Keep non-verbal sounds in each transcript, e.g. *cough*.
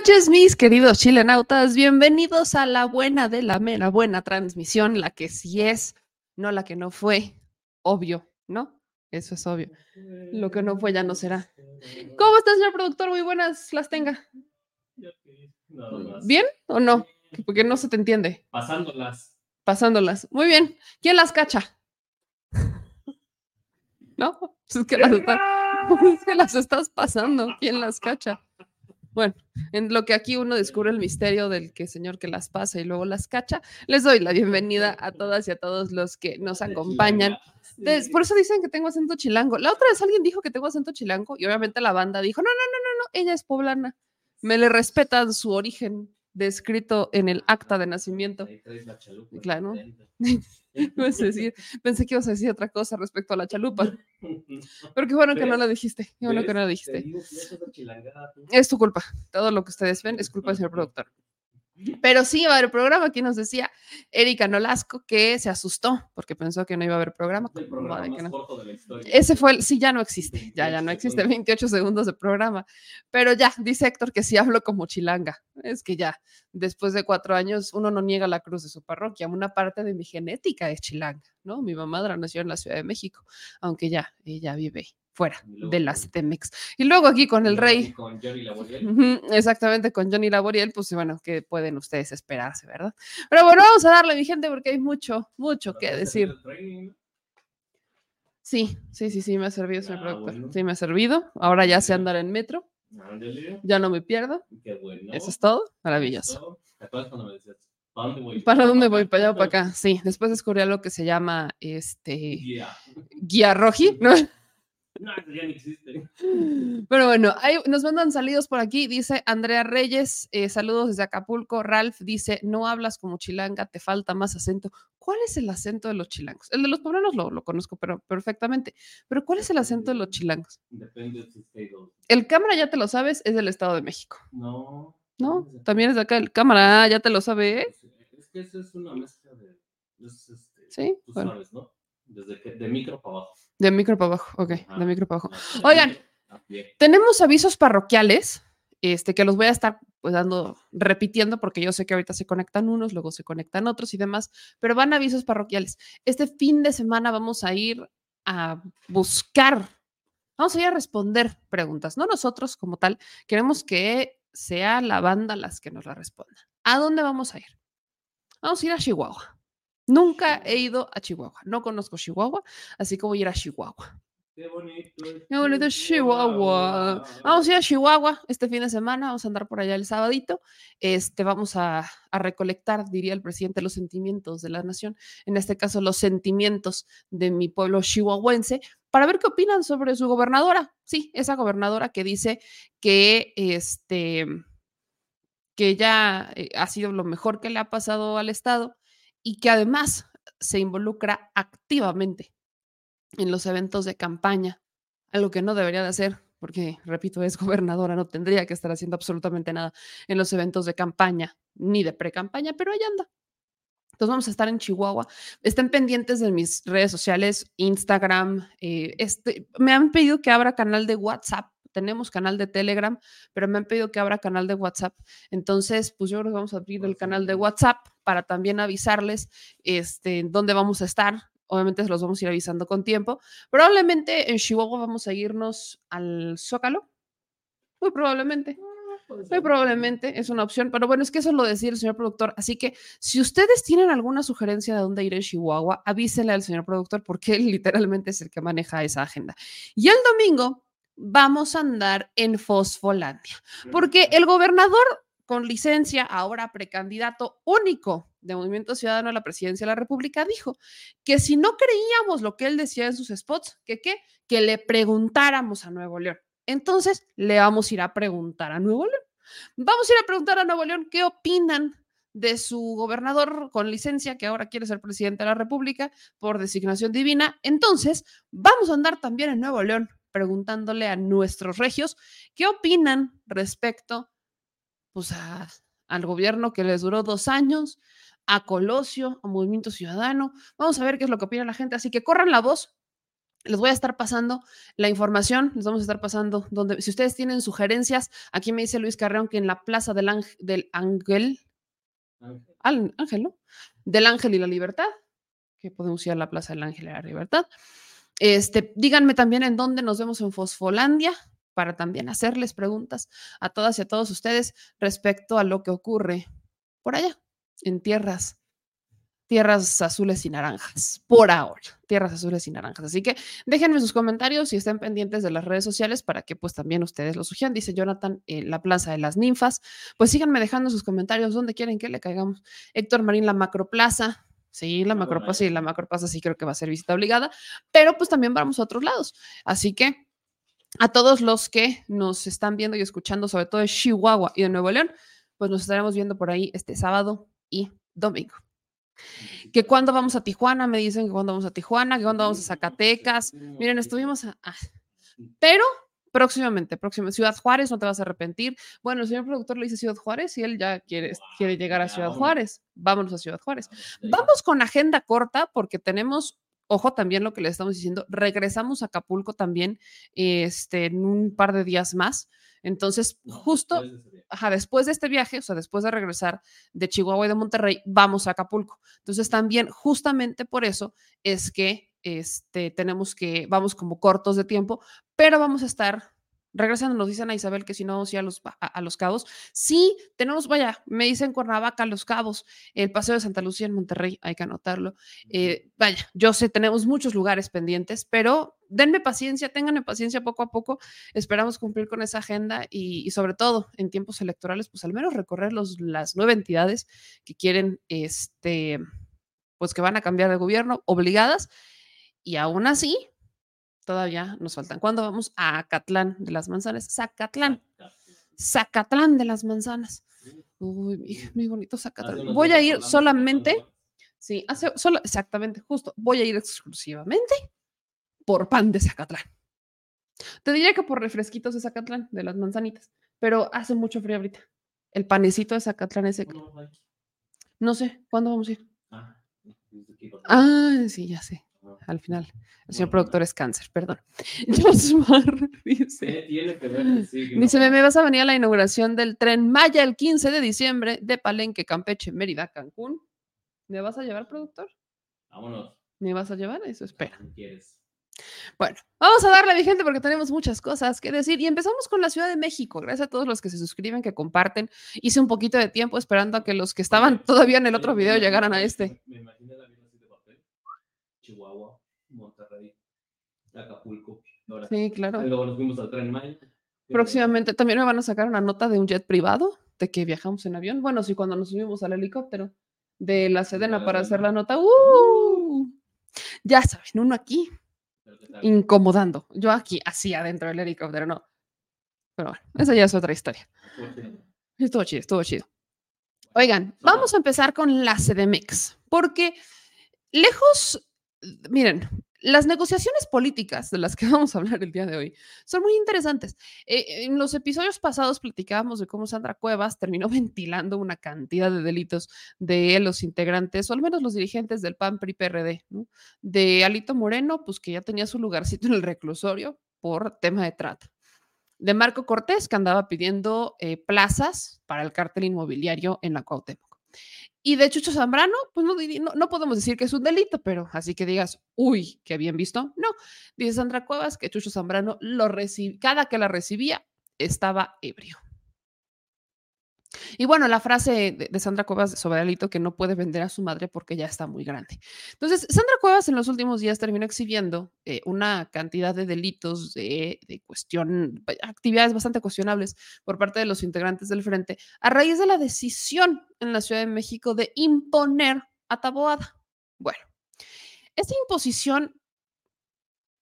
noches, mis queridos chilenautas. Bienvenidos a la buena de la mera buena transmisión, la que sí es, no la que no fue. Obvio, ¿no? Eso es obvio. Lo que no fue ya no será. ¿Cómo está, señor productor? Muy buenas las tenga. ¿Bien o no? Porque no se te entiende. Pasándolas. Pasándolas. Muy bien. ¿Quién las cacha? *laughs* ¿No? Es que las, está- *laughs* es que las estás pasando. ¿Quién las cacha? Bueno, en lo que aquí uno descubre el misterio del que señor que las pasa y luego las cacha, les doy la bienvenida a todas y a todos los que nos acompañan. Des- por eso dicen que tengo acento chilango. La otra vez alguien dijo que tengo acento chilango y obviamente la banda dijo, no, no, no, no, no, ella es poblana. Me le respetan su origen descrito en el acta de nacimiento. Ahí traes la chalupa Claro. *laughs* a decir- pensé que ibas a decir otra cosa respecto a la chalupa, *laughs* pero qué bueno que no la dijiste, qué bueno que no la Te dijiste. Es tu culpa. Todo lo que ustedes ven es culpa del señor *laughs* productor. Pero sí va a haber programa. Aquí nos decía Erika Nolasco que se asustó porque pensó que no iba a haber programa. Es el ¿Cómo va programa de que más no? corto de la historia. Ese fue el, sí, ya no existe, ya, ya 28 no existe, segundos. 28 segundos de programa. Pero ya, dice Héctor que sí hablo como chilanga. Es que ya, después de cuatro años, uno no niega la cruz de su parroquia. Una parte de mi genética es chilanga, ¿no? Mi mamá nació en la Ciudad de México, aunque ya, ella vive fuera de las CDMX. Y luego aquí con el rey. Con Johnny Laboriel. Exactamente, con Johnny Laboriel, pues bueno, que pueden ustedes esperarse, ¿verdad? Pero bueno, vamos a darle, mi gente, porque hay mucho, mucho que decir. Sí, sí, sí, sí, me ha servido, señor Ah, bueno. Sí, me ha servido. Ahora ya sé andar en metro, ya no me pierdo. Qué bueno. Eso es todo. Maravilloso. Eso. ¿Te acuerdas cuando me decías, ¿para dónde voy? ¿Para dónde voy? ¿Para allá o para acá? Sí, después descubrí algo que se llama este Yeah. guía roji, ¿no? *laughs* No, eso ya no existe. Pero bueno, ahí nos mandan saludos por aquí. Dice Andrea Reyes, eh, saludos desde Acapulco. Ralph dice, no hablas como chilanga, te falta más acento. ¿Cuál es el acento de los chilangos? El de los poblanos lo, lo conozco pero perfectamente. Pero ¿cuál es el acento de los chilangos? Depende de. El cámara, ya te lo sabes, es del Estado de México. No. ¿No? También es de acá el cámara, ya te lo sabe, ¿eh? Es que eso es una mezcla de. es, este, Sí, Tú bueno. sabes, ¿no? Desde que, de micro para abajo. De micro para abajo, ok, de micro para abajo. Oigan. Tenemos avisos parroquiales, este, que los voy a estar pues, dando, repitiendo, porque yo sé que ahorita se conectan unos, luego se conectan otros y demás, pero van avisos parroquiales. Este fin de semana vamos a ir a buscar, vamos a ir a responder preguntas, no nosotros como tal, queremos que sea la banda las que nos la responda. ¿A dónde vamos a ir? Vamos a ir a Chihuahua. Nunca he ido a Chihuahua, no conozco Chihuahua, así que voy a ir a Chihuahua. Qué bonito. Qué bonito Chihuahua. Vamos a ir a Chihuahua este fin de semana, vamos a andar por allá el sabadito. Este, vamos a, a recolectar, diría el presidente, los sentimientos de la nación, en este caso los sentimientos de mi pueblo chihuahuense, para ver qué opinan sobre su gobernadora. Sí, esa gobernadora que dice que este que ella eh, ha sido lo mejor que le ha pasado al Estado y que además se involucra activamente en los eventos de campaña, algo que no debería de hacer, porque, repito, es *laughs* gobernadora, no tendría que estar haciendo absolutamente nada en los eventos de campaña, ni de pre-campaña, pero ahí anda. Entonces vamos a estar en Chihuahua. Estén pendientes de mis redes sociales, Instagram. eh, este, me han pedido que abra canal de WhatsApp. Tenemos canal de Telegram, pero me han pedido que abra canal de WhatsApp. Entonces, pues yo creo que vamos a abrir el canal de WhatsApp para también avisarles este, dónde vamos a estar. Obviamente se los vamos a ir avisando con tiempo. Probablemente en Chihuahua vamos a irnos al Zócalo. Muy probablemente. Muy probablemente es una opción, pero bueno, es que eso lo decía el señor productor. Así que si ustedes tienen alguna sugerencia de dónde ir en Chihuahua, avísenle al señor productor porque él literalmente es el que maneja esa agenda. Y el domingo vamos a andar en Fosfolandia, porque el gobernador con licencia, ahora precandidato único de Movimiento Ciudadano a la presidencia de la República, dijo que si no creíamos lo que él decía en sus spots, que qué, que le preguntáramos a Nuevo León. Entonces, le vamos a ir a preguntar a Nuevo León. Vamos a ir a preguntar a Nuevo León qué opinan de su gobernador con licencia, que ahora quiere ser presidente de la República por designación divina. Entonces, vamos a andar también en Nuevo León preguntándole a nuestros regios qué opinan respecto pues, a- al gobierno que les duró dos años, a Colosio, a Movimiento Ciudadano. Vamos a ver qué es lo que opina la gente. Así que corran la voz Les voy a estar pasando la información, les vamos a estar pasando donde, si ustedes tienen sugerencias, aquí me dice Luis Carreón que en la Plaza del, Ángel, del Ángel, al- Ángel, ¿no? Del Ángel y la Libertad, que podemos ir a la Plaza del Ángel y la Libertad. Este, díganme también en dónde nos vemos en Fosfolandia para también hacerles preguntas a todas y a todos ustedes respecto a lo que ocurre por allá, en tierras, tierras azules y naranjas, por ahora, tierras azules y naranjas. Así que déjenme sus comentarios y estén pendientes de las redes sociales para que pues también ustedes lo sugieran. Dice Jonathan, eh, la Plaza de las Ninfas. Pues síganme dejando sus comentarios donde quieren que le caigamos. Héctor Marín, la Macroplaza. Sí, la Ah, ahí y la sí. Macroplaza sí creo que va a ser visita obligada, pero pues también vamos a otros lados. Así que a todos los que nos están viendo y escuchando, sobre todo de Chihuahua y de Nuevo León, pues nos estaremos viendo por ahí este sábado y domingo. Que cuando vamos a Tijuana, me dicen que cuando vamos a Tijuana, que cuando vamos a Zacatecas. Miren, estuvimos a, a- pero próximamente, próximo, Ciudad Juárez, no te vas a arrepentir. Bueno, el señor productor le dice Ciudad Juárez y él ya quiere, quiere llegar a Ciudad vámonos. Juárez. Vámonos a Ciudad Juárez. Vamos con agenda corta porque tenemos, ojo también lo que le estamos diciendo, regresamos a Acapulco también este, en un par de días más. Entonces, justo, ajá, después de este viaje, o sea, después de regresar de Chihuahua y de Monterrey, vamos a Acapulco. Entonces, también, justamente por eso es que este, tenemos que, vamos como cortos de tiempo, pero vamos a estar regresando. Nos dicen a Isabel que si no vamos a ir a los, a, a los cabos. Sí, tenemos, vaya, me dicen Cuernavaca, Los Cabos, el Paseo de Santa Lucía en Monterrey, hay que anotarlo. Eh, vaya, yo sé, tenemos muchos lugares pendientes, pero denme paciencia, ténganme paciencia poco a poco. Esperamos cumplir con esa agenda y, y sobre todo en tiempos electorales, pues al menos recorrer los, las nueve entidades que quieren, este, pues que van a cambiar de gobierno, obligadas. Y aún así, todavía nos faltan. ¿Cuándo vamos a Acatlán de las Manzanas? Zacatlán. Zacatlán de las Manzanas. Uy, mi, mi bonito Zacatlán. Voy a ir solamente, sí, hace, solo, exactamente, justo, voy a ir exclusivamente por pan de Zacatlán. Te diría que por refresquitos de Zacatlán, de las manzanitas, pero hace mucho frío ahorita. El panecito de Zacatlán ese, no sé, ¿cuándo vamos a ir? Ah, sí, ya sé, al final. El señor productor es cáncer, perdón. *laughs* Josmar dice. Tiene que ver, sí, Dice, me, vas a venir a la inauguración del tren Maya el 15 de diciembre de Palenque, Campeche, Mérida, Cancún. ¿Me vas a llevar, productor? Vámonos. ¿Me vas a llevar? Eso espera. si quieres. Bueno, vamos a darle, mi gente, porque tenemos muchas cosas que decir. Y empezamos con la Ciudad de México. Gracias a todos los que se suscriben, que comparten. Hice un poquito de tiempo esperando a que los que estaban todavía en el otro video llegaran a este. Me imaginé la así de papel. Chihuahua, Monterrey, Acapulco. Ahora, Sí, claro. luego nos fuimos al tren Maya. Próximamente también me van a sacar una nota de un jet privado, de que viajamos en avión. Bueno, sí, cuando nos subimos al helicóptero de la Sedena la para hacer la nota. ¡Uh! Ya saben, uno aquí incomodando. Yo aquí, así adentro del helicóptero, no. Pero bueno, esa ya es otra historia. Estuvo chido, estuvo chido. Oigan, vamos a empezar con la CDMX, porque lejos, miren, las negociaciones políticas de las que *laughs* vamos a hablar el día de hoy son muy interesantes. Eh, en los episodios pasados platicábamos de cómo Sandra Cuevas terminó *laughs* ventilando una cantidad de delitos de los integrantes, o al menos los dirigentes del PAN PRI PRD, ¿no? de Alito Moreno, pues que ya tenía su lugarcito en el reclusorio por tema de trata de Marco Cortés, que andaba pidiendo eh, plazas para el cártel inmobiliario en la Cuauhtémoc. Y de Chucho Zambrano, pues no, podemos decir que es un delito, pero así que digas, uy, qué bien visto. No, dice Sandra Cuevas que Chucho Zambrano lo recibe, cada que la recibía estaba ebrio. Y bueno, la frase de, Sandra Cuevas sobre Alito que no puede vender a su madre porque ya está muy grande. Entonces, Sandra Cuevas en los últimos días terminó exhibiendo eh, una cantidad de delitos de, cuestión, actividades bastante cuestionables por parte de los integrantes del frente a raíz de la decisión en la Ciudad de México de imponer a Taboada. Bueno, esta imposición,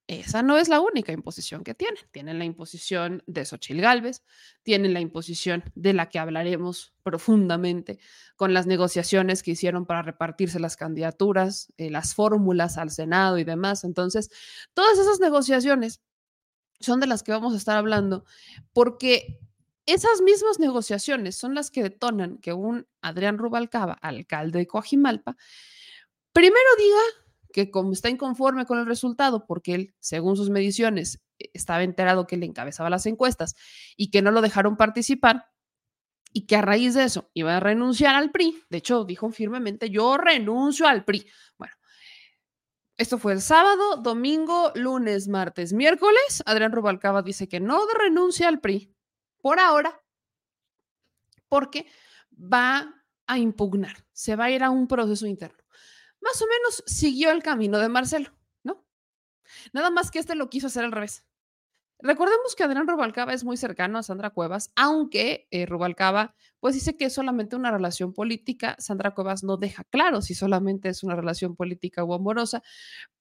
esa no es la única imposición que tienen. Tienen la imposición de Xochil Gálvez, tienen la imposición de la que hablaremos profundamente con las negociaciones que hicieron para repartirse las candidaturas, eh, las fórmulas al Senado y demás. Entonces, todas esas negociaciones son de las que vamos a estar hablando porque esas mismas negociaciones son las que detonan que un Adrián Rubalcaba, alcalde de Coajimalpa, primero diga que como está inconforme con el resultado, porque él, según sus mediciones, e, estaba enterado que le encabezaba las encuestas y que no lo dejaron participar, y que a raíz de eso iba a renunciar al PRI. De hecho, dijo firmemente, yo renuncio al PRI. Bueno, esto fue el sábado, domingo, lunes, martes, miércoles. Adrián Rubalcaba dice que no renuncia al PRI por ahora, porque va a impugnar, se va a ir a un proceso interno. Más o menos siguió el camino de Marcelo, ¿no? Nada más que este lo quiso hacer al revés. Recordemos que Adrián Rubalcaba es muy cercano a Sandra Cuevas, aunque eh, Rubalcaba pues dice que es solamente una relación política. Sandra Cuevas no deja claro si solamente es una relación política o amorosa,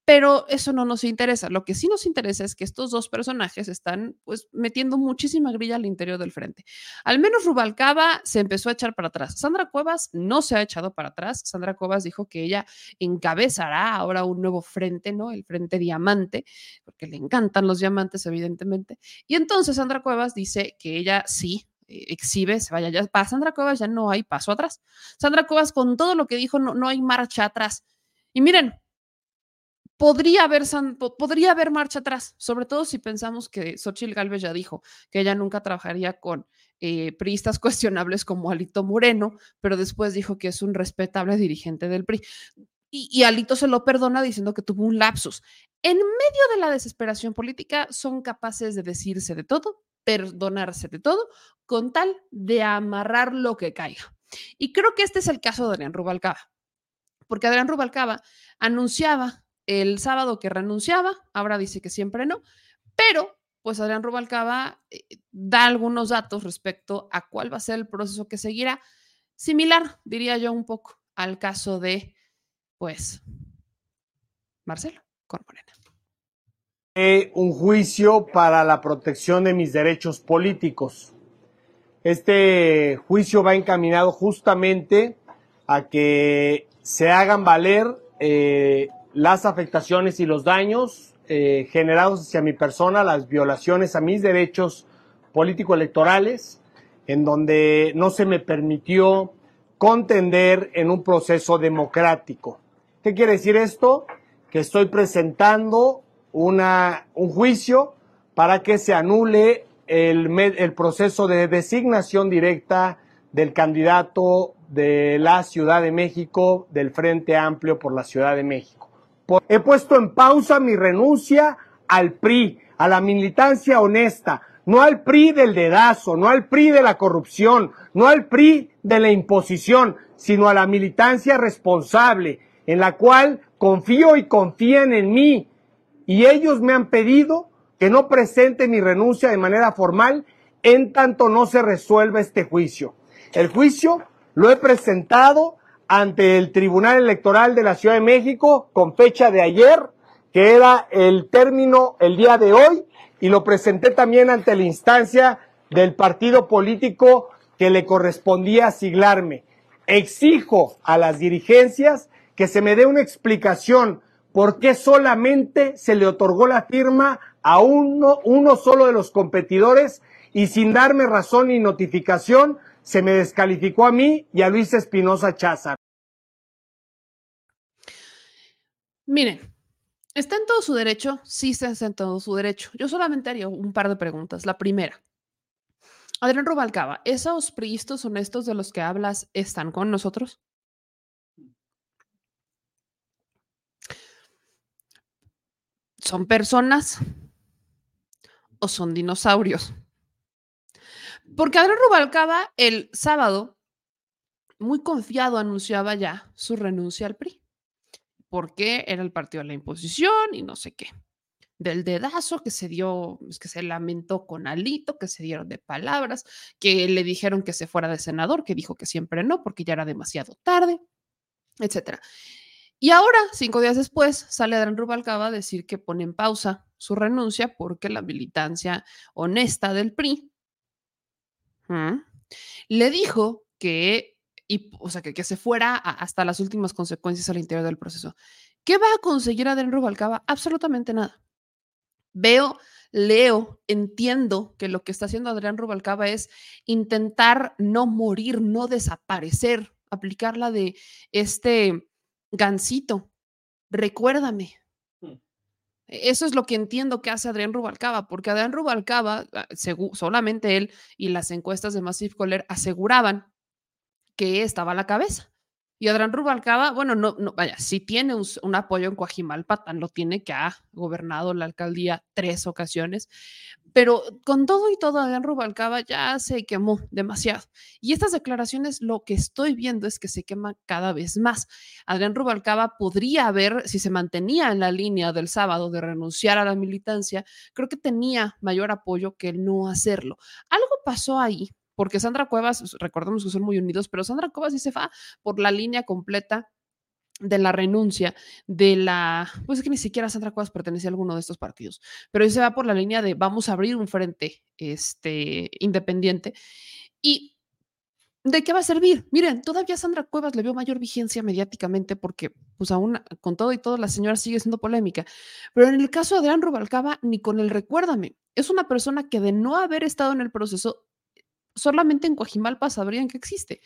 pero eso no nos interesa. Lo que sí nos interesa es que estos dos personajes están pues metiendo muchísima grilla al interior del frente. Al menos Rubalcaba se empezó a echar para atrás. Sandra Cuevas no se ha echado para atrás. Sandra Cuevas dijo que ella encabezará ahora un nuevo frente, ¿no? El frente diamante, porque le encantan los diamantes, evidentemente. Y entonces Sandra Cuevas dice que ella sí exhibe, se vaya ya. Para Sandra Cuevas ya no hay paso atrás. Sandra Cuevas con todo lo que dijo, no, no hay marcha atrás. Y miren, podría haber, podría haber marcha atrás, sobre todo si pensamos que Xochitl Galvez ya dijo que ella nunca trabajaría con eh, priistas *laughs* cuestionables como Alito Moreno, pero después dijo que es un respetable dirigente del PRI. Y, y, Alito se lo perdona diciendo que tuvo un lapsus. En medio de la desesperación política son capaces de decirse de todo, perdonarse de todo, con tal de amarrar lo que caiga. Y creo que este es el caso de Adrián Rubalcaba, porque Adrián Rubalcaba anunciaba el sábado que renunciaba, ahora dice que siempre no, pero pues Adrián Rubalcaba eh, da algunos datos respecto a cuál va a ser el proceso que seguirá, similar, diría yo, un poco al caso de, pues, Marcelo con. Un juicio para la protección de mis derechos políticos. Este juicio va encaminado justamente a que se hagan valer eh, las afectaciones y los daños eh, generados hacia mi persona, las violaciones a mis derechos político-electorales, en donde no se me permitió contender en un proceso democrático. ¿Qué quiere decir esto? Que estoy presentando una, un juicio para que se anule el, el proceso de designación directa del candidato de la Ciudad de México, del Frente Amplio por la Ciudad de México. He puesto en pausa mi renuncia al PRI, a la militancia honesta, no al PRI del dedazo, no al PRI de la corrupción, no al PRI de la imposición, sino a la militancia responsable, en la cual confío y confían en mí. Y ellos me han pedido que no presente mi renuncia de manera formal en tanto no se resuelva este juicio. El juicio lo he presentado ante el Tribunal Electoral de la Ciudad de México con fecha de ayer, que era el término el día de hoy, y lo presenté también ante la instancia del partido político que le correspondía siglarme. Exijo a las dirigencias que se me dé una explicación por qué solamente se le otorgó la firma a uno, solo de los competidores y sin darme razón ni notificación se me descalificó a mí y a Luis Espinosa Cházar. Miren, ¿está en todo su derecho? Sí, está en todo su derecho. Yo solamente haría un par de preguntas. La primera, Adrián Rubalcaba, ¿esos priistas honestos de los que hablas están con nosotros? ¿Son personas o son dinosaurios? Porque Adrián Rubalcaba el sábado, muy confiado, anunciaba ya su renuncia al PRI. Porque era el partido de la imposición y no sé qué. Del dedazo que se dio, que se lamentó con Alito, que se dieron de palabras, que le dijeron que se fuera de senador, que dijo que siempre no, porque ya era demasiado tarde, etcétera. Y ahora, cinco días después, sale Adrián Rubalcaba a decir que pone en pausa su renuncia porque la militancia honesta del PRI le dijo que, y, o sea, que, que se fuera hasta las últimas consecuencias al interior del proceso. ¿Qué va a conseguir Adrián Rubalcaba? Absolutamente nada. Veo, leo, entiendo que lo que está haciendo Adrián Rubalcaba es intentar no morir, no desaparecer, aplicar la de este gansito recuérdame. Hmm. Eso es lo que entiendo que hace Adrián Rubalcaba, porque Adrián Rubalcaba, ah, solamente él y las encuestas de Massive Caller aseguraban que estaba a la cabeza. Y Adrián Rubalcaba, bueno, no, no, vaya, sí tiene un, apoyo en Coajimalpa, tan lo tiene que ha gobernado la alcaldía tres ocasiones, pero con todo y todo, Adrián Rubalcaba ya se quemó demasiado. Y estas declaraciones, lo que estoy viendo es que se quema cada vez más. Adrián Rubalcaba podría haber, si se mantenía en la línea del sábado de renunciar a la militancia, creo que tenía mayor apoyo que el no hacerlo. Algo pasó ahí, porque Sandra Cuevas, recordemos que son muy unidos, pero Sandra Cuevas sí se va por la línea completa de la renuncia, de la, pues es que ni siquiera Sandra Cuevas pertenece a alguno de estos partidos, pero ella se va por la línea de vamos a abrir un frente este, independiente. ¿Y de qué va a servir? Miren, todavía Sandra Cuevas le vio mayor vigencia mediáticamente porque, pues aún con todo y todo, la señora sigue siendo polémica. Pero en el caso de Adrián Rubalcaba, ni con el recuérdame, es una persona que de no haber estado en el proceso, solamente en Coajimalpa sabrían que existe.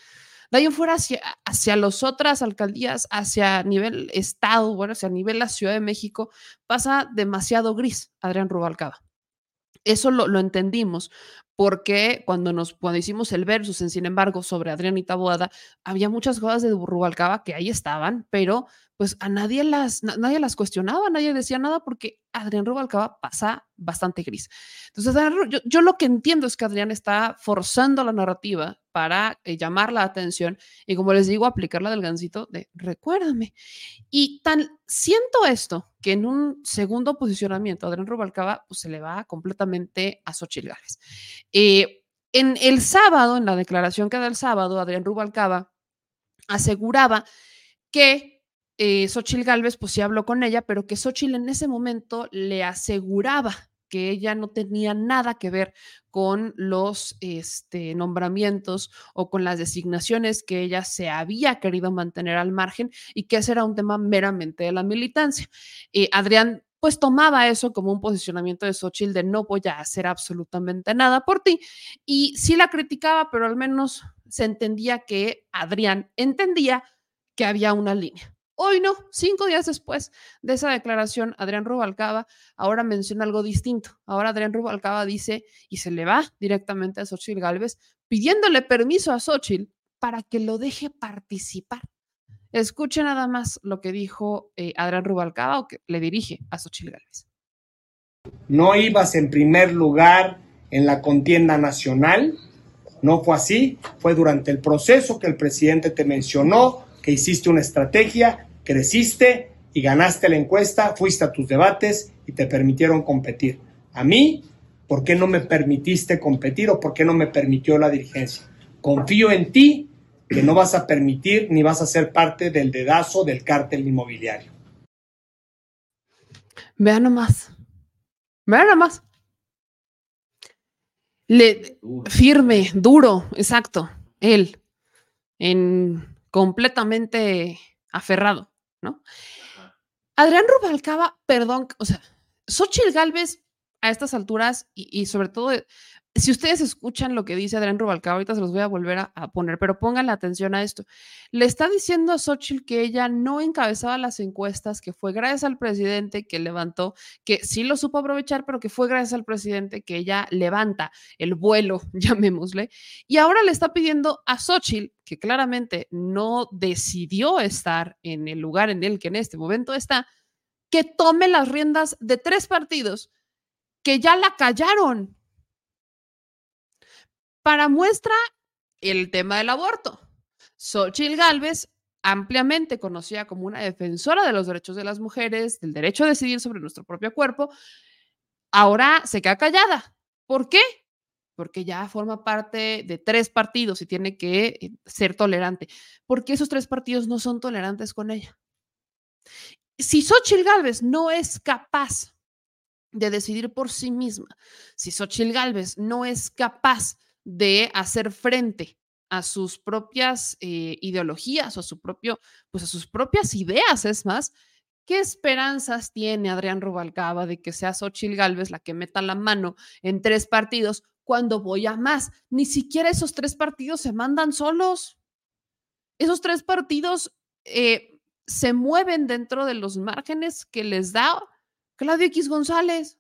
De ahí en fuera, hacia, hacia las otras alcaldías, hacia nivel estado, bueno, hacia nivel la Ciudad de México, pasa demasiado gris Adrián Rubalcaba. Eso lo, lo entendimos porque cuando nos cuando hicimos el versus en sin embargo sobre Adrián y Taboada, había muchas cosas de Rubalcaba que ahí estaban, pero pues a nadie las, na- nadie las cuestionaba, nadie decía nada porque Adrián Rubalcaba pasa bastante gris. Entonces, yo, yo lo que entiendo es que Adrián está forzando la narrativa para eh, llamar la atención y como les digo, aplicar la del gancito de recuérdame. Y tan siento esto que en un segundo posicionamiento Adrián Rubalcaba pues, se le va completamente a Xochitl Gálvez. Eh, en el sábado, en la declaración que da el sábado, Adrián Rubalcaba aseguraba que eh, Xochitl Gálvez, pues sí habló con ella, pero que Xochitl en ese momento le aseguraba que ella no tenía nada que ver con los este, nombramientos o con las designaciones que ella se había querido mantener al margen y que ese era un tema meramente de la militancia. Eh, Adrián pues tomaba eso como un posicionamiento de Xochitl de no voy a hacer absolutamente nada por ti. Y sí la criticaba, pero al menos se entendía que Adrián entendía que había una línea. Hoy no, cinco días después de esa declaración, Adrián Rubalcaba ahora menciona algo distinto. Ahora Adrián Rubalcaba dice y se le va directamente a Xochitl Gálvez pidiéndole permiso a Xochitl para que lo deje participar. Escuche nada más lo que dijo eh, Adrián Rubalcaba o que le dirige a Xochitl Gálvez. no ibas en primer lugar en la contienda nacional. No fue así, fue durante el proceso que el presidente te mencionó, que hiciste una estrategia, creciste y ganaste la encuesta, fuiste a tus debates y te permitieron competir. A mí, ¿por qué no me permitiste competir o por qué no me permitió la dirigencia? Confío en ti que no vas a permitir ni vas a ser parte del dedazo del cártel inmobiliario. Vean nomás. Vean nomás. Le, firme, duro, exacto, él, en completamente aferrado, ¿no? Ajá. Adrián Rubalcaba, perdón, o sea, Xochitl Galvez a estas alturas y, y sobre todo, si ustedes escuchan lo que dice Adrián Rubalcaba, ahorita se los voy a volver a, poner, pero pónganle atención a esto. Le está diciendo a Xochitl que ella no encabezaba las encuestas, que fue gracias al presidente que levantó, que sí lo supo aprovechar, pero que fue gracias al presidente que ella levanta el vuelo, *laughs* llamémosle, y ahora le está pidiendo a Xochitl, que claramente no decidió estar en el lugar en el que en este momento está, que tome las riendas de tres partidos que ya la callaron. Para muestra el tema del aborto. Xochitl Gálvez, ampliamente conocida como una defensora de los derechos de las mujeres, del derecho a decidir sobre nuestro propio cuerpo, ahora se queda callada. ¿Por qué? Porque ya forma parte de tres partidos y tiene que eh, ser tolerante. Porque esos tres partidos no son tolerantes con ella. Si Xochitl Gálvez no es capaz de decidir por sí misma, si Xochitl Gálvez no es capaz de hacer frente a sus propias eh, ideologías o a su propio, pues a sus propias ideas, es más, ¿qué esperanzas tiene Adrián Rubalcaba de que sea Xochitl Gálvez la que meta la mano en tres partidos cuando voy a más? Ni siquiera esos tres partidos se mandan solos. Esos tres partidos eh, se mueven dentro de los márgenes que les da Claudio X González.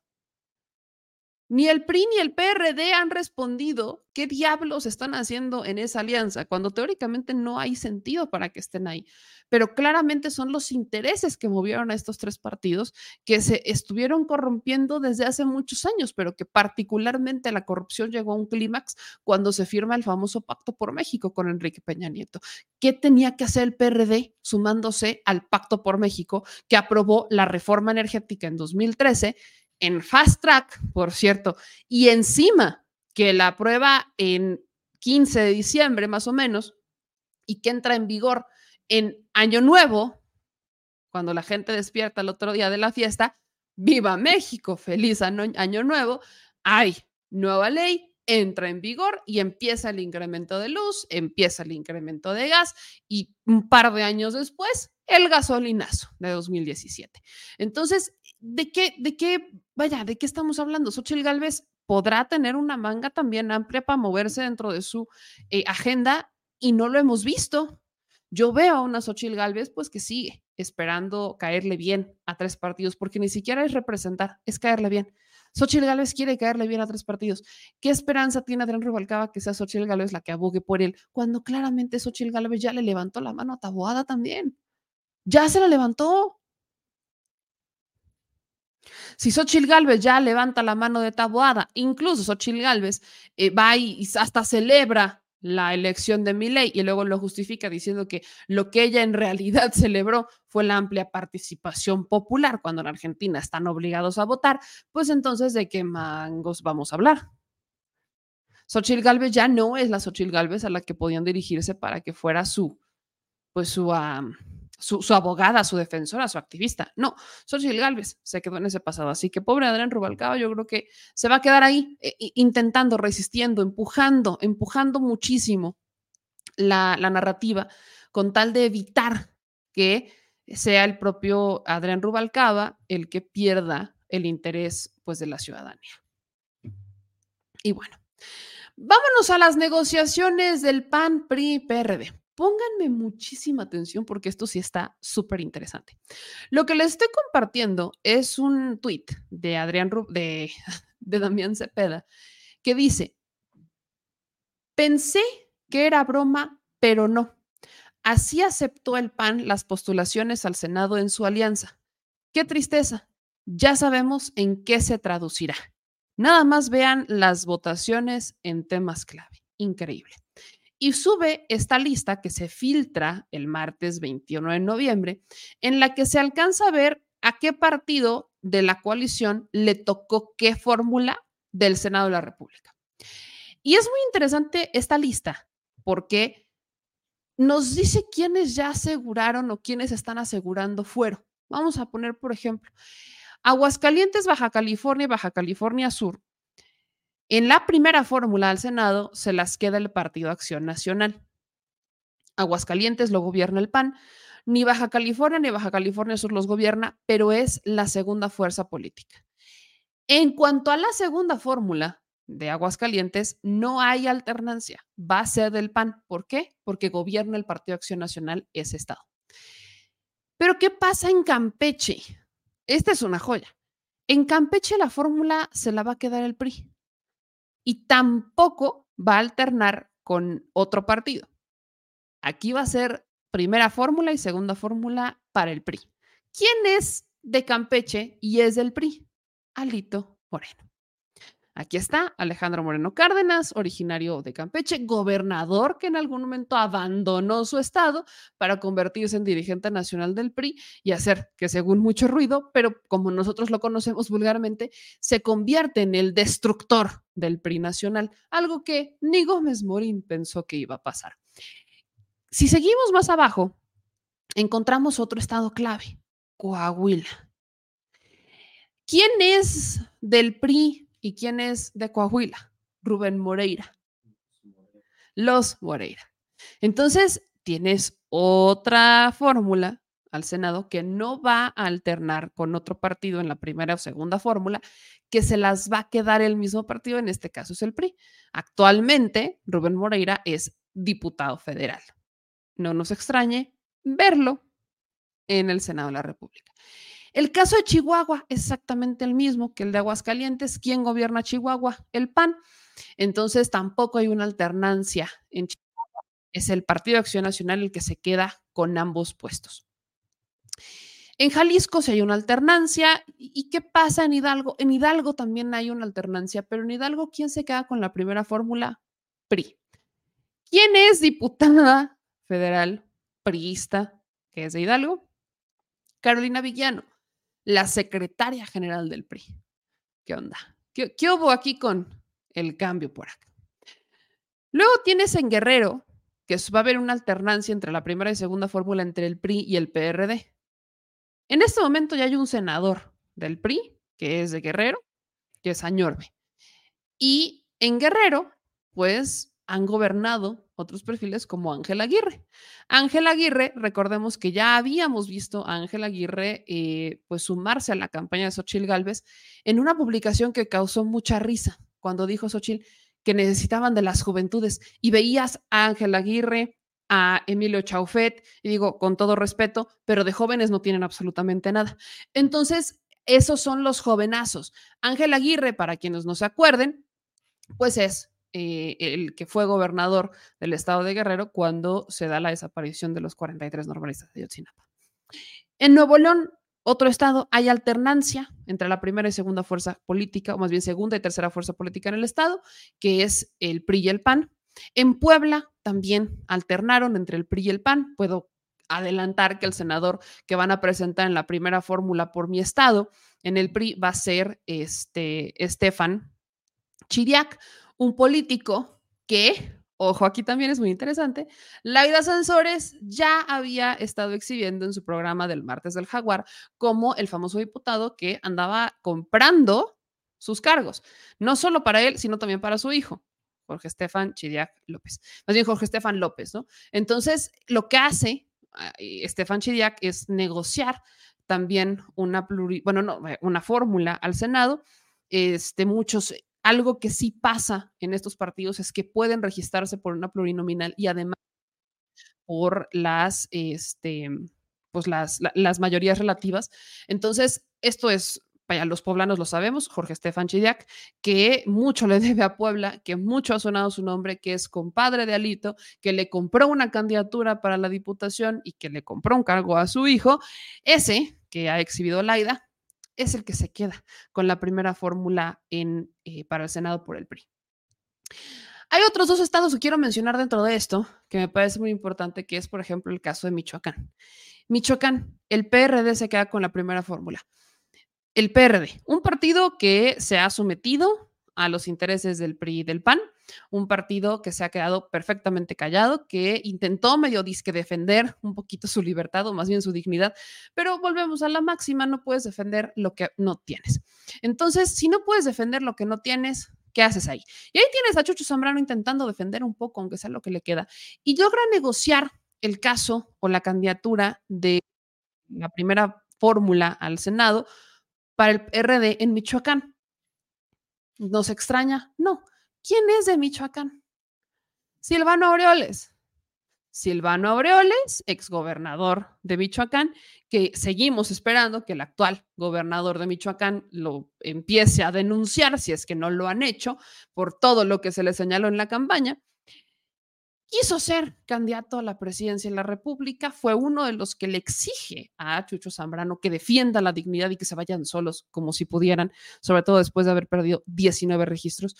Ni el PRI ni el PRD han respondido qué diablos están haciendo en esa alianza, cuando teóricamente no hay sentido para que estén ahí. Pero claramente son los intereses que movieron a estos tres partidos que se estuvieron corrompiendo desde hace muchos años, pero que particularmente la corrupción llegó a un clímax cuando se firma el famoso Pacto por México con Enrique Peña Nieto. ¿Qué tenía que hacer el PRD sumándose al Pacto por México que aprobó la reforma energética en 2013? En fast track, por cierto, y encima que la prueba en 15 de diciembre más o menos y que entra en vigor en Año Nuevo, cuando la gente despierta el otro día de la fiesta, viva México, feliz año, nuevo, hay nueva ley, entra en vigor y empieza el incremento de luz, empieza el incremento de gas y un par de años después, el gasolinazo de 2017. Entonces, ¿de qué, de qué, vaya, de qué estamos hablando? Xochitl Galvez podrá tener una manga también amplia para moverse dentro de su eh, agenda y no lo hemos visto. Yo veo a una Xochitl Galvez pues que sigue esperando caerle bien a tres partidos, porque ni siquiera es representar, es caerle bien. Xochitl Gálvez quiere caerle bien a tres partidos. ¿Qué esperanza tiene Adrián Rubalcaba que sea Xochitl Gálvez la que abogue por él? Cuando claramente Xochitl Gálvez ya le levantó la mano a Taboada también. Ya se la levantó. Si Xochitl Galvez ya levanta la mano de Taboada, incluso Xochitl Galvez eh, va y hasta celebra la elección de Milei y luego lo justifica diciendo que lo que ella en realidad *laughs* celebró fue la amplia participación popular cuando en Argentina están obligados a votar, pues entonces de qué mangos vamos a hablar. Xochitl Galvez ya no es la Xochitl Galvez a la que podían dirigirse para que fuera su, pues su, su, abogada, su defensora, su activista. No, Xochitl Galvez se quedó en ese pasado. Así que pobre Adrián Rubalcaba, yo creo que se va a quedar ahí eh, intentando, resistiendo, empujando, empujando muchísimo la, narrativa con tal de evitar que sea el propio Adrián Rubalcaba el que pierda el interés pues de la ciudadanía. Y bueno, vámonos a las negociaciones del PAN PRI PRD. Pónganme muchísima atención porque esto sí está súper interesante. Lo que les estoy compartiendo es un tweet de Adrián de, *laughs* de Damián Cepeda que dice: Pensé que era broma, pero no. Así aceptó el PAN las postulaciones al Senado en su alianza. Qué tristeza. Ya sabemos en qué se traducirá. Nada más vean las votaciones en temas clave. Increíble y sube esta lista que se filtra el martes 21 de noviembre, en la que se alcanza a ver a qué partido de la coalición le tocó qué fórmula del Senado de la República. Y es muy interesante esta lista porque nos dice quiénes ya aseguraron o quiénes están asegurando fuero. Vamos a poner, por ejemplo, Aguascalientes, Baja California y Baja California Sur en la primera fórmula al Senado se las queda el Partido Acción Nacional. Aguascalientes lo gobierna el PAN, ni Baja California ni Baja California Sur los gobierna, pero es la segunda fuerza política. En cuanto a la segunda fórmula de Aguascalientes, no hay alternancia, va a ser del PAN. ¿Por qué? Porque gobierna el Partido Acción Nacional ese estado. Pero ¿qué pasa en Campeche? Esta es una joya. En Campeche la fórmula se la va a quedar el PRI y tampoco va a alternar con otro partido. Aquí va a ser primera fórmula y segunda fórmula para el PRI. ¿Quién es de Campeche y es del PRI? Alito Moreno. Aquí está Alejandro Moreno Cárdenas, originario de Campeche, gobernador que en algún momento abandonó su estado para convertirse en dirigente nacional del PRI y hacer que según mucho ruido, pero como nosotros lo conocemos vulgarmente, se convierte en el destructor del PRI nacional, algo que ni Gómez Morín pensó que iba a pasar. Si seguimos más abajo, encontramos otro estado clave, Coahuila. ¿Quién es del PRI ¿Y quién es de Coahuila? Rubén Moreira. Los Moreira. Entonces, tienes otra fórmula al Senado que no va a alternar con otro partido en la primera o segunda fórmula, que se las va a quedar el mismo partido, en este caso es el PRI. Actualmente, Rubén Moreira es diputado federal. No nos extrañe verlo en el Senado de la República. El caso de Chihuahua es exactamente el mismo que el de Aguascalientes. ¿Quién gobierna Chihuahua? El PAN. Entonces tampoco hay una alternancia en Chihuahua. Es el Partido de Acción Nacional el que se queda con ambos puestos. En Jalisco sí hay una alternancia. ¿Y qué pasa en Hidalgo? En Hidalgo también hay una alternancia, pero en Hidalgo, ¿quién se queda con la primera fórmula? PRI. ¿Quién es diputada federal priista que es de Hidalgo? Carolina Villano, la secretaria general del PRI. ¿Qué onda? ¿Qué, hubo aquí con el cambio por acá? Luego tienes en Guerrero que va a haber una alternancia entre la primera y segunda fórmula entre el PRI y el PRD. En este momento ya hay un senador del PRI, que es de Guerrero, que es Añorbe. Y en Guerrero, pues han gobernado otros perfiles como Ángel Aguirre. Ángel Aguirre, recordemos que ya habíamos visto a Ángel Aguirre eh, pues sumarse a la campaña de Xochil Gálvez en una publicación que causó mucha risa cuando dijo Xochil que necesitaban de las juventudes y veías a Ángel Aguirre, a Emilio Chaufet, y digo con todo respeto, pero de jóvenes no tienen absolutamente nada. Entonces, esos son los jovenazos. Ángel Aguirre, para quienes no se acuerden, pues es eh, el que fue gobernador del estado de Guerrero cuando se da la desaparición de los 43 normalistas de Yotzinapa. En Nuevo León, otro estado, hay alternancia entre la primera y segunda fuerza política, o más bien segunda y tercera fuerza política en el estado, que es el PRI y el PAN. En Puebla también alternaron entre el PRI y el PAN. Puedo adelantar que el senador que van a presentar en la primera fórmula por mi estado en el PRI va a ser este Estefan Chiriac, un político que, ojo, aquí también es muy interesante, Laida Sansores ya había estado exhibiendo en su programa del martes del Jaguar como el famoso diputado que andaba comprando sus cargos, no solo para él, sino también para su hijo. Jorge Estefan Chidiac López. Más bien Jorge Estefan López, ¿no? Entonces, lo que hace Estefan Chidiac es negociar también una bueno, no, una fórmula al Senado. Este, muchos, algo que sí pasa en estos partidos es que pueden registrarse por una plurinominal y además por las, este, pues las, las mayorías relativas. Entonces, esto es vaya, los poblanos lo sabemos, Jorge Estefan Chidiac, que mucho le debe a Puebla, que mucho ha sonado su nombre, que es compadre de Alito, que le compró una candidatura para la diputación y que le compró un cargo a su hijo, ese que ha exhibido Laida, es el que se queda con la primera fórmula en, eh, para el Senado por el PRI. Hay otros dos estados que quiero mencionar dentro de esto, que me parece muy importante, que es, por ejemplo, el caso de Michoacán. Michoacán, el PRD se queda con la primera fórmula el PRD, un partido que se ha sometido a los intereses del PRI y del PAN, un partido que se ha quedado perfectamente callado, que intentó medio disque defender un poquito su libertad o más bien su dignidad, pero volvemos a la máxima, no puedes defender lo que no tienes. Entonces, si no puedes defender lo que no tienes, ¿qué haces ahí? Y ahí tienes a Chucho Zambrano intentando defender un poco, aunque sea lo que le queda, y logra negociar el caso o la candidatura de la primera fórmula al Senado para el PRD en Michoacán. ¿Nos extraña? No. ¿Quién es de Michoacán? Silvano Aureoles. Silvano Aureoles, exgobernador de Michoacán, que seguimos esperando que el actual gobernador de Michoacán lo empiece a denunciar, si es que no lo han hecho, por todo lo que se le señaló en la campaña quiso ser candidato a la presidencia de la República, fue uno de los que le exige a Chucho Zambrano que defienda la dignidad y que se vayan solos como si pudieran, sobre todo después de haber perdido 19 registros.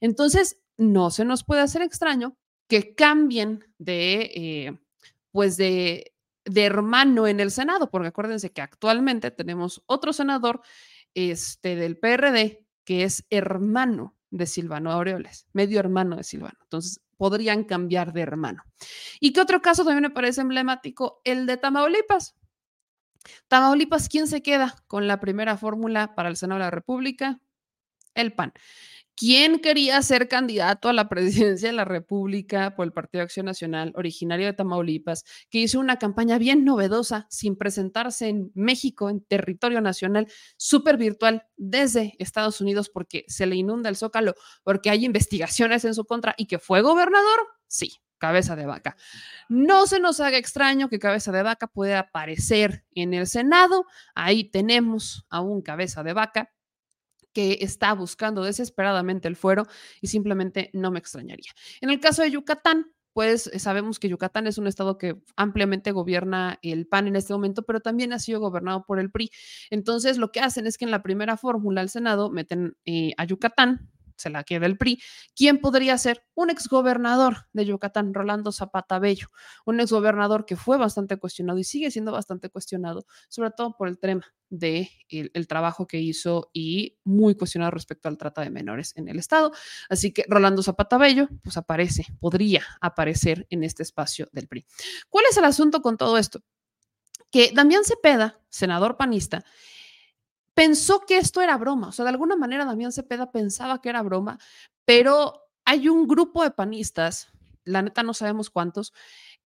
Entonces, no se nos puede hacer extraño que cambien de, eh, pues de, de hermano en el Senado, porque acuérdense que actualmente tenemos otro senador este, del PRD que es hermano de Silvano Aureoles, medio hermano de Silvano. Entonces, podrían cambiar de hermano. ¿Y qué otro caso también me parece emblemático? El de Tamaulipas. Tamaulipas, ¿quién se queda con la primera fórmula para el Senado de la República? El PAN. ¿Quién quería ser candidato a la *laughs* presidencia de la República por el Partido de Acción Nacional, originario de Tamaulipas, que hizo una campaña bien novedosa sin presentarse en México, en territorio nacional, súper virtual desde Estados Unidos porque se le inunda el zócalo, porque hay investigaciones en su contra y que fue gobernador? Sí, cabeza de vaca. No se nos haga extraño que cabeza de vaca pueda aparecer en el Senado. Ahí tenemos a un cabeza de vaca que está buscando desesperadamente el fuero y simplemente no me extrañaría. En el caso de Yucatán, pues eh, sabemos que Yucatán es un estado que ampliamente gobierna el PAN en este momento, pero también ha sido gobernado por el PRI. Entonces, lo que hacen es que en la primera fórmula al Senado meten eh, a Yucatán, se la queda el PRI. ¿Quién podría ser? Un exgobernador de Yucatán, Rolando Zapata Bello, un exgobernador que fue bastante cuestionado y sigue siendo bastante cuestionado, sobre todo por el tema de el, trabajo que hizo y muy cuestionado respecto al trata de menores en el estado. Así que Rolando Zapata Bello, pues aparece, podría aparecer en este espacio del PRI. ¿Cuál es el asunto con todo esto? Que Damián Cepeda, senador panista, pensó que esto era broma. O sea, de alguna manera Damián Cepeda pensaba que era broma, pero hay un grupo de panistas, la neta no sabemos cuántos,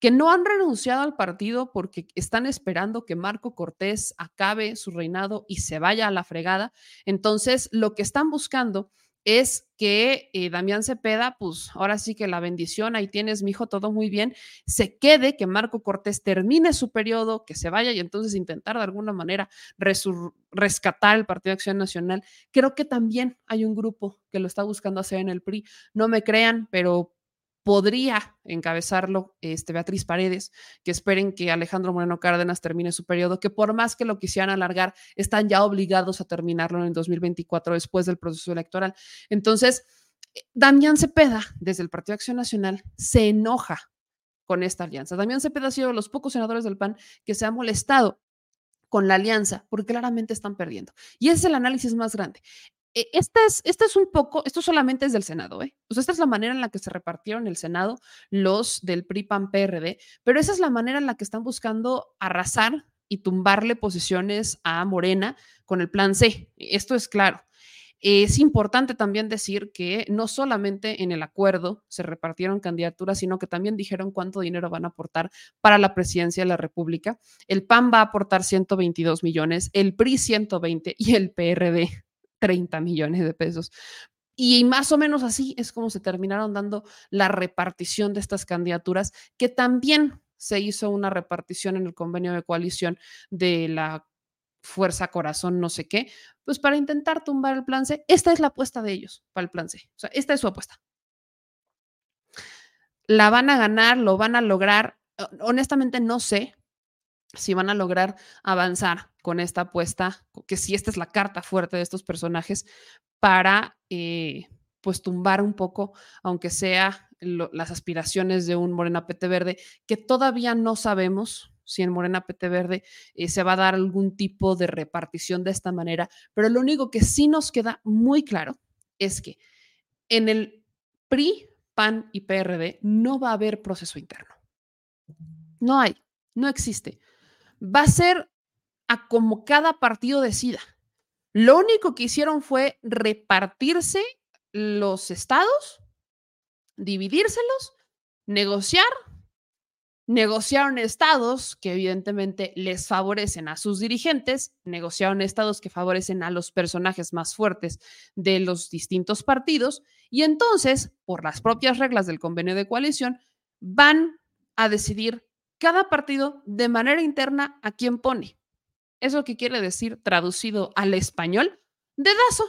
que no han renunciado al partido porque están esperando que Marco Cortés acabe su reinado y se vaya a la fregada. Entonces, lo que están buscando es que eh, Damián Cepeda, pues ahora sí que la bendición, ahí tienes, mi hijo, todo muy bien, se quede, que Marco Cortés termine su periodo, que se vaya y entonces intentar de alguna manera rescatar el Partido de Acción Nacional. Creo que también hay un grupo que lo está buscando hacer en el PRI. No me crean, pero podría encabezarlo este, Beatriz Paredes, que esperen que Alejandro Moreno Cárdenas termine su periodo, que por más que lo quisieran alargar, están ya obligados a terminarlo en el 2024 después del proceso electoral. Entonces, eh, Damián Cepeda, desde el Partido Acción Nacional, se enoja con esta alianza. Damián Cepeda ha sido de los pocos senadores del PAN que se ha molestado con la alianza, porque claramente están perdiendo. Y ese es el análisis más grande. E, este es, este es un poco, esto solamente es del Senado, ¿eh? O sea, esta es la manera en la que se repartieron el Senado los del PRI-PAN-PRD, pero esa es la manera en la que están buscando arrasar y tumbarle posiciones a Morena con el plan C. Esto es claro. Es importante también decir que no solamente en el acuerdo se repartieron candidaturas, sino que también dijeron cuánto dinero van a aportar para la presidencia de la República. El PAN va a aportar 122 millones, el PRI 120 y el PRD 30 millones de pesos. Y más o menos así es como se terminaron dando la repartición de estas candidaturas, que también se hizo una repartición en el convenio de coalición de la Fuerza Corazón, no sé qué, pues para intentar tumbar el plan C. Esta es la apuesta de ellos para el plan C. O sea, esta es su apuesta. La van a ganar, lo van a lograr. Honestamente no sé si van a lograr avanzar con esta apuesta, que si esta es la carta fuerte de estos personajes para eh, pues tumbar un poco, aunque sea las aspiraciones de un Morena PT Verde, que todavía no sabemos si en Morena PT Verde eh, se va a dar algún tipo de repartición de esta manera, pero lo único que sí nos queda muy claro es que en el PRI, PAN y PRD no va a haber proceso interno. No hay, no existe. Va a ser a como cada partido decida. Lo único que hicieron fue repartirse los estados, dividírselos, negociar. Negociaron estados que evidentemente les favorecen a sus dirigentes, negociaron estados que favorecen a los personajes más fuertes de los distintos partidos y entonces, por las propias reglas del convenio de coalición, van a decidir cada partido de manera interna a quién pone. Eso que quiere decir, traducido al español, dedazo.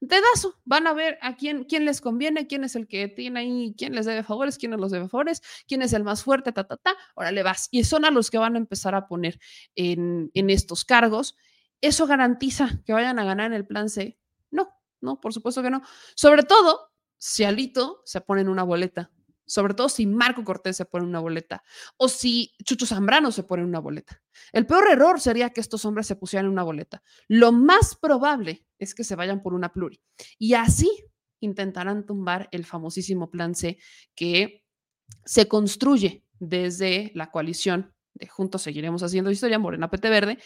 Dedazo. Van a ver a quién, quién les conviene, quién es el que tiene ahí, quién les debe favores, quién no los debe favores, quién es el más fuerte, ta, ta, ta. Órale, vas. Y son a los que van a empezar a poner en, en estos cargos. ¿Eso garantiza que vayan a ganar en el plan C? No, no, por supuesto que no. Sobre todo si Alito se pone en una boleta sobre todo si Marco Cortés se pone una boleta o si Chucho Zambrano se pone una boleta. El peor error sería que estos hombres se pusieran una boleta. Lo más probable es que se vayan por una pluri y así intentarán tumbar el famosísimo plan C que se construye desde la coalición de Juntos Seguiremos Haciendo Historia, Morena PT Verde,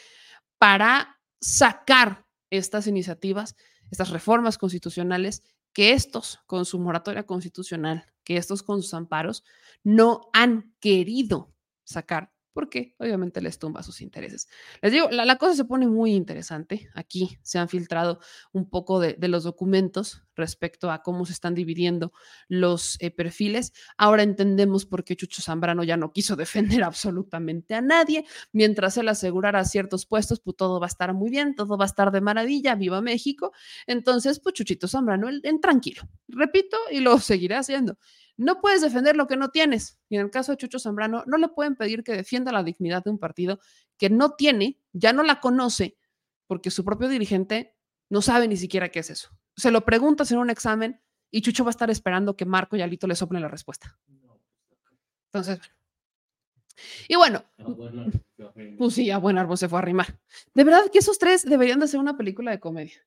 para sacar estas iniciativas, estas reformas constitucionales que estos con su moratoria constitucional, que estos con sus amparos no han querido sacar porque obviamente les tumba sus intereses. Les digo, la, cosa se pone muy interesante. Aquí se han filtrado un poco de, los documentos respecto a cómo se están dividiendo los eh, perfiles. Ahora entendemos por qué Chucho Zambrano ya no quiso *laughs* defender absolutamente a nadie. Mientras él asegurara ciertos puestos, pues todo va a estar muy bien, todo va a estar de maravilla, viva México. Entonces, pues Chuchito Zambrano, en tranquilo. Repito, y lo *laughs* seguirá haciendo. No puedes defender lo que no tienes. Y en el caso de Chucho Zambrano, no le pueden pedir que defienda la dignidad de un partido que no tiene, ya no la conoce, porque su propio dirigente no sabe ni siquiera qué es eso. Se lo preguntas en un examen y Chucho va a estar esperando que Marco y Alito le soplen la respuesta. Entonces, y bueno, pues sí, a buen árbol se fue a arrimar. De verdad que esos tres deberían de ser una película de comedia.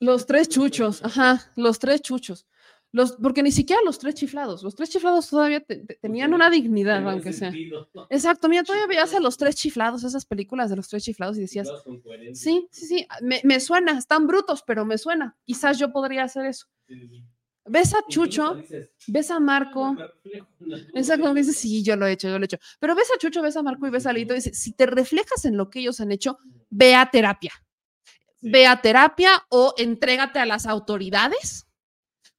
Los tres chuchos, ajá, los tres chuchos. Los, porque ni siquiera los tres chiflados, los tres chiflados todavía tenían una dignidad, aunque sea. Exacto, mira, todavía veías a los tres chiflados, esas películas de los tres chiflados y decías, sí, sí, sí, me, me, suena, están brutos, pero me suena, quizás yo podría hacer eso. Ves a Chucho, ves a Marco, exacto, dices, sí, yo lo he hecho, yo lo he hecho, pero ves a Chucho, ves a Marco y ves a Lito y dices, si te reflejas en lo que ellos han hecho, ve a terapia, ve a terapia o entrégate a las autoridades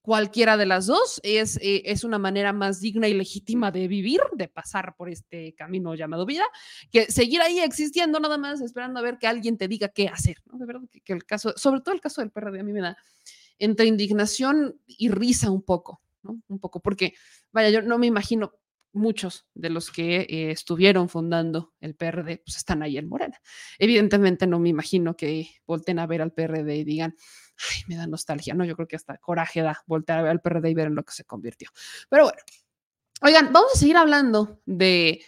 cualquiera de las dos es, eh, es una manera más digna y legítima de vivir, de pasar por este camino llamado vida, que seguir ahí existiendo nada más esperando a ver que alguien te diga qué hacer. De verdad que, el caso, sobre todo el caso del PRD, a mí me da entre indignación y risa un poco. Un poco, porque, vaya, yo no me imagino muchos de los que eh, estuvieron fundando el PRD, pues están ahí en Morena. Evidentemente no me imagino que volten a ver al PRD y digan, ay, me da nostalgia, ¿no? Yo creo que hasta coraje da voltear a ver al PRD y ver en lo que se convirtió. Pero bueno, oigan, vamos a seguir hablando de,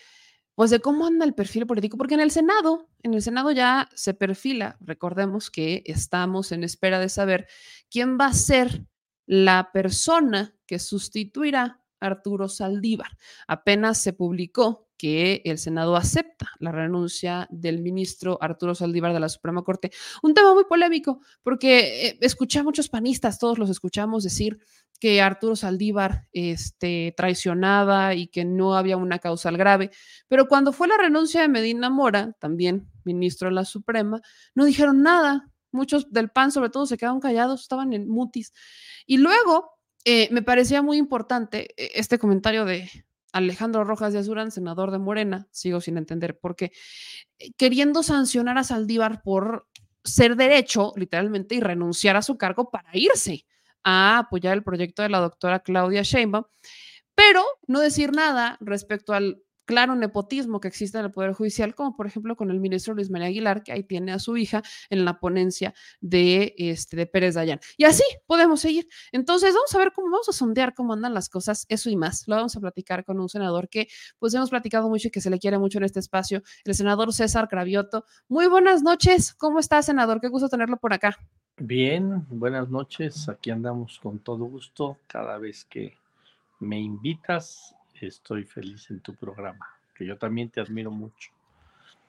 pues de cómo anda el perfil político, porque en el Senado, en el Senado ya se perfila, recordemos que estamos en espera de saber quién va a ser la persona que sustituirá Arturo Saldívar. Apenas se publicó que el Senado acepta la renuncia del ministro Arturo Saldívar de la Suprema Corte. Un tema muy polémico, porque eh, escuché a muchos panistas, todos los escuchamos decir que Arturo Saldívar este, traicionaba y que no había una causal grave. Pero cuando fue la renuncia de Medina Mora, también ministro de la Suprema, no dijeron nada. Muchos del PAN, sobre todo, se quedaron callados, estaban en mutis. Y luego eh, me parecía muy importante eh, este comentario de, Alejandro Rojas de Azurán, senador de Morena, sigo sin entender por qué, eh, queriendo sancionar a Saldívar por ser derecho, literalmente, y renunciar a su cargo para irse a apoyar el proyecto de la doctora Claudia Sheinbaum, pero no decir nada respecto al claro nepotismo que existe en el Poder Judicial, como por ejemplo con el ministro Luis María Aguilar, que ahí tiene a su hija en la ponencia de, este, de Pérez Dayán. Y así podemos seguir. Entonces, vamos a ver cómo vamos a sondear cómo andan las cosas, eso y más. Lo vamos a platicar con un senador que pues hemos platicado mucho y que se le quiere mucho en este espacio, el senador César Cravioto. Muy buenas noches, ¿cómo está, senador? Qué gusto tenerlo por acá. Bien, buenas noches. Aquí andamos con todo gusto cada vez que me invitas estoy feliz en tu programa, que yo también te admiro mucho.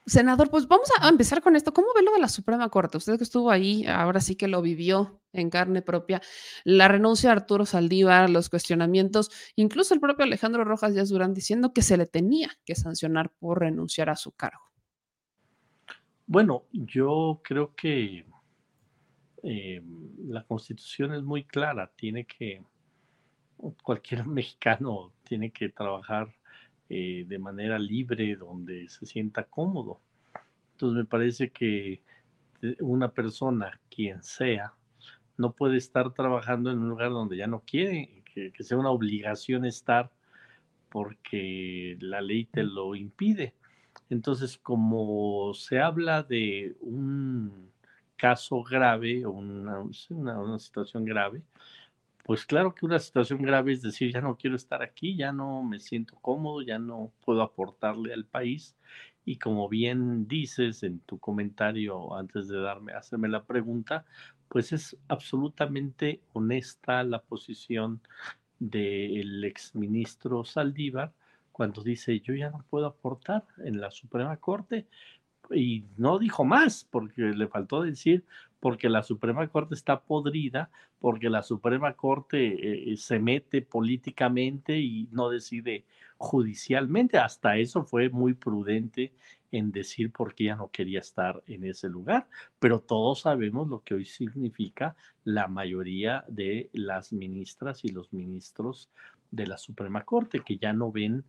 Senador, pues vamos a empezar con esto. ¿Cómo ve lo de la Suprema Corte? Usted que estuvo ahí, ahora sí que lo vivió en carne propia, la renuncia de Arturo Saldívar, los cuestionamientos, incluso el propio Alejandro Rojas Díaz Durán diciendo que se le tenía que sancionar por renunciar a su cargo. Bueno, yo creo que eh, la constitución es muy clara, tiene que cualquier *laughs* mexicano tiene que trabajar eh, de manera libre, donde se sienta cómodo. Entonces me parece que eh, una persona, quien sea, no puede estar trabajando en un lugar donde ya no quiere, que, que sea una obligación estar porque la ley te lo impide. Entonces, como se habla de un caso grave una, una situación grave, pues claro que una situación grave es decir, ya no quiero estar aquí, ya no me siento cómodo, ya no puedo aportarle al país. Y como bien dices en tu comentario antes de darme, hacerme la pregunta, pues es absolutamente honesta la posición del exministro Saldívar cuando dice yo ya no puedo aportar en la Suprema Corte y no dijo más porque le faltó decir porque la Suprema Corte está podrida, porque la Suprema Corte eh, se mete políticamente y no decide judicialmente. Hasta eso fue muy prudente en decir por qué ella no quería estar en ese lugar, pero todos sabemos lo que hoy significa la mayoría de las ministras y los ministros de la Suprema Corte, que ya no ven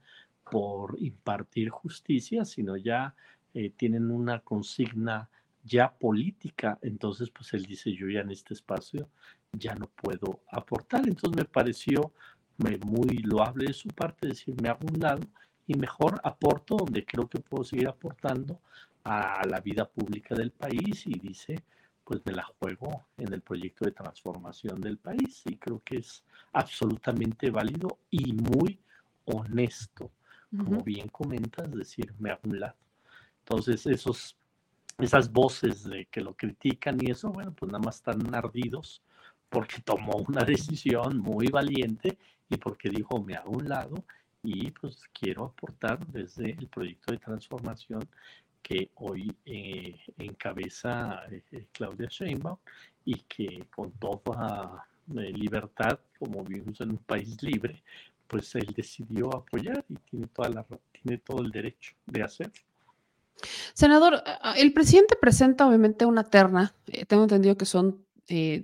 por impartir justicia, sino ya eh, tienen una consigna ya política. Entonces, pues él dice, yo ya en este espacio ya no puedo aportar. Entonces me pareció muy loable de su parte decirme hago un lado y mejor aporto donde creo que puedo seguir aportando a la vida pública del país y dice, pues me la juego en el proyecto de transformación del país y creo que es absolutamente válido y muy honesto, como bien comentas, decirme a un lado. Entonces, esos, esas voces de que lo critican y eso, bueno, pues nada más están ardidos porque tomó una *laughs* decisión muy valiente y porque dijo, me hago un lado y pues quiero aportar desde el proyecto de transformación que hoy eh, encabeza eh, Claudia Sheinbaum y que con toda eh, libertad, como vivimos en un país libre, pues él decidió apoyar y tiene, toda la, tiene todo el derecho de hacerlo. Senador, el presidente presenta obviamente una terna, tengo entendido que son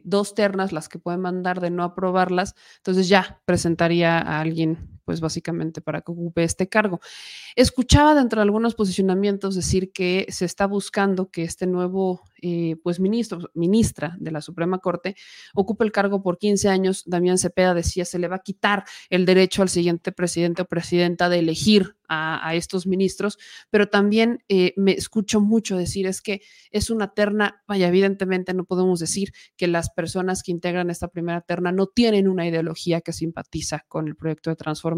dos ternas las que pueden mandar de no aprobarlas, entonces ya presentaría a alguien pues básicamente para que ocupe este cargo. Escuchaba dentro de algunos posicionamientos decir que se está buscando que este nuevo eh, pues ministro, ministra de la Suprema Corte ocupe el cargo por 15 años. Damián Cepeda decía, se le va a quitar el derecho al siguiente presidente o presidenta de elegir a, estos ministros, pero también eh, me escucho mucho decir es que es una terna, vaya, evidentemente no podemos decir que las personas que integran esta primera terna no tienen una ideología que simpatiza con el proyecto de transformación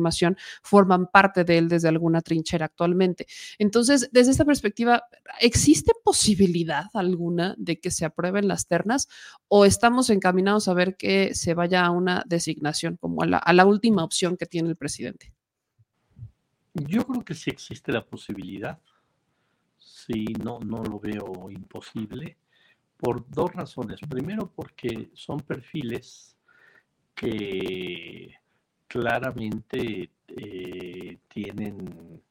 forman parte de él desde alguna trinchera actualmente. Entonces, desde esta perspectiva, ¿existe posibilidad alguna de que se aprueben las ternas o estamos encaminados a ver que se vaya a una designación como a la, última opción que tiene el presidente? Yo creo que sí existe la posibilidad. Sí, no, no lo veo imposible por dos razones. Primero, porque son perfiles que claramente eh, tienen,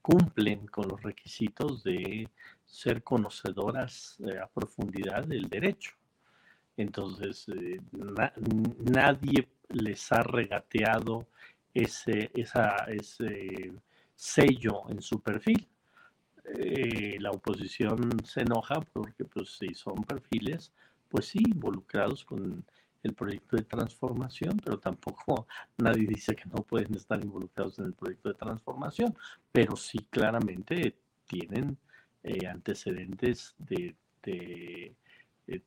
cumplen con los requisitos de ser conocedoras eh, a profundidad del derecho. Entonces, eh, nadie les ha regateado ese, ese sello en su perfil. la oposición se enoja porque, pues, si son perfiles, pues sí, involucrados con el proyecto de transformación, pero tampoco *laughs* nadie dice que no pueden estar involucrados en el proyecto de transformación, pero sí claramente tienen eh, antecedentes de,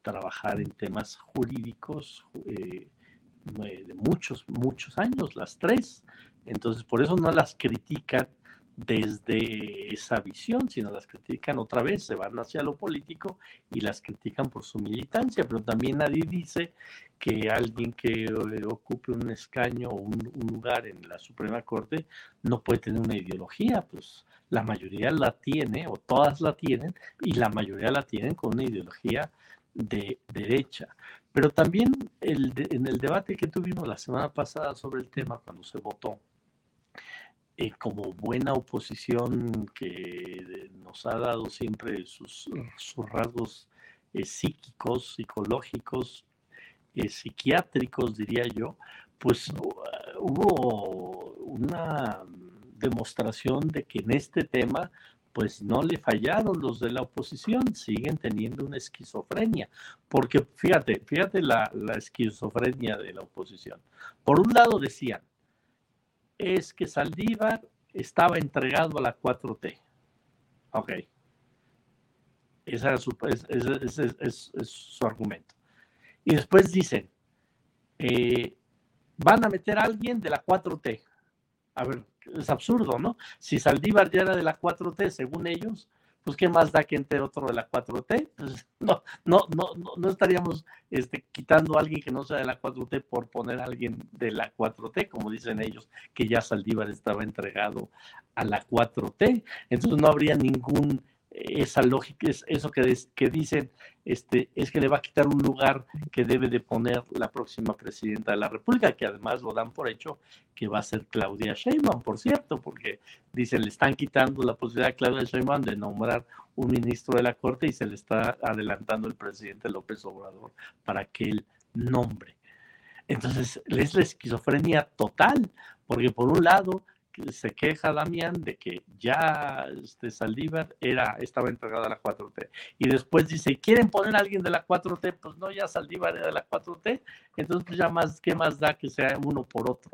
trabajar en temas jurídicos eh, de muchos, muchos años, las tres. Entonces, por eso no las critican desde esa visión, sino las critican otra vez, se van hacia lo político y las critican por su militancia, pero también nadie dice que alguien que eh, ocupe un escaño o un, lugar en la Suprema Corte no puede tener una ideología, pues la mayoría la tiene o todas la tienen y la mayoría la tienen con una ideología de derecha. Pero también en el debate que tuvimos la semana pasada sobre el tema, cuando se votó, eh, como buena oposición que nos ha dado siempre sus, rasgos eh, psíquicos, psicológicos, eh, psiquiátricos, diría yo, pues hubo una demostración de que en este tema pues no le fallaron los de la oposición, siguen teniendo una esquizofrenia, porque fíjate, fíjate la, la esquizofrenia de la oposición. Por un lado decían, es que Saldívar estaba entregado a la 4T. Ok. Ese es, su argumento. Y después dicen, eh, van a meter a alguien de la 4T. A ver, es absurdo, ¿no? Si Saldívar ya era de la 4T, según ellos, pues qué más da que entre otro de la 4T. Pues, *laughs* no, no, no, no, estaríamos este, quitando a alguien que no sea de la 4T por poner a alguien de la 4T, como dicen ellos, que ya Saldívar estaba entregado a la 4T. Entonces no habría ningún, esa lógica, es eso que, que dicen, este, es que le va a quitar un lugar que debe de poner la próxima presidenta de la República, que además lo dan por hecho que va a ser Claudia Sheinbaum, por cierto, porque dicen, le están quitando la posibilidad a Claudia Sheinbaum de nombrar un ministro de la Corte y se le está adelantando el presidente López Obrador para que él nombre. Entonces, es la esquizofrenia total, porque por un lado se queja Damián de que ya este Saldívar era, estaba entregado a la 4T. Y después dice, ¿quieren poner a alguien de la 4T? Pues no, ya Saldívar era de la 4T. Entonces, pues ya más, ¿qué más da que sea uno por otro?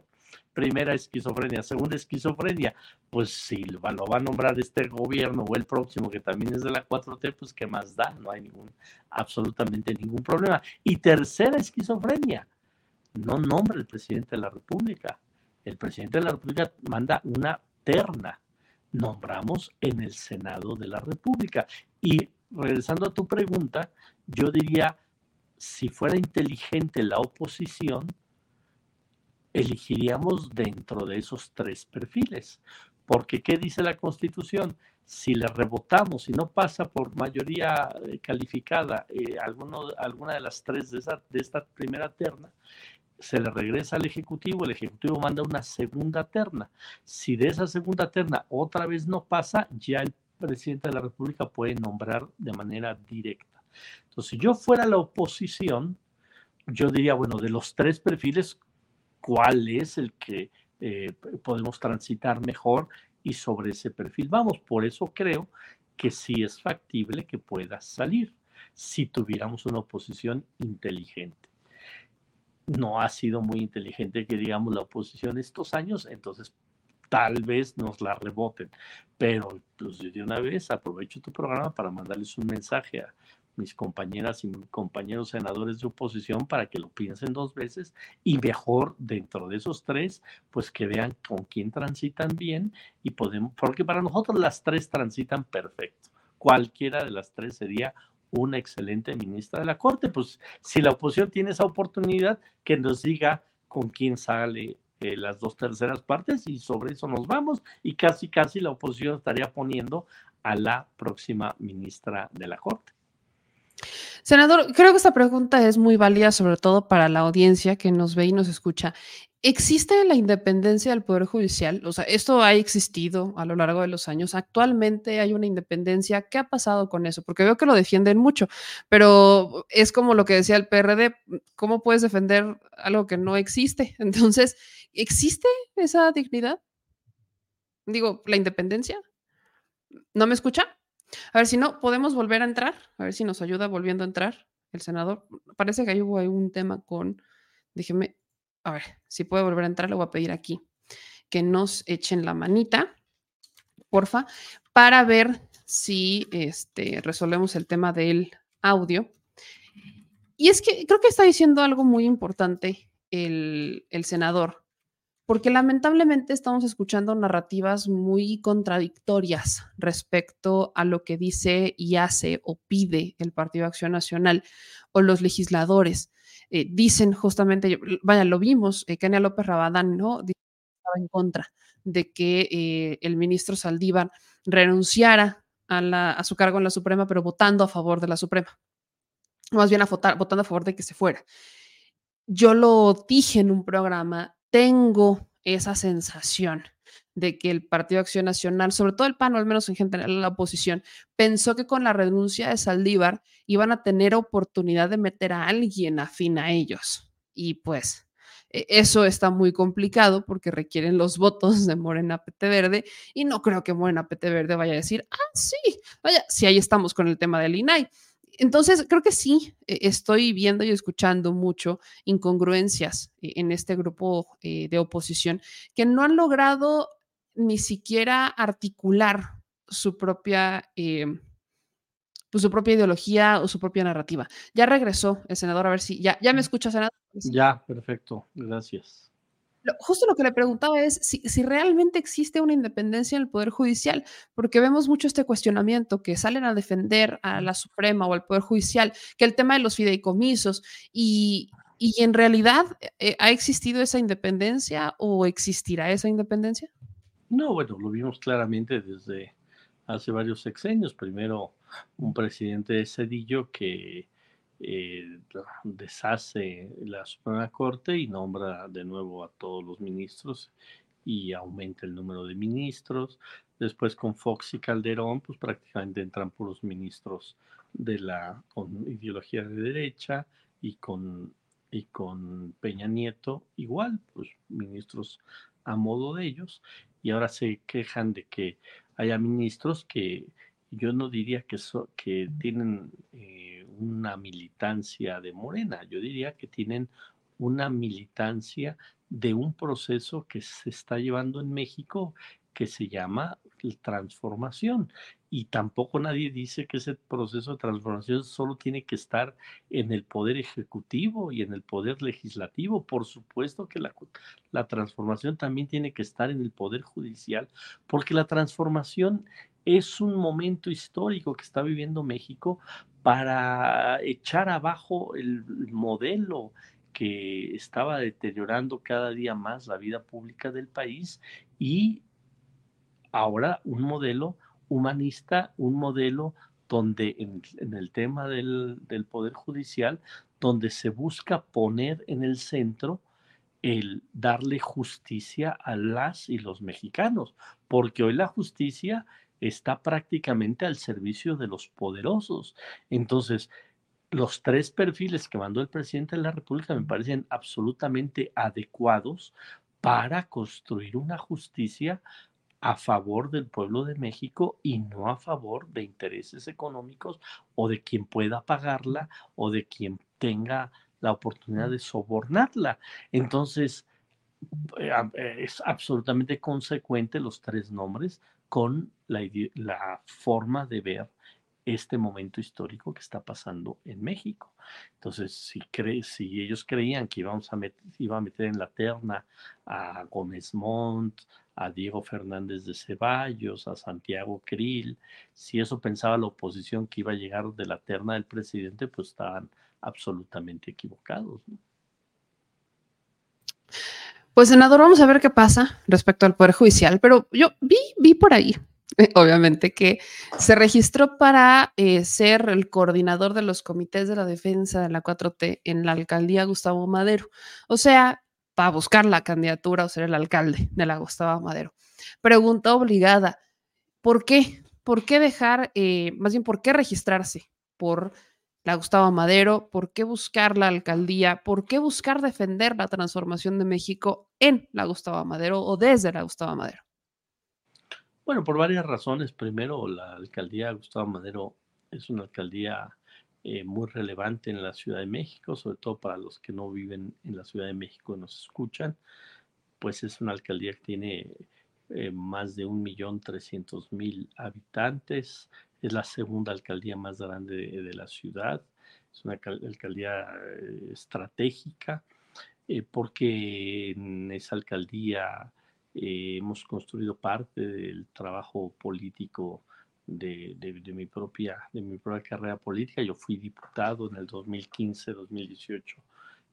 Primera esquizofrenia. Segunda esquizofrenia, pues si lo va a nombrar este gobierno o el próximo que también es de la 4T, pues ¿qué más da? No hay ningún, absolutamente ningún problema. Y tercera esquizofrenia, no nombra el presidente de la República el presidente de la República manda una terna. Nombramos en el Senado de la República. Y regresando a tu pregunta, yo diría, si fuera inteligente la oposición, elegiríamos dentro de esos tres perfiles. Porque, ¿qué dice la Constitución? Si le rebotamos y no pasa por mayoría eh, calificada eh, alguna de las tres de esta primera terna, se le regresa al Ejecutivo, el Ejecutivo manda una segunda terna. Si de esa segunda terna otra vez no pasa, ya el presidente de la República puede nombrar de manera directa. Entonces, si yo fuera la oposición, yo diría, bueno, de los tres perfiles, ¿cuál es el que eh, podemos transitar mejor? Y sobre ese perfil vamos. Por eso creo que sí es factible que pueda salir si tuviéramos una oposición inteligente no ha sido muy inteligente que digamos la oposición estos años, entonces tal vez nos la reboten. Pero pues, de una vez aprovecho tu programa para mandarles un mensaje a mis compañeras y compañeros senadores de oposición para que lo piensen dos veces y mejor dentro de esos tres, pues que vean con quién transitan bien y podemos, porque para nosotros las tres transitan perfecto. Cualquiera de las tres sería una excelente ministra de la Corte. Pues si la oposición tiene esa oportunidad, que nos diga con quién sale eh, las dos terceras partes y sobre eso nos vamos y casi, casi la oposición estaría poniendo a la próxima ministra de la Corte. Senador, creo que esta pregunta es muy válida, sobre todo para la audiencia que nos ve y nos escucha. ¿Existe la independencia del Poder Judicial? O sea, esto ha existido a lo largo de los años. Actualmente hay una independencia. ¿Qué ha pasado con eso? Porque veo que lo defienden mucho, pero es como lo que decía el PRD, ¿cómo puedes defender algo que no existe? *laughs* Entonces, ¿existe esa dignidad? Digo, la independencia. ¿No me escucha? A ver si no, podemos volver a entrar. A ver si nos ayuda volviendo a entrar el senador. Parece que ahí hubo un tema con, déjeme a ver, si puede volver a entrar, le voy a pedir aquí que nos echen la manita, porfa, para ver si este, resolvemos el tema del audio. Y es que creo que está diciendo algo muy importante el, el senador, porque lamentablemente estamos escuchando narrativas muy contradictorias respecto a lo que dice y hace o pide el Partido Acción Nacional o los legisladores. Eh, dicen justamente, vaya, lo vimos, eh, Kenia López Rabadán, ¿no? Estaba en contra de que eh, el ministro Saldívar renunciara a, su cargo en la Suprema, pero votando a favor de la Suprema. Más bien a votar, votando a favor de que se fuera. Yo lo dije en un programa, tengo esa sensación de que el Partido Acción Nacional, sobre todo el PAN, o al menos en general la oposición, pensó que con la renuncia de Saldívar iban a tener oportunidad de meter a alguien afín a ellos. Y pues e, eso está muy complicado porque requieren los votos de Morena PT Verde y no creo que Morena PT Verde vaya a decir, ah, sí, vaya, si ahí estamos con el tema del INAI. Entonces, creo que sí, e, estoy viendo y escuchando mucho incongruencias e, en este grupo eh, de oposición que no han logrado ni siquiera articular su propia, em, pues, su propia ideología o su propia narrativa. Ya regresó el senador, a ver si ya, ya me escucha, senador. Ya, perfecto, gracias. justo lo que le preguntaba es si, si, realmente existe una independencia en el Poder Judicial, porque vemos mucho este cuestionamiento que salen a defender a la Suprema o al Poder Judicial, que el tema de los fideicomisos y, y en realidad eh, ha existido esa independencia o existirá esa independencia. No, bueno, lo vimos claramente desde hace varios sexenios. Primero un presidente de Cedillo que eh, deshace la Suprema Corte y nombra de nuevo a todos los ministros y aumenta el número de ministros. Después con Fox y Calderón, pues prácticamente entran puros ministros de la con ideología de derecha y con y con Peña Nieto igual, pues ministros a modo de ellos y ahora se quejan de que haya ministros que yo no diría que, que tienen eh, una militancia de Morena, yo diría que tienen una militancia de un proceso que se está llevando en México que se llama transformación. Y tampoco nadie dice que ese proceso de transformación solo tiene que estar en el poder ejecutivo y en el poder legislativo. Por supuesto que la, la transformación también tiene que estar en el poder judicial, porque la transformación es un momento histórico que está viviendo México para echar abajo el modelo que estaba deteriorando cada día más la vida pública del país y ahora un modelo humanista, un modelo donde en, el tema del, del, Poder Judicial, donde se busca poner en el centro el darle justicia a las y los mexicanos, porque hoy la justicia está prácticamente al servicio de los poderosos. Entonces, los tres perfiles que mandó el presidente de la República me parecen absolutamente adecuados para construir una justicia a favor del pueblo de México y no a favor de intereses económicos o de quien pueda pagarla o de quien tenga la oportunidad de sobornarla. Entonces, eh, eh, es absolutamente consecuente los tres nombres con la, la forma de ver este momento histórico que está pasando en México. Entonces, si, si ellos creían que íbamos a iba a meter en la terna a Gómez Montt, a Diego Fernández de Ceballos, a Santiago Krill, si eso pensaba la oposición que iba a llegar de la terna del presidente, pues estaban absolutamente equivocados. Pues senador, vamos a ver qué pasa respecto al Poder Judicial, pero yo vi, vi por ahí *laughs* obviamente, que se registró para eh, ser el coordinador de los comités de la defensa de la 4T en la alcaldía Gustavo Madero. O sea, para buscar la candidatura o ser el alcalde de la Gustavo Madero. Pregunta obligada, ¿por qué? ¿Por qué dejar, eh, más bien, por qué registrarse por la Gustavo Madero? ¿Por qué buscar la alcaldía? ¿Por qué buscar defender la transformación de México en la Gustavo Madero o desde la Gustavo Madero? Bueno, por varias razones. Primero, la alcaldía Gustavo Madero es una alcaldía eh, muy relevante en la Ciudad de México, sobre todo para los que no viven en la Ciudad de México y nos escuchan. Pues es una alcaldía que tiene eh, más de un millón trescientos mil habitantes. Es la segunda alcaldía más grande de, la ciudad. Es una alcaldía eh, estratégica porque en esa alcaldía eh, hemos construido parte del trabajo político de, mi propia, de mi propia carrera política. Yo fui diputado en el 2015-2018,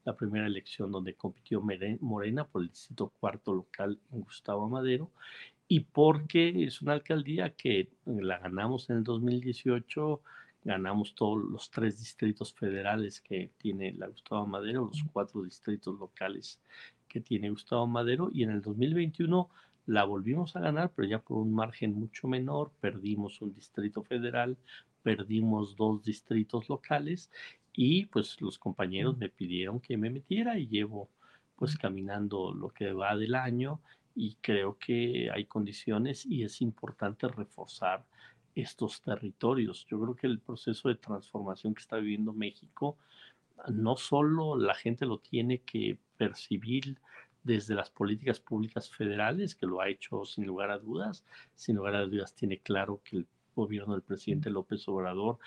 la primera elección donde compitió Morena por el distrito cuarto local en Gustavo Madero, y porque es una alcaldía que la ganamos en el 2018, ganamos todos los tres distritos federales que tiene la Gustavo Madero, los cuatro distritos locales que tiene Gustavo Madero y en el 2021 la volvimos a ganar, pero ya por un margen mucho menor, perdimos un distrito federal, perdimos dos distritos locales y pues los compañeros me pidieron que me metiera y llevo pues caminando lo que va del año y creo que hay condiciones y es importante reforzar estos territorios. Yo creo que el proceso de transformación que está viviendo México no solo la gente lo tiene que percibir desde las políticas públicas federales, que lo ha hecho sin lugar a dudas, sin lugar a dudas tiene claro que el gobierno del presidente López Obrador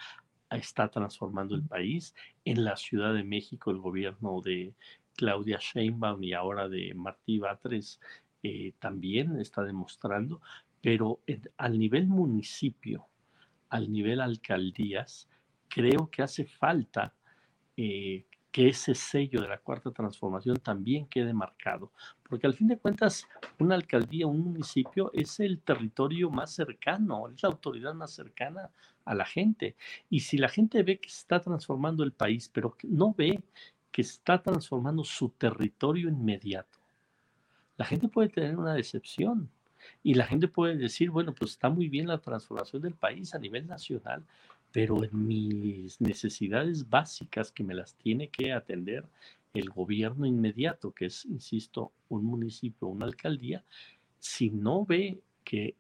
está transformando el país. En la Ciudad de México, el gobierno de Claudia Sheinbaum y ahora de Martí Batres eh, también está demostrando, pero al nivel municipio, al nivel alcaldías, creo que hace falta eh, que ese sello de la cuarta transformación también quede marcado, porque al fin de cuentas una alcaldía, un municipio es el territorio más cercano, es la autoridad más cercana a la gente. Y si la gente ve que se está transformando el país, pero no ve que está transformando su territorio inmediato, la gente puede tener una decepción. Y la gente puede decir, bueno, pues está muy bien la transformación del país a nivel nacional, pero en mis necesidades básicas que me las tiene que atender el gobierno inmediato, que es, insisto, un municipio, una alcaldía, si no ve que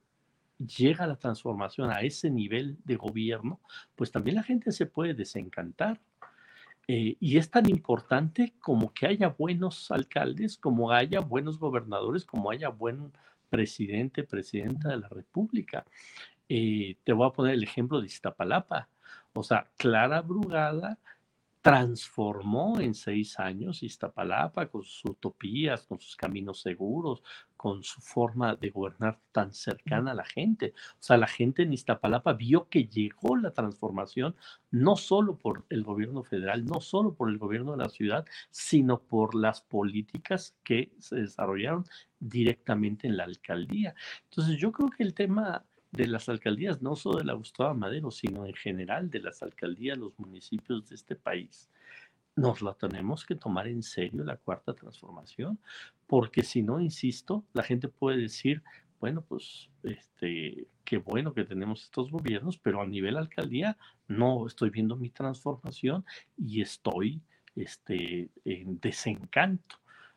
llega la transformación a ese nivel de gobierno, pues también la gente se puede desencantar. Eh, y es tan importante como que haya buenos alcaldes, como haya buenos gobernadores, como haya buen presidente, presidenta de la República. Eh, te voy a poner el ejemplo de Iztapalapa. O sea, Clara Brugada transformó en seis años Iztapalapa con sus utopías, con sus caminos seguros, con su forma de gobernar tan cercana a la gente. O sea, la gente en Iztapalapa vio que llegó la transformación no solo por el gobierno federal, no solo por el gobierno de la ciudad, sino por las políticas que se desarrollaron directamente en la alcaldía. Entonces, yo creo que el tema de las alcaldías, no solo de la Gustavo Madero, sino en general de las alcaldías, los municipios de este país, nos la tenemos que tomar en serio la cuarta transformación, porque si no, insisto, la gente puede decir, bueno, pues este, qué bueno que tenemos estos gobiernos, pero a nivel alcaldía no estoy viendo mi transformación y estoy este, en desencanto.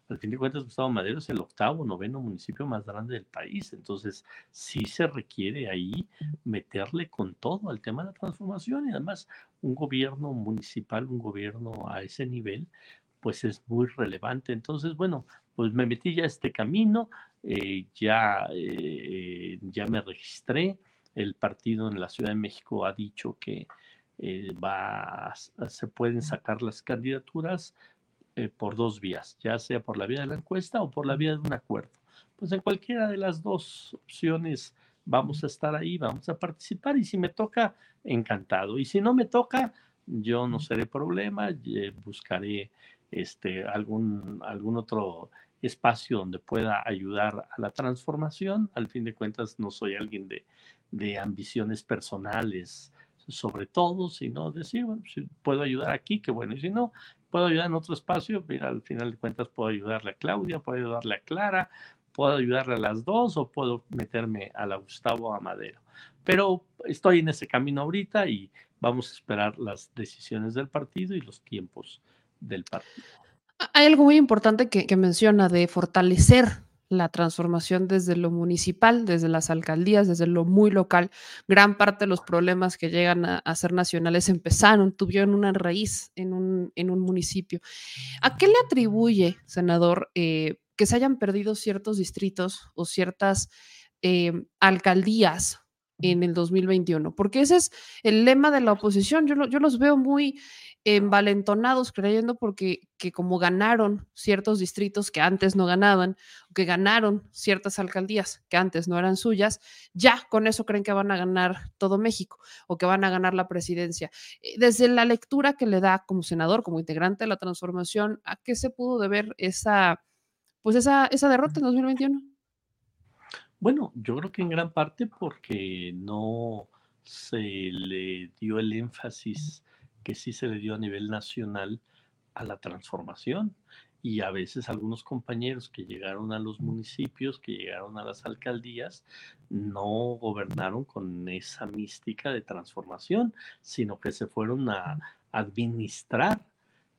Al fin de cuentas, Gustavo Madero es el octavo, noveno municipio más grande del país. Entonces, sí se requiere ahí meterle con todo al tema de la transformación y además un gobierno municipal, un gobierno a ese nivel, pues es muy relevante. Entonces, bueno, pues me metí ya a este camino, eh, ya, eh, ya me registré. El partido en la Ciudad de México ha dicho que eh, va, se pueden sacar las candidaturas eh, por dos vías, ya sea por la vía de la encuesta o por la vía de un acuerdo. Pues en cualquiera de las dos opciones vamos a estar ahí, vamos a participar y si me toca, encantado. Y si no me toca, yo no seré problema, buscaré este, algún, algún otro espacio donde pueda ayudar a la transformación. Al fin de cuentas, no soy alguien de, de ambiciones personales sobre todo, sino decir, bueno, si puedo ayudar aquí, qué bueno, y si no, puedo ayudar en otro espacio, mira, al final de cuentas puedo ayudarle a Claudia, puedo ayudarle a Clara, puedo ayudarle a las dos o puedo meterme a la Gustavo Amadero. Pero estoy en ese camino ahorita y vamos a esperar las decisiones del partido y los tiempos del partido. Hay algo muy importante que menciona de fortalecer la transformación desde lo municipal, desde las alcaldías, desde lo muy local. Gran parte de los problemas que llegan a, ser nacionales empezaron, tuvieron una raíz en un, municipio. ¿A qué le atribuye, senador, eh, que se hayan perdido ciertos distritos o ciertas eh, alcaldías en el 2021? Porque ese es el lema de la oposición. Yo, yo los veo muy envalentonados creyendo porque que como ganaron ciertos distritos que antes no ganaban, que ganaron ciertas alcaldías que antes no eran suyas, ya con eso creen que van a ganar todo México o que van a ganar la presidencia. Eh, desde la lectura que le da como senador, como integrante de la transformación, ¿a qué se pudo deber esa, pues esa, esa derrota en 2021? Bueno, yo creo que en gran parte porque no se le dio el énfasis que sí se le dio a nivel nacional a la transformación. Y a veces algunos compañeros que llegaron a los municipios, que llegaron a las alcaldías, no gobernaron con esa mística de transformación, sino que se fueron a administrar.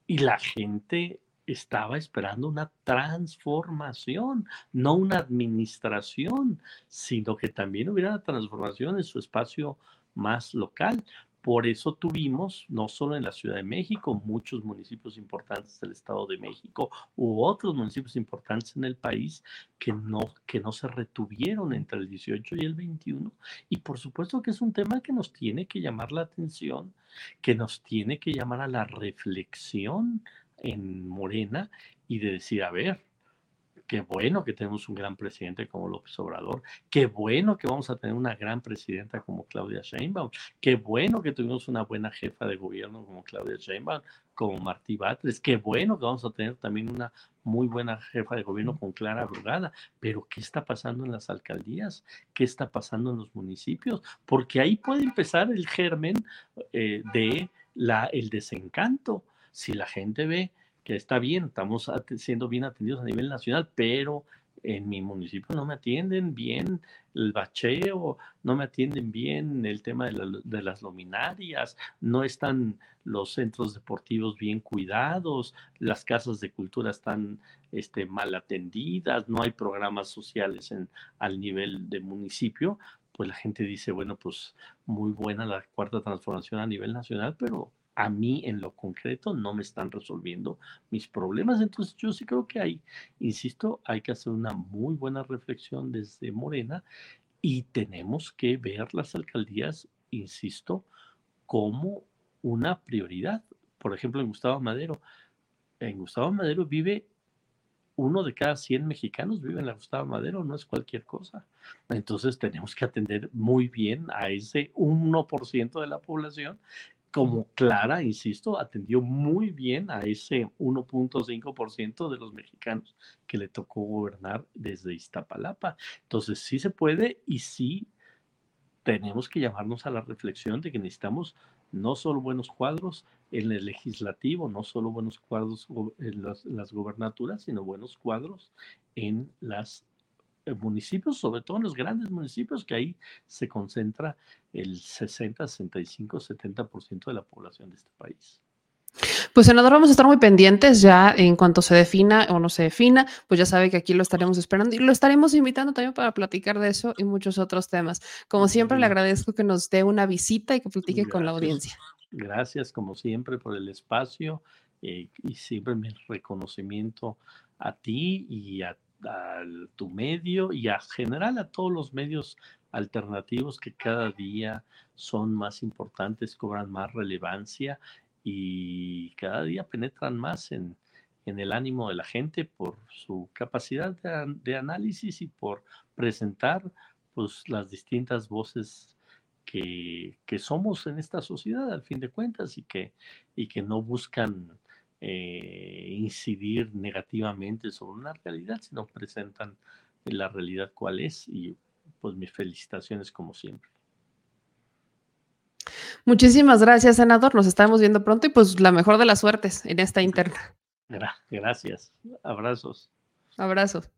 Y la gente estaba esperando una transformación, no una administración, sino que también hubiera una transformación en su espacio más local. Por eso tuvimos, no solo en la Ciudad de México, muchos municipios importantes del Estado de México u otros municipios importantes en el país que no, que no se retuvieron entre el 18 y el 21. Y por supuesto que es un tema que nos tiene que llamar la atención, que nos tiene que llamar a la reflexión en Morena y de decir, a ver, Qué bueno que tenemos un gran presidente como López Obrador. Qué bueno que vamos a tener una gran presidenta como Claudia Sheinbaum. Qué bueno que tuvimos una buena jefa de gobierno como Claudia Sheinbaum, como Martí Batres. Qué bueno que vamos a tener también una muy buena jefa de gobierno con Clara Brugada. Pero ¿qué está pasando en las alcaldías? ¿Qué está pasando en los municipios? Porque ahí puede empezar el germen eh, de la, el desencanto. Si la gente ve que está bien, estamos siendo bien atendidos a nivel nacional, pero en mi municipio no me atienden bien el bacheo, no me atienden bien el tema de, las luminarias, no están los centros deportivos bien cuidados, las casas de cultura están este, mal atendidas, no hay programas sociales en, al nivel de municipio, pues la gente dice, bueno, pues muy buena la cuarta transformación a nivel nacional, pero a mí en lo concreto no me están resolviendo mis problemas. Entonces yo sí creo que hay, insisto, hay que hacer una muy buena reflexión desde Morena y tenemos que ver las alcaldías, insisto, como una prioridad. Por ejemplo, en Gustavo Madero, en Gustavo Madero vive uno de cada 100 mexicanos vive en la Gustavo Madero, no es cualquier cosa. Entonces tenemos que atender muy bien a ese 1% de la población como Clara, insisto, atendió muy bien a ese 1.5% de los mexicanos que le tocó gobernar desde Iztapalapa. Entonces, sí se puede y sí tenemos que llamarnos a la reflexión de que necesitamos no solo buenos cuadros en el legislativo, no solo buenos cuadros en las, las gobernaturas, sino buenos cuadros en las municipios, sobre todo en los grandes municipios, que ahí se concentra el 60, 65, 70% de la población de este país. Pues senador, vamos a estar muy pendientes ya en cuanto se defina o no se defina, pues ya sabe que aquí lo estaremos esperando y lo estaremos invitando también para platicar de eso y muchos otros temas. Como siempre, le agradezco que nos dé una visita y que platique con la audiencia. Gracias, como siempre, por el espacio eh, y siempre mi reconocimiento a ti y a a tu medio y a general a todos los medios alternativos que cada día son más importantes, cobran más relevancia y cada día penetran más en, el ánimo de la gente por su capacidad de, análisis y por presentar pues, las distintas voces que, que, somos en esta sociedad al fin de cuentas y que, y que no buscan eh, incidir negativamente sobre una realidad, sino presentan la realidad cual es y pues mis felicitaciones como siempre. Muchísimas gracias, senador. Nos estamos viendo pronto y pues la mejor de las suertes en esta interna. Gracias. Abrazos. Abrazos.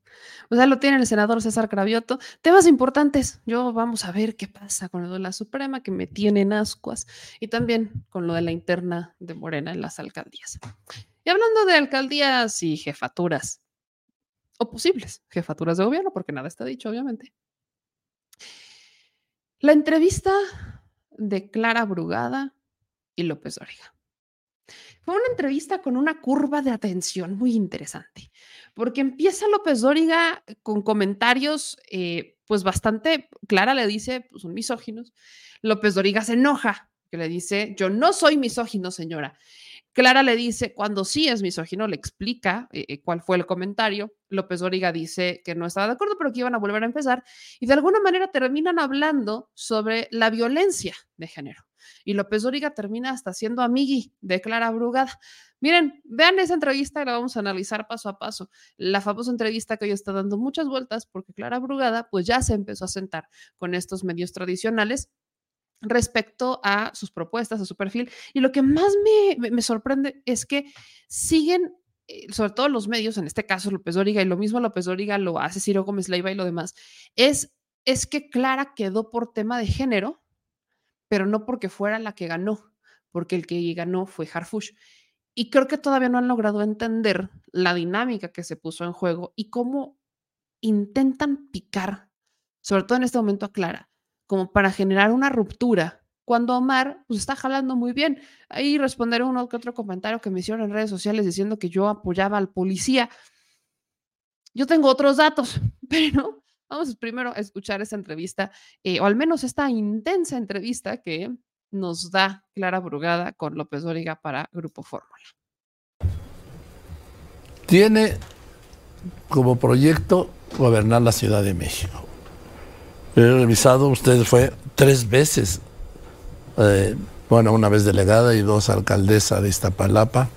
O sea, lo tiene el senador César Cravioto. Temas importantes. Yo vamos a ver qué pasa con lo de la Suprema, que me tienen ascuas, y también con lo de la interna de Morena en las alcaldías. Y hablando de alcaldías y jefaturas, o posibles jefaturas de gobierno, porque nada está dicho, obviamente. La entrevista de Clara Brugada y López Dóriga. Fue una entrevista con una curva de atención muy interesante, porque empieza López Dóriga con comentarios, eh, pues bastante, Clara le dice, pues son misóginos, López Dóriga se enoja, que le dice, yo no soy misógino, señora. Clara le dice, cuando sí es misógino, le explica eh, eh, cuál fue el comentario. López Dóriga dice que no estaba de acuerdo, pero que iban a volver a empezar. Y de alguna manera terminan hablando sobre la violencia de género y López Dóriga termina hasta siendo amigui de Clara Brugada. Miren, vean esa entrevista la vamos a analizar paso a paso. La famosa entrevista que hoy está dando muchas vueltas porque Clara Brugada pues ya se empezó a sentar con estos medios tradicionales respecto a sus propuestas, a su perfil. Y lo que más me, sorprende es que siguen eh, sobre todo los medios, en este caso López Dóriga, y lo mismo López Dóriga lo hace Ciro Gómez Leiva y lo demás, es, es que Clara quedó por tema de género pero no porque fuera la que ganó, porque el que ganó fue Harfush. Y creo que todavía no han logrado entender la dinámica que se puso en juego y cómo intentan picar, sobre todo en este momento a Clara, como para generar una ruptura, cuando Omar pues, está jalando muy bien. Ahí responderé uno que otro comentario que me hicieron en redes sociales diciendo que yo apoyaba al policía. Yo tengo otros datos, *laughs* pero Vamos primero a escuchar esta entrevista, eh, o al menos esta intensa entrevista que nos da Clara Brugada con López Dóriga para Grupo Fórmula. Tiene como proyecto gobernar la Ciudad de México. He revisado, usted fue tres veces, eh, bueno, una vez delegada y dos alcaldesa de Iztapalapa.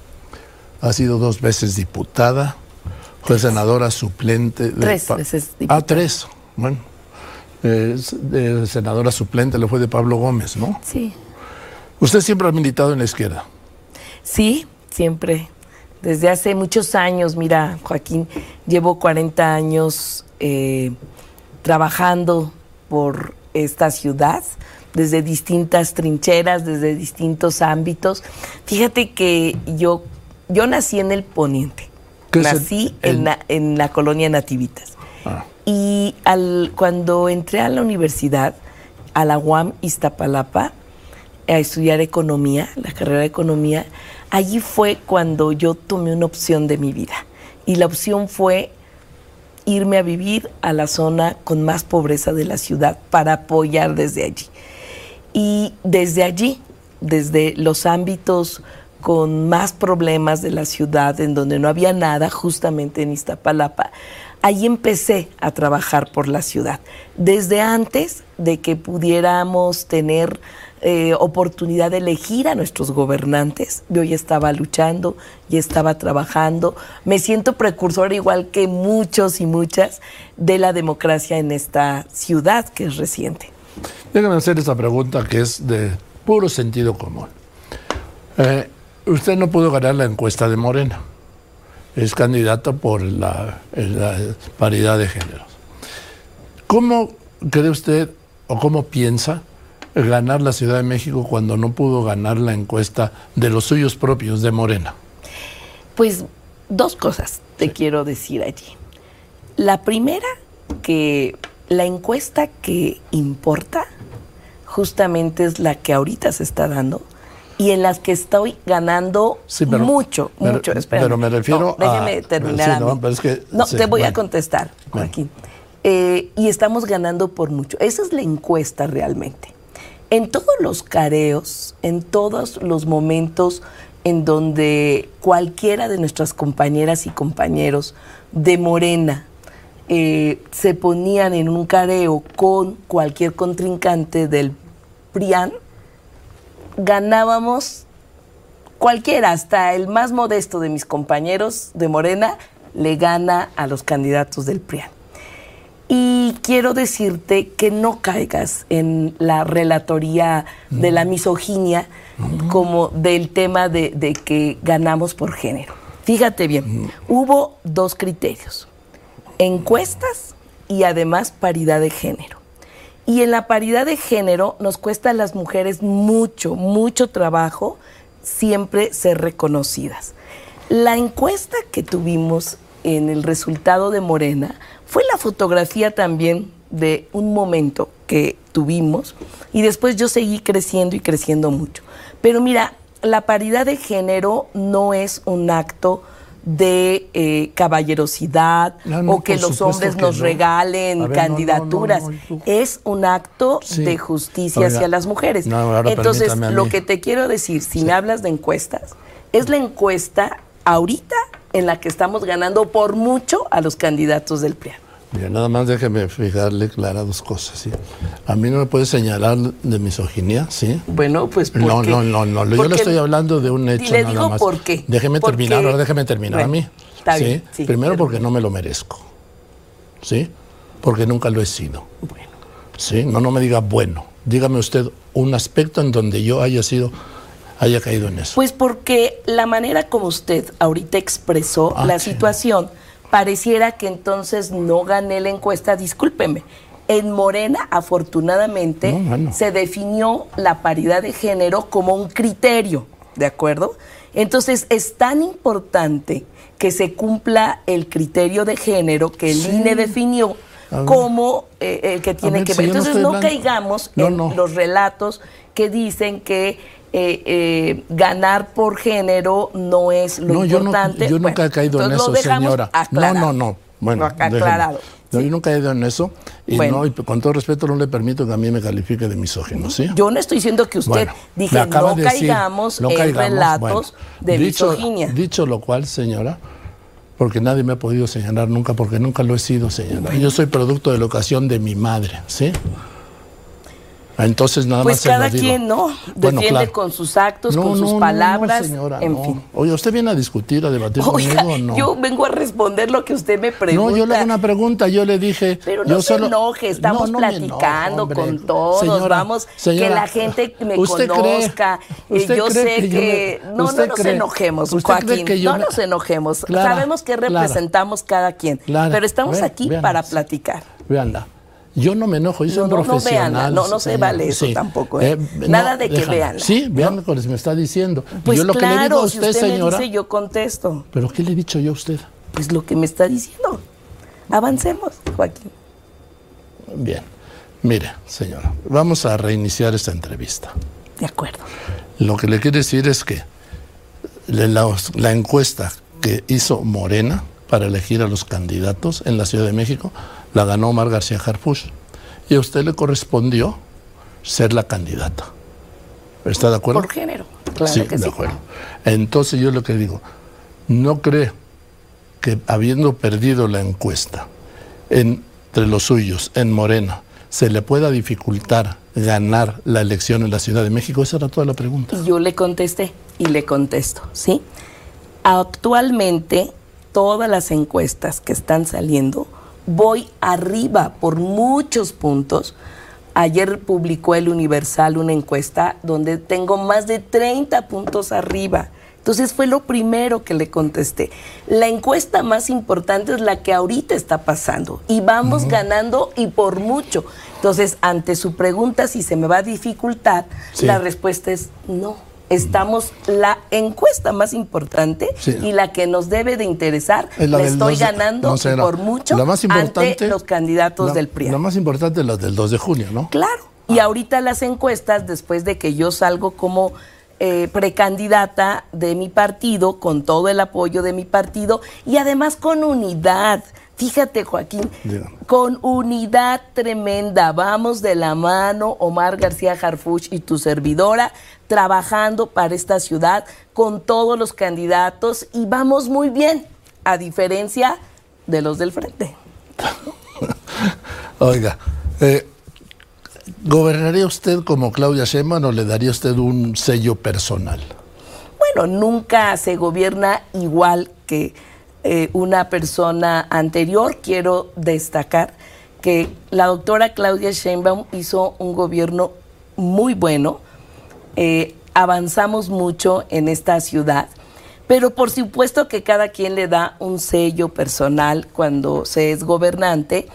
Ha sido dos veces diputada, fue senadora suplente. De Tres veces Ah, diputada. tres. Bueno, eh, senadora suplente le fue de Pablo Gómez, ¿no? Sí. Usted siempre ha militado en la izquierda. Sí, siempre. Desde hace muchos años, mira, Joaquín, llevo 40 años eh, trabajando por esta ciudad, desde distintas trincheras, desde distintos ámbitos. Fíjate que yo, yo nací en el Poniente. ¿Qué es el- Nací el- en, la, en la colonia Nativitas. Ah. Y al, cuando entré a la universidad, a la UAM Iztapalapa, a estudiar economía, la carrera de economía, allí fue cuando yo tomé una opción de mi vida. Y la opción fue irme a vivir a la zona con más pobreza de la ciudad para apoyar desde allí. Y desde allí, desde los ámbitos con más problemas de la ciudad, en donde no había nada, justamente en Iztapalapa, ahí empecé a trabajar por la ciudad. Desde antes de que pudiéramos tener eh, oportunidad de elegir a nuestros gobernantes, yo ya estaba luchando, ya estaba trabajando. Me siento precursora, igual que muchos y muchas, de la democracia en esta ciudad que es reciente. Déjame hacer esta pregunta que es de puro sentido común. Eh, usted no pudo ganar la encuesta de Morena. Es candidato por la, la paridad de géneros. ¿Cómo cree usted o cómo piensa ganar la Ciudad de México cuando no pudo ganar la encuesta de los suyos propios de Morena? Pues dos cosas te quiero decir allí. La primera, que la encuesta que importa justamente es la que ahorita se está dando y en las que estoy ganando Sí, pero- mucho, pero- mucho. Espérame. pero me refiero No, déjeme a- terminar. sí, a no, mí. pero es que- no, sí, te voy a contestar. Joaquín. Eh, y estamos ganando por mucho. Esa es la encuesta realmente. En todos los careos, en todos los momentos en donde cualquiera de nuestras compañeras y compañeros de Morena eh, se ponían en un careo con cualquier contrincante del PRIAN, ganábamos cualquiera, hasta el más modesto de mis compañeros de Morena, le gana a los candidatos del PRIAN. Y quiero decirte que no caigas en la relatoría de la misoginia como del tema de, de que ganamos por género. Fíjate bien, hubo dos criterios, encuestas y además paridad de género. Y en la paridad de género nos cuesta a las mujeres mucho, mucho trabajo siempre ser reconocidas. La encuesta que tuvimos en el resultado de Morena fue la fotografía también de un momento que tuvimos y después yo seguí creciendo y creciendo mucho. Pero mira, la paridad de género no es un acto de eh, caballerosidad No, no, o que los hombres que nos no. regalen ver, candidaturas. Es un acto Sí. de justicia Oiga, hacia las mujeres. ahora Entonces, lo que te quiero decir, si me hablas de encuestas, es la encuesta ahorita en la que estamos ganando por mucho a los candidatos del PRIAN. Mira, nada más déjeme fijarle clara dos cosas. ¿sí? A mí no me puede señalar de misoginia, ¿sí? Bueno, pues ¿por No, qué? no, no, no. Yo le estoy hablando de un hecho le nada digo más. por qué. Déjeme terminar, ahora déjeme terminar a mí. está ¿sí? bien, sí, Primero porque no me lo merezco. ¿Sí? Porque nunca lo he sido. Bueno, ¿Sí? No, no me diga bueno. Dígame usted un aspecto en donde yo haya sido, haya caído en eso. Pues porque la manera como usted ahorita expresó Ah, la sí. situación, pareciera que entonces no gané la encuesta, discúlpeme. En Morena, afortunadamente, No, bueno. se definió la paridad de género como un criterio, ¿de acuerdo? Entonces, es tan importante que se cumpla el criterio de género que el Sí. INE definió ver. como eh, el que tiene ver, que ver. Entonces, no caigamos No, en los relatos que dicen que eh, eh, ganar por género no es lo no, yo, no, importante. yo nunca Bueno, he caído en eso, señora. aclarado. No, no, no. Bueno, aclarado. No, yo nunca he caído en eso. Y, Bueno. no, y con todo respeto no le permito que a mí me califique de misógino, ¿sí? Yo no estoy diciendo que usted Bueno, dije no de decir, caigamos en relatos bueno. de dicho, misoginia. Dicho lo cual, señora, porque nadie me ha podido señalar nunca, porque nunca lo he sido señalado. Yo soy producto de la ocasión de mi madre, ¿sí? Entonces nada Pues más se cada quien, ¿no? Bueno, Defiende claro. con sus actos, No, con sus no, no, palabras, señora, en no. fin. Oye, ¿usted viene a discutir, a debatir Oiga, conmigo o no? yo vengo a responder lo que usted me pregunta. No, yo le hago una pregunta, yo le dije. Pero no yo se solo- enoje, estamos platicando hombre. con todos, Señora, vamos, que la gente me ¿usted cree- conozca. Eh, usted yo cree sé que que, yo me- no, no nos cree- enojemos, Joaquín, que yo no me- nos enojemos. Clara, Sabemos que Clara. representamos cada quien, pero estamos aquí para platicar. Véanla. Yo no me enojo, yo soy No, un no, no profesional. no, no se vale eso tampoco, ¿eh? no, Nada de que véanla, Sí, vean lo que me está diciendo. Pues yo lo que le digo claro, a si usted, usted señora. me dice, yo contesto. ¿Pero qué le he dicho yo a usted? Pues lo que me está diciendo. Avancemos, Joaquín. Bien. Mire, señora, vamos a reiniciar esta entrevista. De acuerdo. Lo que le quiero decir es que la encuesta que hizo Morena para elegir a los candidatos en la Ciudad de México la ganó Omar García Harfuch. Y a usted le correspondió ser la candidata. ¿Está de acuerdo? Por género. Claro sí, que de sí. acuerdo. Entonces yo lo que digo, no cree que habiendo perdido la encuesta entre los suyos en Morena, se le pueda dificultar ganar la elección en la Ciudad de México? Esa era toda la pregunta. Y yo le contesté y le contesto, ¿sí? Actualmente, todas las encuestas que están saliendo, voy arriba por muchos puntos. Ayer publicó el Universal una encuesta donde tengo más de 30 puntos arriba. Entonces fue lo primero que le contesté. La encuesta más importante es la que ahorita está pasando y vamos ganando y por mucho. Entonces, ante su pregunta si se me va a dificultar, Sí. la respuesta es no. Estamos la encuesta más importante Sí. y la que nos debe de interesar, Es la la del estoy 2 de- ganando no, por mucho la más importante- ante los candidatos la, del PRI. La más importante es la del 2 de junio, ¿no? Claro. Y ahorita las encuestas, después de que yo salgo como eh, precandidata de mi partido, con todo el apoyo de mi partido y además con unidad. Fíjate, Joaquín, con unidad tremenda. Vamos de la mano, Omar García Harfuch y tu servidora, trabajando para esta ciudad con todos los candidatos y vamos muy bien, a diferencia de los del frente. *laughs* Oiga, eh, ¿gobernaría usted como Claudia Sheinbaum o le daría usted un sello personal? Bueno, nunca se gobierna igual que eh, una persona anterior. Quiero destacar que la doctora Claudia Sheinbaum hizo un gobierno muy bueno. Eh, avanzamos mucho en esta ciudad. Pero por supuesto que cada quien le da un sello personal cuando se es gobernante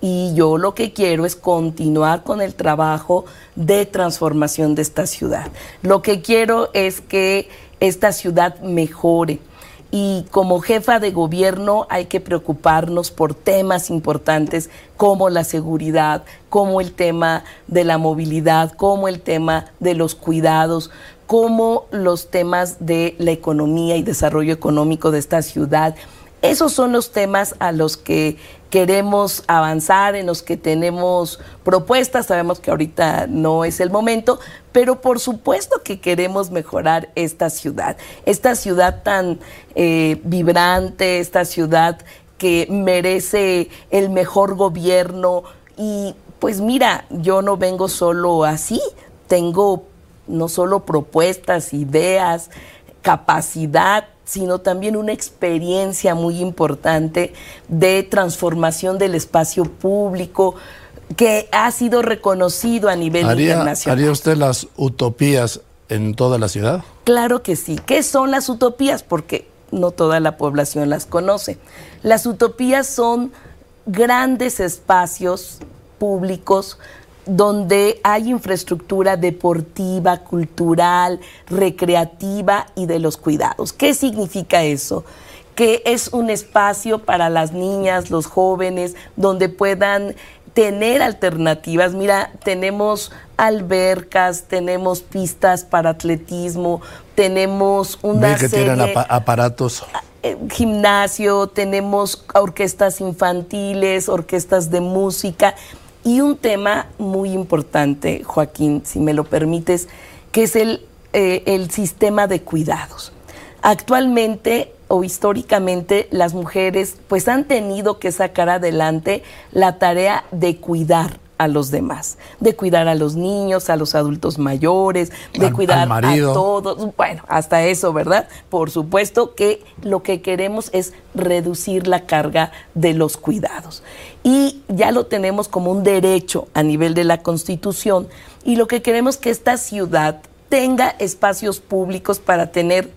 y yo lo que quiero es continuar con el trabajo de transformación de esta ciudad. Lo que quiero es que esta ciudad mejore. Y como jefa de gobierno hay que preocuparnos por temas importantes como la seguridad, como el tema de la movilidad, como el tema de los cuidados, como los temas de la economía y desarrollo económico de esta ciudad. Esos son los temas a los que queremos avanzar, en los que tenemos propuestas. Sabemos que ahorita no es el momento, pero por supuesto que queremos mejorar esta ciudad. Esta ciudad tan eh, vibrante, esta ciudad que merece el mejor gobierno. Y pues mira, yo no vengo solo así, tengo no solo propuestas, ideas, capacidad, sino también una experiencia muy importante de transformación del espacio público que ha sido reconocido a nivel ¿Haría, internacional. ¿Haría usted las utopías en toda la ciudad? Claro que sí. ¿Qué son las utopías? Porque no toda la población las conoce. Las utopías son grandes espacios públicos donde hay infraestructura deportiva, cultural, recreativa y de los cuidados. ¿Qué significa eso? Que es un espacio para las niñas, los jóvenes, donde puedan tener alternativas. Mira, tenemos albercas, tenemos pistas para atletismo, tenemos una Ve que serie tienen apa- aparatos. eh, gimnasio, tenemos orquestas infantiles, orquestas de música y un tema muy importante, Joaquín, si me lo permites, que es el, eh, el sistema de cuidados. Actualmente o históricamente las mujeres pues han tenido que sacar adelante la tarea de cuidar a los demás, de cuidar a los niños, a los adultos mayores, de Al- cuidar al a todos. Bueno, hasta eso, ¿verdad? Por supuesto que lo que queremos es reducir la carga de los cuidados. Y ya lo tenemos como un derecho a nivel de la Constitución y lo que queremos es que esta ciudad tenga espacios públicos para tener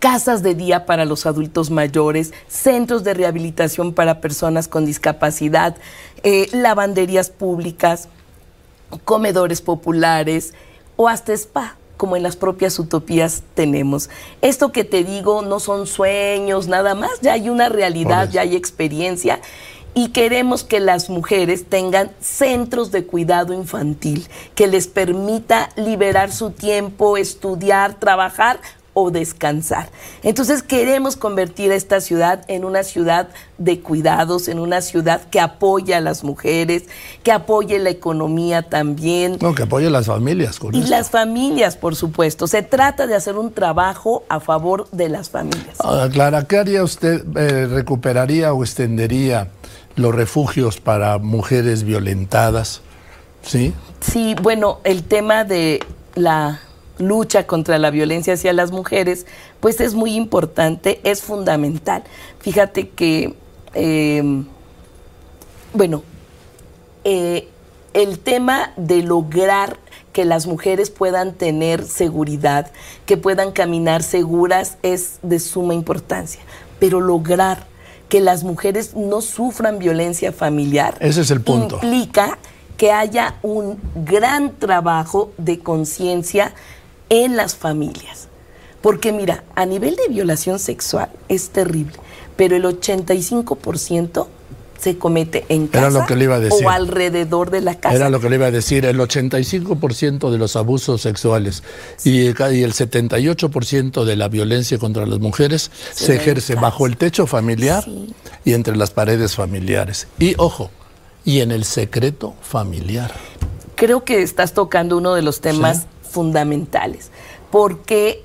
casas de día para los adultos mayores, centros de rehabilitación para personas con discapacidad, eh, lavanderías públicas, comedores populares o hasta spa, como en las propias utopías tenemos. Esto que te digo no son sueños, nada más, ya hay una realidad, ya hay experiencia y queremos que las mujeres tengan centros de cuidado infantil que les permita liberar su tiempo, estudiar, trabajar o descansar. Entonces queremos convertir a esta ciudad en una ciudad de cuidados, en una ciudad que apoya a las mujeres, que apoye la economía también. No, que apoye a las familias con Y esto. las familias, por supuesto. Se trata de hacer un trabajo a favor de las familias. Clara, ¿qué haría usted? Eh, ¿Recuperaría o extendería los refugios para mujeres violentadas? ¿Sí? Sí, bueno, el tema de la lucha contra la violencia hacia las mujeres, pues es muy importante, es fundamental. Fíjate que, eh, bueno, eh, el tema de lograr que las mujeres puedan tener seguridad, que puedan caminar seguras, es de suma importancia. Pero lograr que las mujeres no sufran violencia familiar Ese es el punto. implica que haya un gran trabajo de conciencia en las familias. Porque mira, a nivel de violación sexual es terrible, pero el 85% se comete en casa Era lo que le iba a decir. o alrededor de la casa. Era lo que le iba a decir. El 85% de los abusos sexuales y el ca- y el 78% de la violencia contra las mujeres Se ejerce bajo el techo familiar Sí. y entre las paredes familiares. Y ojo, y en el secreto familiar. creo que estás tocando uno de los temas Sí. Fundamentales, porque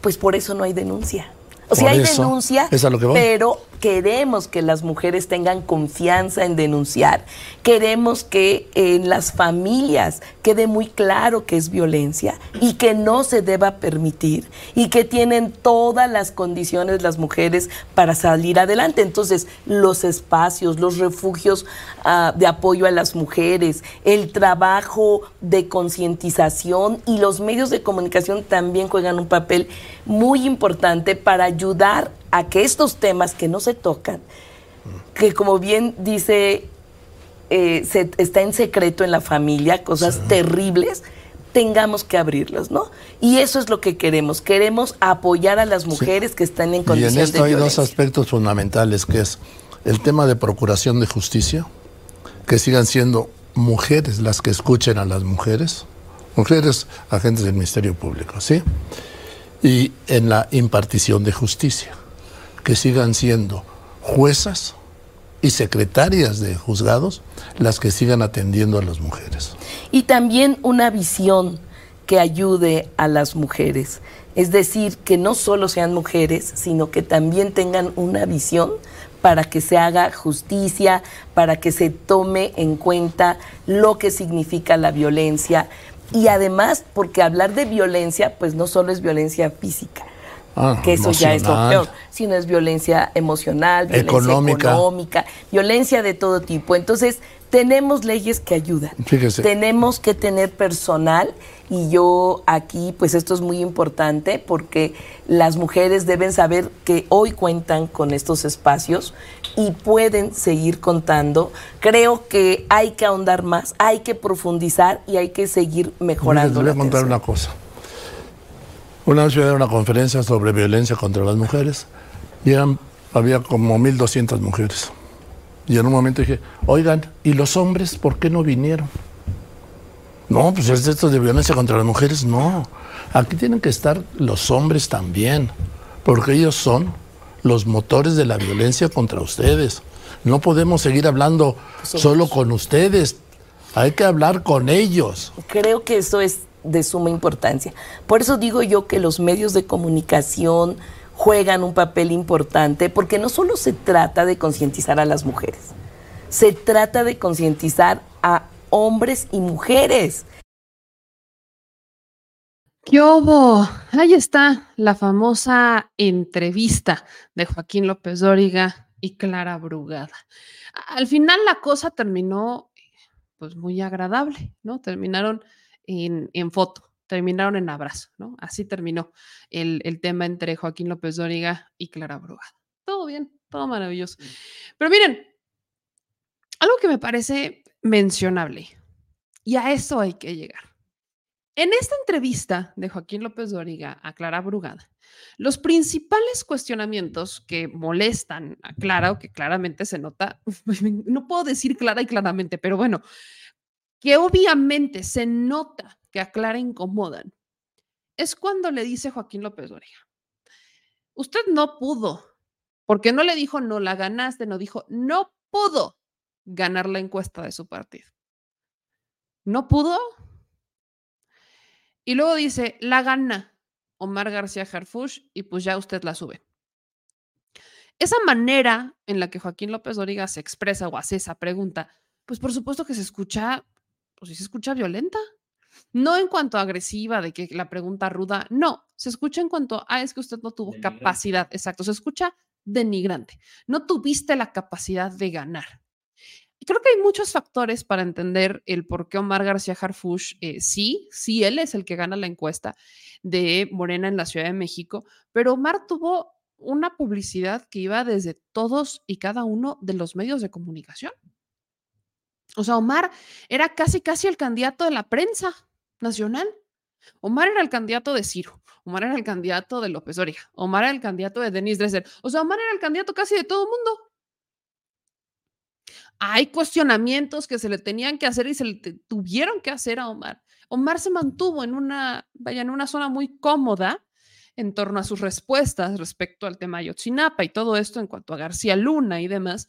pues por eso no hay denuncia. O sea, Por hay eso, denuncia, es a lo que voy. pero queremos que las mujeres tengan confianza en denunciar. Queremos que en las familias quede muy claro que es violencia y que no se deba permitir y que tienen todas las condiciones las mujeres para salir adelante. Entonces, los espacios, los refugios ah, de apoyo a las mujeres, el trabajo de concientización y los medios de comunicación también juegan un papel muy importante para ayudar a que estos temas que no se tocan, que como bien dice, eh, se- está en secreto en la familia, cosas terribles, tengamos que abrirlos, ¿no? Y eso es lo que queremos. Queremos apoyar a las mujeres que están en Y en condiciones esto de hay dos aspectos fundamentales, que es el tema de procuración de justicia, que sigan siendo mujeres las que escuchen a las mujeres, mujeres agentes del Ministerio Público, ¿sí? Y en la impartición de justicia, que sigan siendo juezas y secretarias de juzgados las que sigan atendiendo a las mujeres. Y también una visión que ayude a las mujeres. Es decir, que no solo sean mujeres, sino que también tengan una visión para que se haga justicia, para que se tome en cuenta lo que significa la violencia. Y además, porque hablar de violencia, pues no solo es violencia física, Ah, que eso ya es lo peor, sino es violencia emocional, violencia Económica. económica, violencia de todo tipo. Entonces, tenemos leyes que ayudan. Fíjese. Tenemos que tener personal y yo aquí, pues esto es muy importante porque las mujeres deben saber que hoy cuentan con estos espacios y pueden seguir contando. Creo que hay que ahondar más, hay que profundizar y hay que seguir mejorando. Les voy a contar una cosa. Una vez fui a dar una conferencia sobre violencia contra las mujeres y eran, había como 1.200 mujeres. Y en un momento dije, oigan, ¿y los hombres por qué no vinieron? No, pues es esto de violencia contra las mujeres, no. Aquí tienen que estar los hombres también, porque ellos son los motores de la violencia contra ustedes. No podemos seguir hablando solo con ustedes, hay que hablar con ellos. Creo que eso es de suma importancia. Por eso digo yo que los medios de comunicación juegan un papel importante porque no solo se trata de concientizar a las mujeres, se trata de concientizar a hombres y mujeres. ¿Qué hubo? Ahí está la famosa entrevista de Joaquín López Dóriga y Clara Brugada. Al final la cosa terminó pues muy agradable, ¿no? Terminaron en, en foto, terminaron en abrazo, ¿no? Así terminó el, el tema entre Joaquín López Dóriga y Clara Brugada. Todo bien, todo maravilloso. Pero miren, algo que me parece mencionable, y a eso hay que llegar. En esta entrevista de Joaquín López Dóriga a Clara Brugada, los principales cuestionamientos que molestan a Clara, o que claramente se nota, *laughs* no puedo decir clara y claramente, pero bueno, que obviamente se nota que a Clara incomodan, es cuando le dice Joaquín López Dóriga, usted no pudo, porque no le dijo no la ganaste, no dijo no pudo ganar la encuesta de su partido. No pudo. Y luego dice, la gana Omar García Harfush y pues ya usted la sube. Esa manera en la que Joaquín López Dóriga se expresa o hace esa pregunta, pues por supuesto que se escucha, pues sí se escucha violenta. No en cuanto a agresiva, de que la pregunta ruda, no, se escucha en cuanto a, es que usted no tuvo Denigrante. capacidad, exacto, se escucha denigrante. No tuviste la capacidad de ganar. Y creo que hay muchos factores para entender el por qué Omar García Harfush, eh, sí, sí, él es el que gana la encuesta de Morena en la Ciudad de México, pero Omar tuvo una publicidad que iba desde todos y cada uno de los medios de comunicación. O sea, Omar era casi, casi el candidato de la prensa nacional. Omar era el candidato de Ciro, Omar era el candidato de López Dóriga, Omar era el candidato de Denis Dresser. O sea, Omar era el candidato casi de todo el mundo hay cuestionamientos que se le tenían que hacer y se le tuvieron que hacer a Omar. Omar se mantuvo en una, vaya, en una zona muy cómoda en torno a sus respuestas respecto al tema Ayotzinapa y todo esto en cuanto a García Luna y demás.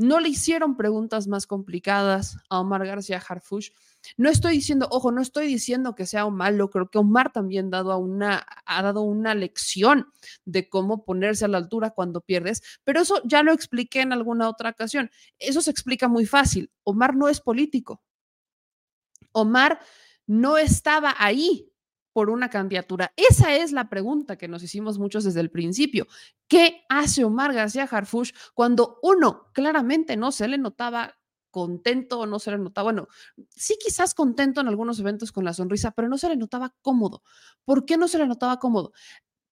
No le hicieron preguntas más complicadas a Omar García Harfush. No estoy diciendo, ojo, no estoy diciendo que sea un malo, creo que Omar también ha dado una lección de cómo ponerse a la altura cuando pierdes, pero eso ya lo expliqué en alguna otra ocasión. Eso se explica muy fácil. Omar no es político. Omar no estaba ahí por una candidatura. Esa es la pregunta que nos hicimos muchos desde el principio. ¿Qué hace Omar García Harfush cuando uno claramente no se le notaba contento o no se le notaba, bueno, sí quizás contento en algunos eventos con la sonrisa, pero no se le notaba cómodo. ¿Por qué no se le notaba cómodo?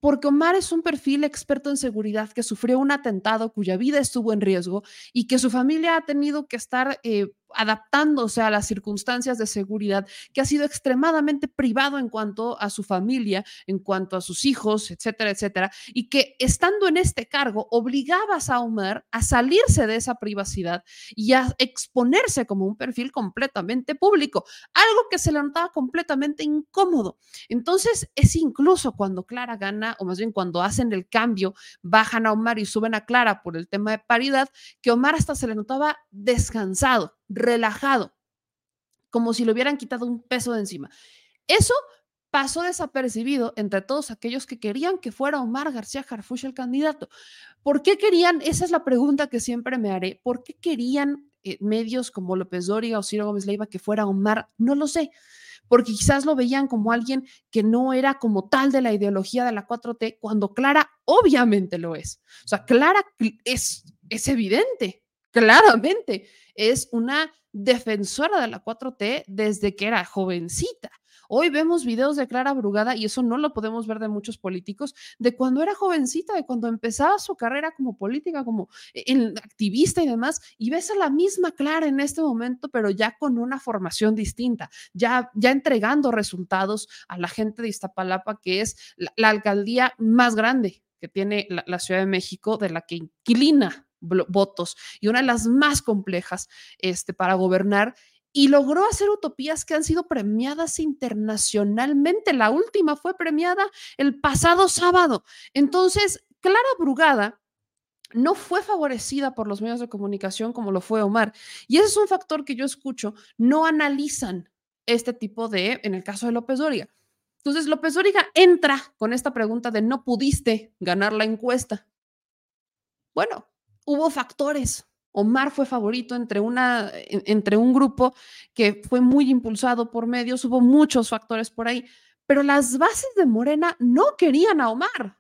Porque Omar es un perfil experto en seguridad que sufrió un atentado cuya vida estuvo en riesgo y que su familia ha tenido que estar eh, adaptándose a las circunstancias de seguridad, que ha sido extremadamente privado en cuanto a su familia, en cuanto a sus hijos, etcétera, etcétera, y que estando en este cargo obligabas a Omar a salirse de esa privacidad y a exponerse como un perfil completamente público, algo que se le notaba completamente incómodo. Entonces, es incluso cuando Clara gana, o más bien cuando hacen el cambio, bajan a Omar y suben a Clara por el tema de paridad, que Omar hasta se le notaba descansado, relajado, como si le hubieran quitado un peso de encima. Eso pasó desapercibido entre todos aquellos que querían que fuera Omar García Harfuch el candidato. ¿Por qué querían? Esa es la pregunta que siempre me haré. ¿Por qué querían eh, medios como López Dóriga o Ciro Gómez Leiva que fuera Omar? No lo sé porque quizás lo veían como alguien que no era como tal de la ideología de la 4T, cuando Clara obviamente lo es. O sea, Clara es, es evidente, claramente, es una defensora de la 4T desde que era jovencita. Hoy vemos videos de Clara Brugada y eso no lo podemos ver de muchos políticos, de cuando era jovencita, de cuando empezaba su carrera como política, como en, activista y demás, y ves a la misma Clara en este momento, pero ya con una formación distinta, ya, ya entregando resultados a la gente de Iztapalapa, que es la, alcaldía más grande que tiene la, la, Ciudad de México, de la que inquilina votos y una de las más complejas este, para gobernar y logró hacer utopías que han sido premiadas internacionalmente. La última fue premiada el pasado sábado. Entonces, Clara Brugada no fue favorecida por los medios de comunicación como lo fue Omar. Y ese es un factor que yo escucho, no analizan este tipo de, en el caso de López Doria. Entonces López Dóriga entra con esta pregunta de no pudiste ganar la encuesta. Bueno, hubo factores. Omar fue favorito entre, una, entre un grupo que fue muy impulsado por medios, hubo muchos factores por ahí, pero las bases de Morena no querían a Omar.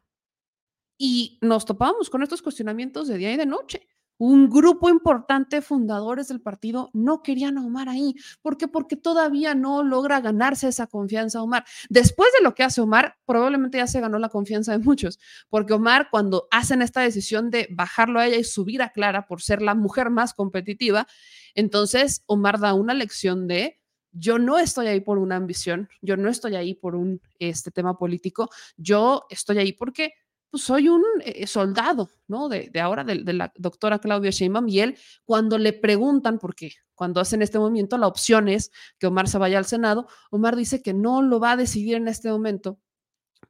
Y nos topamos con estos cuestionamientos de día y de noche un grupo importante de fundadores del partido no querían a Omar ahí. ¿Por qué? Porque todavía no logra ganarse esa confianza Omar. Después de lo que hace Omar, probablemente ya se ganó la confianza de muchos, porque Omar cuando hacen esta decisión de bajarlo a ella y subir a Clara por ser la mujer más competitiva, entonces Omar da una lección de yo no estoy ahí por una ambición, yo no estoy ahí por un este tema político, yo estoy ahí porque pues soy un eh, soldado, ¿no? De, ahora, de, la doctora Claudia Sheinbaum, y él, cuando le preguntan, porque cuando hacen este movimiento, la opción es que Omar se vaya al Senado, Omar dice que no lo va a decidir en este momento,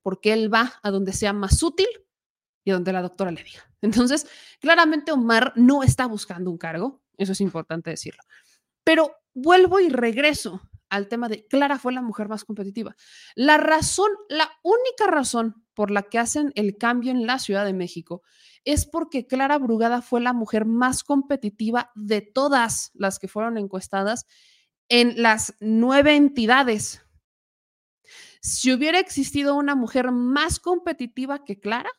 porque él va a donde sea más útil y a donde la doctora le diga. Entonces, claramente Omar no está buscando un cargo, eso es importante decirlo. Pero vuelvo y regreso al tema de Clara fue la mujer más competitiva. La razón, la única razón por la que hacen el cambio en la Ciudad de México es porque Clara Brugada fue la mujer más competitiva de todas las que fueron encuestadas en las nueve entidades. Si hubiera existido una mujer más competitiva que Clara,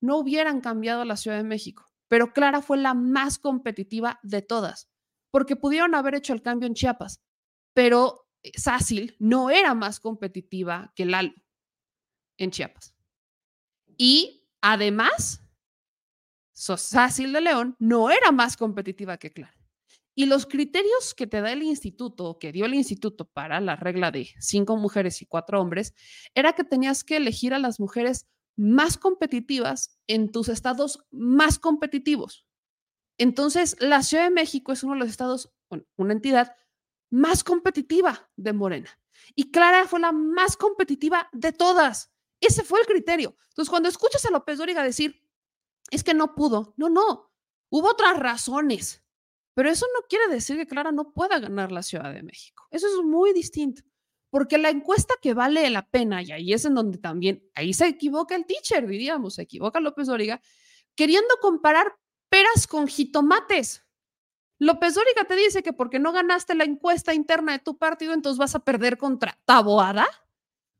no hubieran cambiado la Ciudad de México, pero Clara fue la más competitiva de todas, porque pudieron haber hecho el cambio en Chiapas, pero Sácil no era más competitiva que Lalo en Chiapas. Y además, Sácil de León no era más competitiva que Clara. Y los criterios que te da el instituto, que dio el instituto para la regla de cinco mujeres y cuatro hombres, era que tenías que elegir a las mujeres más competitivas en tus estados más competitivos. Entonces, la Ciudad de México es uno de los estados, una entidad más competitiva de Morena. Y Clara fue la más competitiva de todas. Ese fue el criterio. Entonces, cuando escuchas a López Dóriga decir, es que no pudo, no, no, hubo otras razones. Pero eso no quiere decir que Clara no pueda ganar la Ciudad de México. Eso es muy distinto. Porque la encuesta que vale la pena, y ahí es en donde también, ahí se equivoca el teacher, diríamos, se equivoca López Dóriga, queriendo comparar peras con jitomates. López Dóriga te dice que porque no ganaste la encuesta interna de tu partido, entonces vas a perder contra Taboada,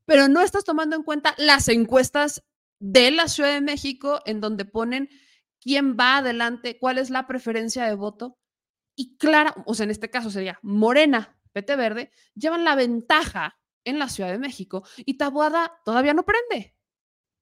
pero no estás tomando en cuenta las encuestas de la Ciudad de México en donde ponen quién va adelante, cuál es la preferencia de voto. Y Clara, o sea, en este caso sería Morena, PT Verde, llevan la ventaja en la Ciudad de México y Taboada todavía no prende.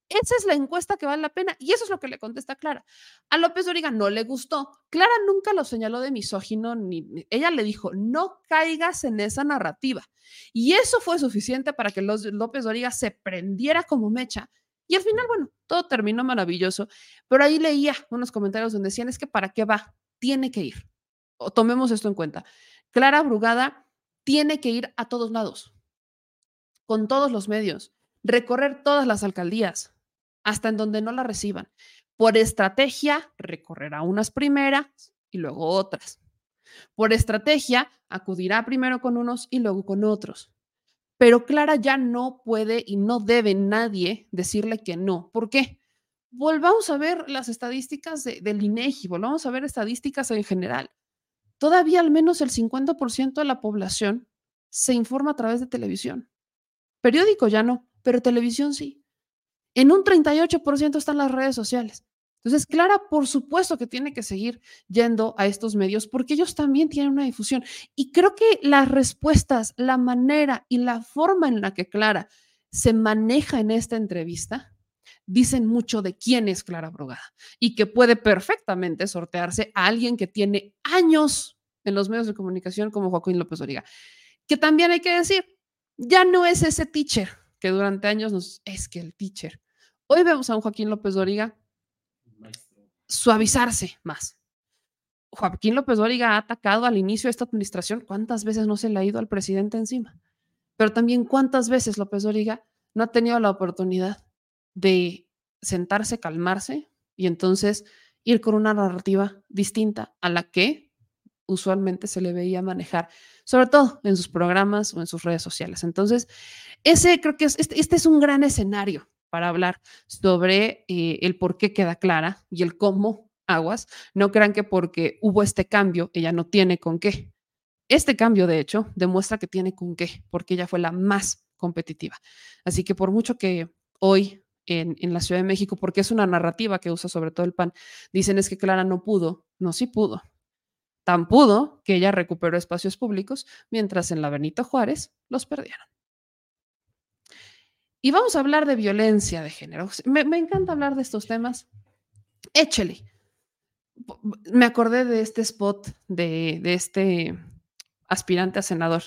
Esa es la encuesta que vale la pena y eso es lo que le contesta Clara. A López Doriga no le gustó. Clara nunca lo señaló de misógino, ni, ella le dijo, no caigas en esa narrativa. Y eso fue suficiente para que López Doriga se prendiera como mecha. Y al final, bueno, todo terminó maravilloso. Pero ahí leía unos comentarios donde decían, es que para qué va, tiene que ir. O tomemos esto en cuenta. Clara Brugada tiene que ir a todos lados, con todos los medios, recorrer todas las alcaldías, hasta en donde no la reciban. Por estrategia, recorrerá unas primeras y luego otras. Por estrategia, acudirá primero con unos y luego con otros. Pero Clara ya no puede y no debe nadie decirle que no. ¿Por qué? Volvamos a ver las estadísticas del INEGI, volvamos a ver estadísticas en general. Todavía al menos el 50% de la población se informa a través de televisión. Periódico ya no, pero televisión sí. En un 38% están las redes sociales. Entonces, Clara, por supuesto que tiene que seguir yendo a estos medios porque ellos también tienen una difusión. Y creo que las respuestas, la manera y la forma en la que Clara se maneja en esta entrevista dicen mucho de quién es Clara Brogada y que puede perfectamente sortearse a alguien que tiene años en los medios de comunicación como Joaquín López Origa. Que también hay que decir, ya no es ese teacher que durante años nos es que el teacher Hoy vemos a un Joaquín López Dóriga suavizarse más. Joaquín López Dóriga ha atacado al inicio de esta administración. ¿Cuántas veces no se le ha ido al presidente encima? Pero también cuántas veces López Dóriga no ha tenido la oportunidad de sentarse, calmarse y entonces ir con una narrativa distinta a la que usualmente se le veía manejar, sobre todo en sus programas o en sus redes sociales. Entonces, ese creo que es, este, este es un gran escenario para hablar sobre eh, el por qué queda clara y el cómo aguas. No crean que porque hubo este cambio, ella no tiene con qué. Este cambio, de hecho, demuestra que tiene con qué, porque ella fue la más competitiva. Así que por mucho que hoy en, en, la Ciudad de México, porque es una narrativa que usa sobre todo el PAN, dicen es que Clara no pudo, no, sí pudo. Tan pudo que ella recuperó espacios públicos, mientras en la Benito Juárez los perdieron. Y vamos a hablar de violencia de género. Me, encanta hablar de estos temas. Échele. Me acordé de este spot de, de este aspirante a senador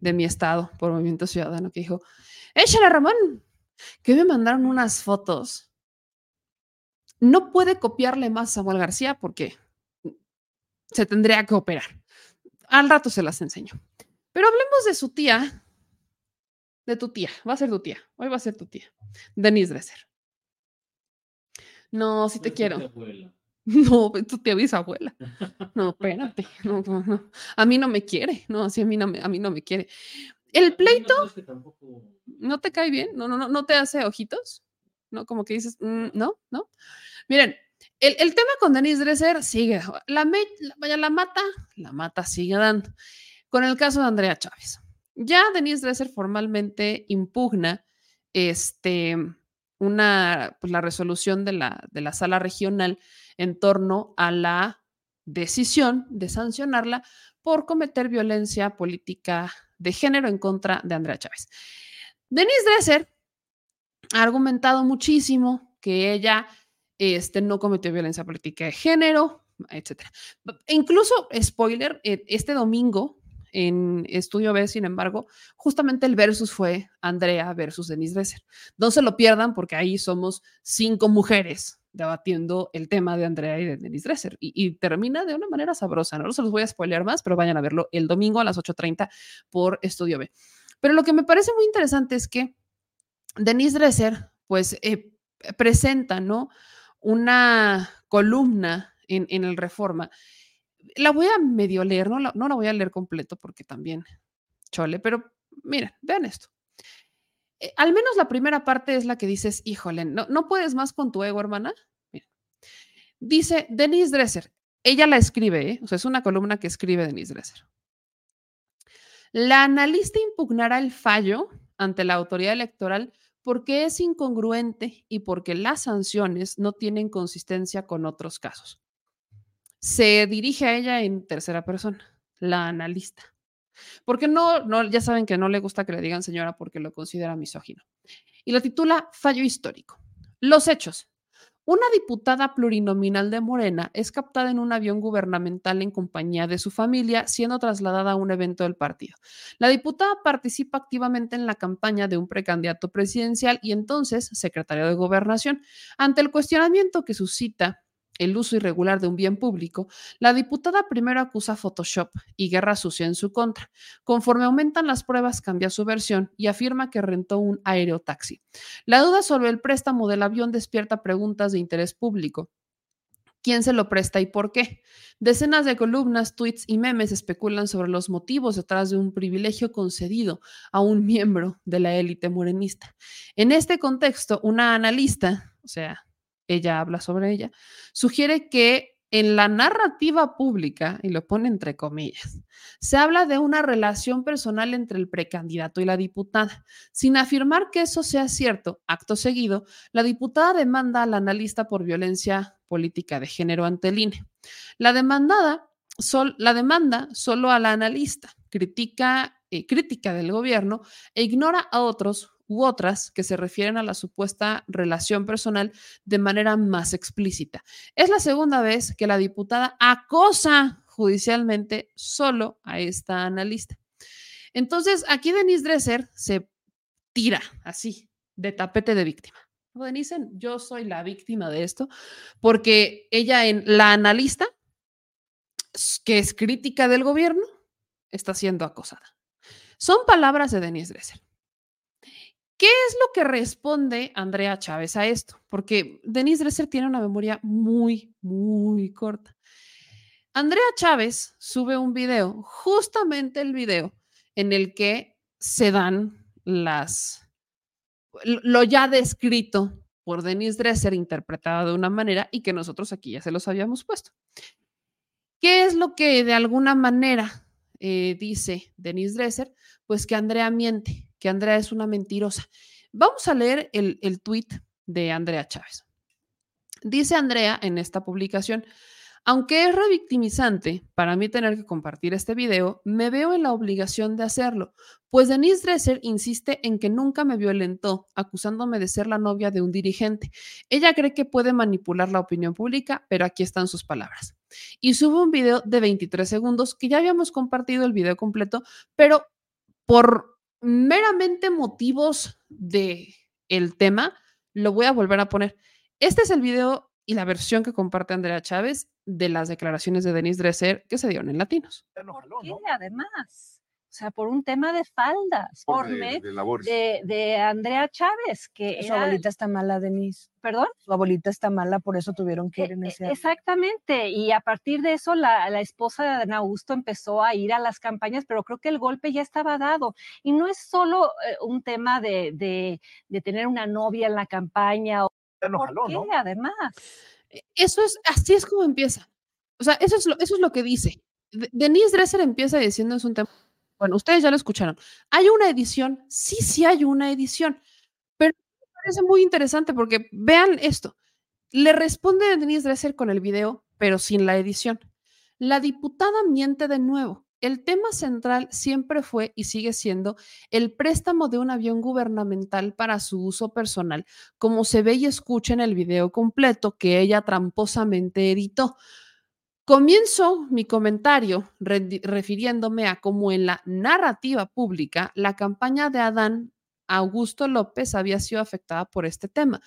de mi estado por Movimiento Ciudadano que dijo, échale Ramón, que me mandaron unas fotos. No puede copiarle más a Samuel García porque se tendría que operar. Al rato se las enseño. Pero hablemos de su tía, de tu tía, va a ser tu tía, hoy va a ser tu tía, Denise Dresser. No, si te quiero. *laughs* No, tu tía bisabuela. No, espérate. *laughs* No, no, no. A mí no me quiere. No, sí, a mí no me, a mí no me quiere. El pleito. ¿No te cae bien? No, no, no, no te hace ojitos. ¿No? Como que dices, mm, no, no. Miren, el, tema con Denise Dresser sigue. La, la mata, la mata sigue dando. Con el caso de Andrea Chávez. Ya Denise Dresser formalmente impugna este, una, pues, la resolución de la, de la sala regional en torno a la decisión de sancionarla por cometer violencia política de género en contra de Andrea Chávez. Denise Dresser ha argumentado muchísimo que ella este, no cometió violencia política de género, etc. incluso, spoiler, eh, este domingo en Estudio B, sin embargo, justamente el versus fue Andrea versus Denise Dresser. No se lo pierdan porque ahí somos cinco mujeres debatiendo el tema de Andrea y de Denise Dresser. Y, y, termina de una manera sabrosa. No se los voy a spoilear más, pero vayan a verlo el domingo a las 8.30 por Estudio B. Pero lo que me parece muy interesante es que Denise Dresser, pues, eh, presenta, ¿no? Una columna en, en, el Reforma. La voy a medio leer, no la, no la voy a leer completo porque también chole, pero miren, vean esto. Eh, al menos la primera parte es la que dices, híjole, no, no puedes más con tu ego, hermana. Dice Denise Dresser, ella la escribe, ¿eh? o sea, es una columna que escribe Denise Dresser. La analista impugnará el fallo ante la autoridad electoral porque es incongruente y porque las sanciones no tienen consistencia con otros casos. Se dirige a ella en tercera persona, la analista. Porque no, no, ya saben que no le gusta que le digan señora porque lo considera misógino. Y lo titula Fallo histórico. Los hechos. Una diputada plurinominal de Morena es captada en un avión gubernamental en compañía de su familia, siendo trasladada a un evento del partido. La diputada participa activamente en la campaña de un precandidato presidencial y entonces secretario de Gobernación. Ante el cuestionamiento que suscita el uso irregular de un bien público, la diputada primero acusa Photoshop y guerra sucia en su contra. Conforme aumentan las pruebas, cambia su versión y afirma que rentó un aerotaxi. La duda sobre el préstamo del avión despierta preguntas de interés público. ¿Quién se lo presta y por qué? Decenas de columnas, tweets y memes especulan sobre los motivos detrás de un privilegio concedido a un miembro de la élite morenista. En este contexto, una analista, o sea, ella habla sobre ella, sugiere que en la narrativa pública, y lo pone entre comillas, se habla de una relación personal entre el precandidato y la diputada. Sin afirmar que eso sea cierto, acto seguido, la diputada demanda al analista por violencia política de género ante el INE. La demandada, sol, la demanda solo a la analista, critica, eh, crítica del gobierno e ignora a otros u otras que se refieren a la supuesta relación personal de manera más explícita. Es la segunda vez que la diputada acosa judicialmente solo a esta analista. Entonces, aquí Denise Dresser se tira así, de tapete de víctima. ¿No, Denise? Yo soy la víctima de esto, porque ella en la analista, que es crítica del gobierno, está siendo acosada. Son palabras de Denise Dresser. ¿Qué es lo que responde Andrea Chávez a esto? Porque Denise Dresser tiene una memoria muy, muy corta. Andrea Chávez sube un video, justamente el video en el que se dan las, lo ya descrito por Denise Dresser, interpretado de una manera y que nosotros aquí ya se los habíamos puesto. ¿Qué es lo que de alguna manera eh, dice Denise Dresser? Pues que Andrea miente, que Andrea es una mentirosa. Vamos a leer el, el tweet de Andrea Chávez. Dice Andrea en esta publicación, aunque es revictimizante para mí tener que compartir este video, me veo en la obligación de hacerlo, pues Denise Dresser insiste en que nunca me violentó, acusándome de ser la novia de un dirigente. Ella cree que puede manipular la opinión pública, pero aquí están sus palabras. Y sube un video de 23 segundos, que ya habíamos compartido el video completo, pero por meramente motivos de el tema, lo voy a volver a poner. Este es el video y la versión que comparte Andrea Chávez de las declaraciones de Denise Dresser que se dieron en Latinos. ¿Por qué, además? O sea, por un tema de faldas, por de, de, de, de, Andrea Chávez, que Su era... abuelita está mala, Denise. ¿Perdón? Su abuelita está mala, por eso tuvieron que ir en ese... Exactamente, y a partir de eso la, la esposa de Dan Augusto empezó a ir a las campañas, pero creo que el golpe ya estaba dado. Y no es solo eh, un tema de, de, de tener una novia en la campaña. O, no ¿Por jaló, qué, ¿no? además? Eso es, así es como empieza. O sea, eso es lo, eso es lo que dice. De- Denise Dresser empieza diciendo es un tema. Bueno, ustedes ya lo escucharon. ¿Hay una edición? Sí, sí hay una edición. Pero me parece muy interesante porque vean esto. Le responde Denise Dresser con el video, pero sin la edición. La diputada miente de nuevo. El tema central siempre fue y sigue siendo el préstamo de un avión gubernamental para su uso personal, como se ve y escucha en el video completo que ella tramposamente editó. Comienzo mi comentario refiriéndome a cómo en la narrativa pública la campaña de Adán Augusto López había sido afectada por este tema.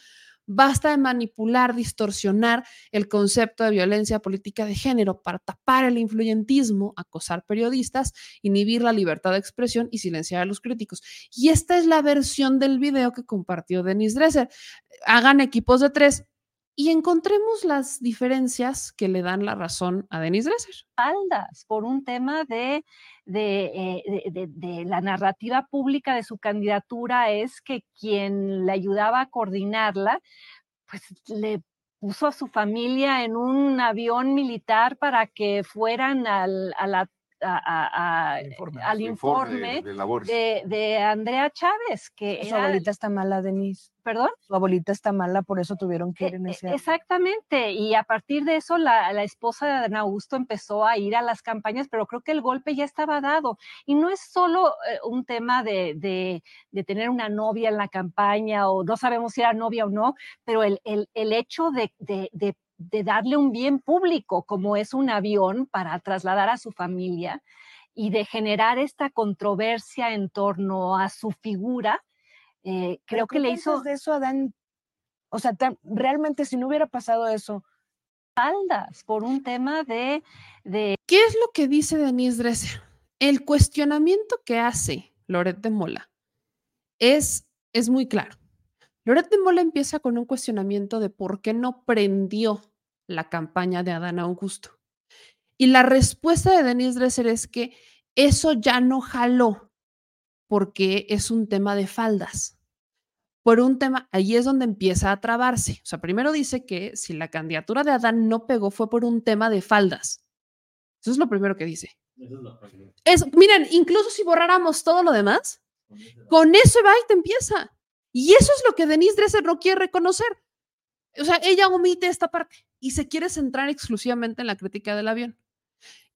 Basta de manipular, distorsionar el concepto de violencia política de género para tapar el influyentismo, acosar periodistas, inhibir la libertad de expresión y silenciar a los críticos. Y esta es la versión del video que compartió Denise Dresser. Hagan equipos de tres y encontremos las diferencias que le dan la razón a Denise Dresser. faldas por un tema eh, de- de- de la narrativa pública de su candidatura es que quien le ayudaba a coordinarla, pues le puso a su familia en un avión militar para que fueran al, a la- a- a- a- Informe. al informe de, de labores. de, de Andrea Chávez, que Su era, abuelita está mala, Denise. perdón. Su abuelita está mala, por eso tuvieron que ir E- en e- ese... Exactamente, y a partir de eso la, la esposa de Dan Augusto empezó a ir a las campañas, pero creo que el golpe ya estaba dado. Y no es solo eh, un tema de, de- de tener una novia en la campaña o no sabemos si era novia o no, pero el, el- el hecho de, de- darle un bien público como es un avión para trasladar a su familia y de generar esta controversia en torno a su figura, eh, creo que ¿qué le hizo de eso, Adán? O sea, tan- realmente si no hubiera pasado eso, faldas por un tema de, de ¿Qué es lo que dice Denise Dresser? El cuestionamiento que hace Loret de Mola es, es muy claro. Loret de Mola empieza con un cuestionamiento de por qué no prendió la campaña de Adán Augusto. Y la respuesta de Denise Dresser es que eso ya no jaló porque es un tema de faldas. Por un tema, ahí es donde empieza a trabarse. O sea, primero dice que si la candidatura de Adán no pegó fue por un tema de faldas. Eso es lo primero que dice. Eso es lo que- Es, miren, incluso si borráramos todo lo demás, con eso va y te empieza. Y eso es lo que Denise Dresser no quiere reconocer. O sea, ella omite esta parte y se quiere centrar exclusivamente en la crítica del avión.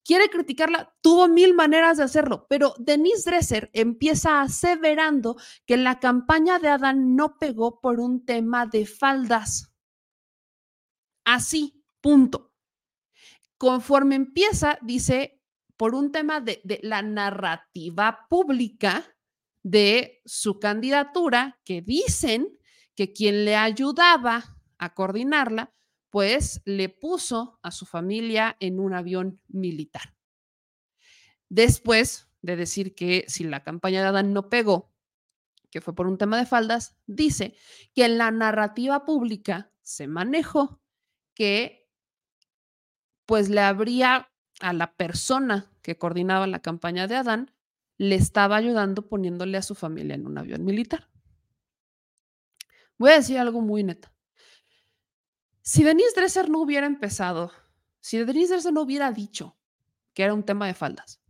Quiere criticarla, tuvo mil maneras de hacerlo, pero Denise Dresser empieza aseverando que la campaña de Adán no pegó por un tema de faldas. Así, punto. Conforme empieza, dice, por un tema de, de la narrativa pública de su candidatura, que dicen que quien le ayudaba a coordinarla, pues le puso a su familia en un avión militar. Después de decir que si la campaña de Adán no pegó, que fue por un tema de faldas, dice que en la narrativa pública se manejó que pues le habría a la persona que coordinaba la campaña de Adán le estaba ayudando poniéndole a su familia en un avión militar. Voy a decir algo muy neta. Si Denise Dresser no hubiera empezado, si Denise Dresser no hubiera dicho que era un tema de faldas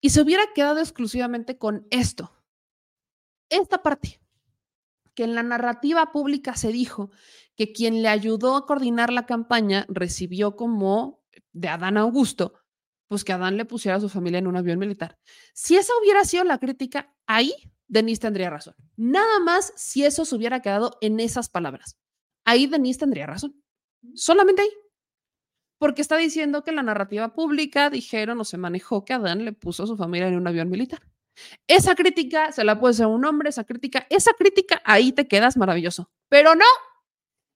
y se hubiera quedado exclusivamente con esto, esta parte, que en la narrativa pública se dijo que quien le ayudó a coordinar la campaña recibió como de Adán Augusto, pues que Adán le pusiera a su familia en un avión militar. Si esa hubiera sido la crítica, ahí Denise tendría razón. Nada más si eso se hubiera quedado en esas palabras. Ahí Denise tendría razón. Solamente ahí. Porque está diciendo que la narrativa pública dijeron o se manejó que Adán le puso a su familia en un avión militar. Esa crítica se la puede hacer un hombre, esa crítica, esa crítica, ahí te quedas maravilloso. Pero no,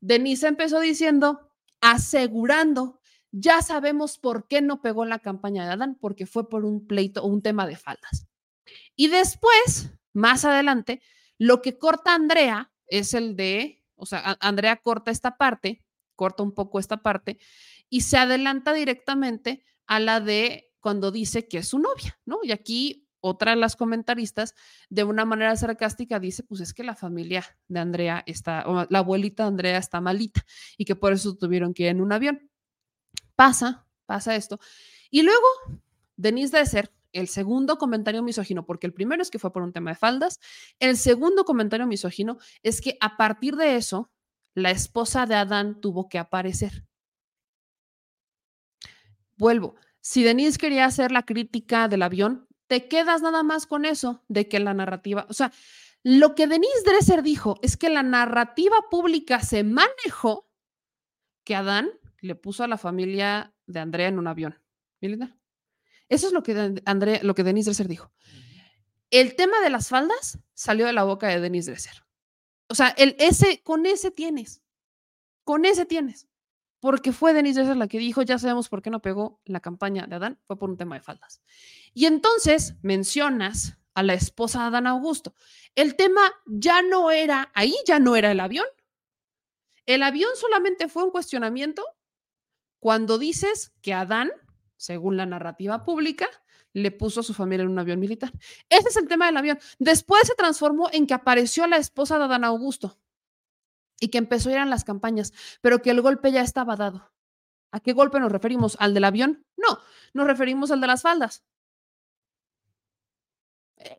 Denise empezó diciendo, asegurando, ya sabemos por qué no pegó la campaña de Adán, porque fue por un pleito o un tema de faldas. Y después, más adelante, lo que corta Andrea es el de, o sea, Andrea corta esta parte, corta un poco esta parte y se adelanta directamente a la de cuando dice que es su novia, ¿no? Y aquí otra de las comentaristas, de una manera sarcástica, dice, pues es que la familia de Andrea está, o la abuelita de Andrea está malita y que por eso tuvieron que ir en un avión. Pasa, pasa esto. Y luego, Denise Desser, el segundo comentario misógino, porque el primero es que fue por un tema de faldas, el segundo comentario misógino es que a partir de eso, la esposa de Adán tuvo que aparecer. Vuelvo, si Denise quería hacer la crítica del avión, te quedas nada más con eso de que la narrativa, o sea, lo que Denise Dresser dijo es que la narrativa pública se manejó que Adán le puso a la familia de Andrea en un avión. ¿Milinda? Eso es lo que, Andrea, lo que Denise Dresser dijo. El tema de las faldas salió de la boca de Denise Dresser. O sea, el, ese, con ese tienes. Con ese tienes porque fue Denise Dresser la que dijo, ya sabemos por qué no pegó la campaña de Adán, fue por un tema de faldas. Y entonces mencionas a la esposa de Adán Augusto. El tema ya no era, ahí ya no era el avión. El avión solamente fue un cuestionamiento cuando dices que Adán, según la narrativa pública, le puso a su familia en un avión militar. Ese es el tema del avión. Después se transformó en que apareció la esposa de Adán Augusto y que empezó a ir a las campañas, pero que el golpe ya estaba dado. ¿A qué golpe nos referimos? ¿Al del avión? No, nos referimos al de las faldas.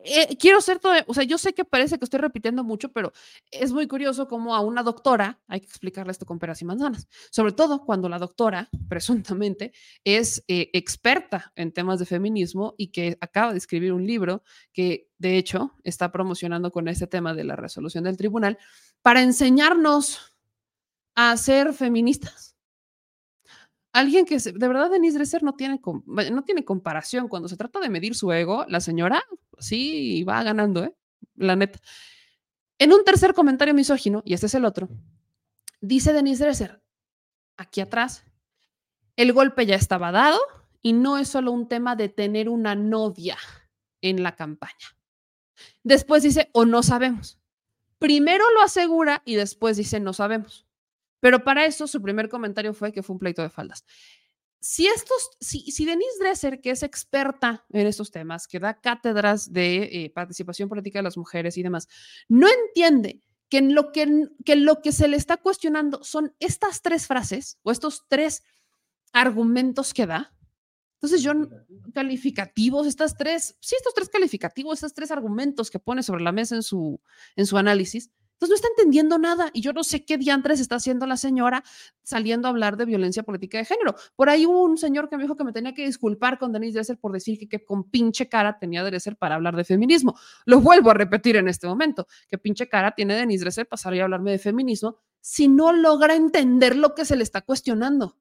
Eh, quiero ser todo, o sea, yo sé que parece que estoy repitiendo mucho, pero es muy curioso cómo a una doctora hay que explicarle esto con peras y manzanas, sobre todo cuando la doctora, *laughs* presuntamente, es eh, experta en temas de feminismo y que acaba de escribir un libro que, de hecho, está promocionando con este tema de la resolución del tribunal para enseñarnos a ser feministas. Alguien que de verdad Denise Dresser no tiene, no tiene comparación. Cuando se trata de medir su ego, la señora sí va ganando, ¿eh? La neta. En un tercer comentario misógino, y este es el otro, dice Denise Dresser, aquí atrás, el golpe ya estaba dado y no es solo un tema de tener una novia en la campaña. Después dice, o no sabemos. Primero lo asegura y después dice, no sabemos. Pero para eso su primer comentario fue que fue un pleito de faldas. Si estos, si, si Denise Dresser, que es experta en estos temas, que da cátedras de eh, participación política de las mujeres y demás, no entiende que, en lo que, que lo que se le está cuestionando son estas tres frases o estos tres argumentos que da, entonces yo, calificativos, estas tres, sí, estos tres calificativos, estos tres argumentos que pone sobre la mesa en su, en su análisis, entonces no está entendiendo nada y yo no sé qué diantres está haciendo la señora saliendo a hablar de violencia política de género. Por ahí hubo un señor que me dijo que me tenía que disculpar con Denise Dresser por decir que, con pinche cara tenía Dresser para hablar de feminismo. Lo vuelvo a repetir en este momento, que pinche cara tiene Denise Dresser para salir a hablarme de feminismo si no logra entender lo que se le está cuestionando.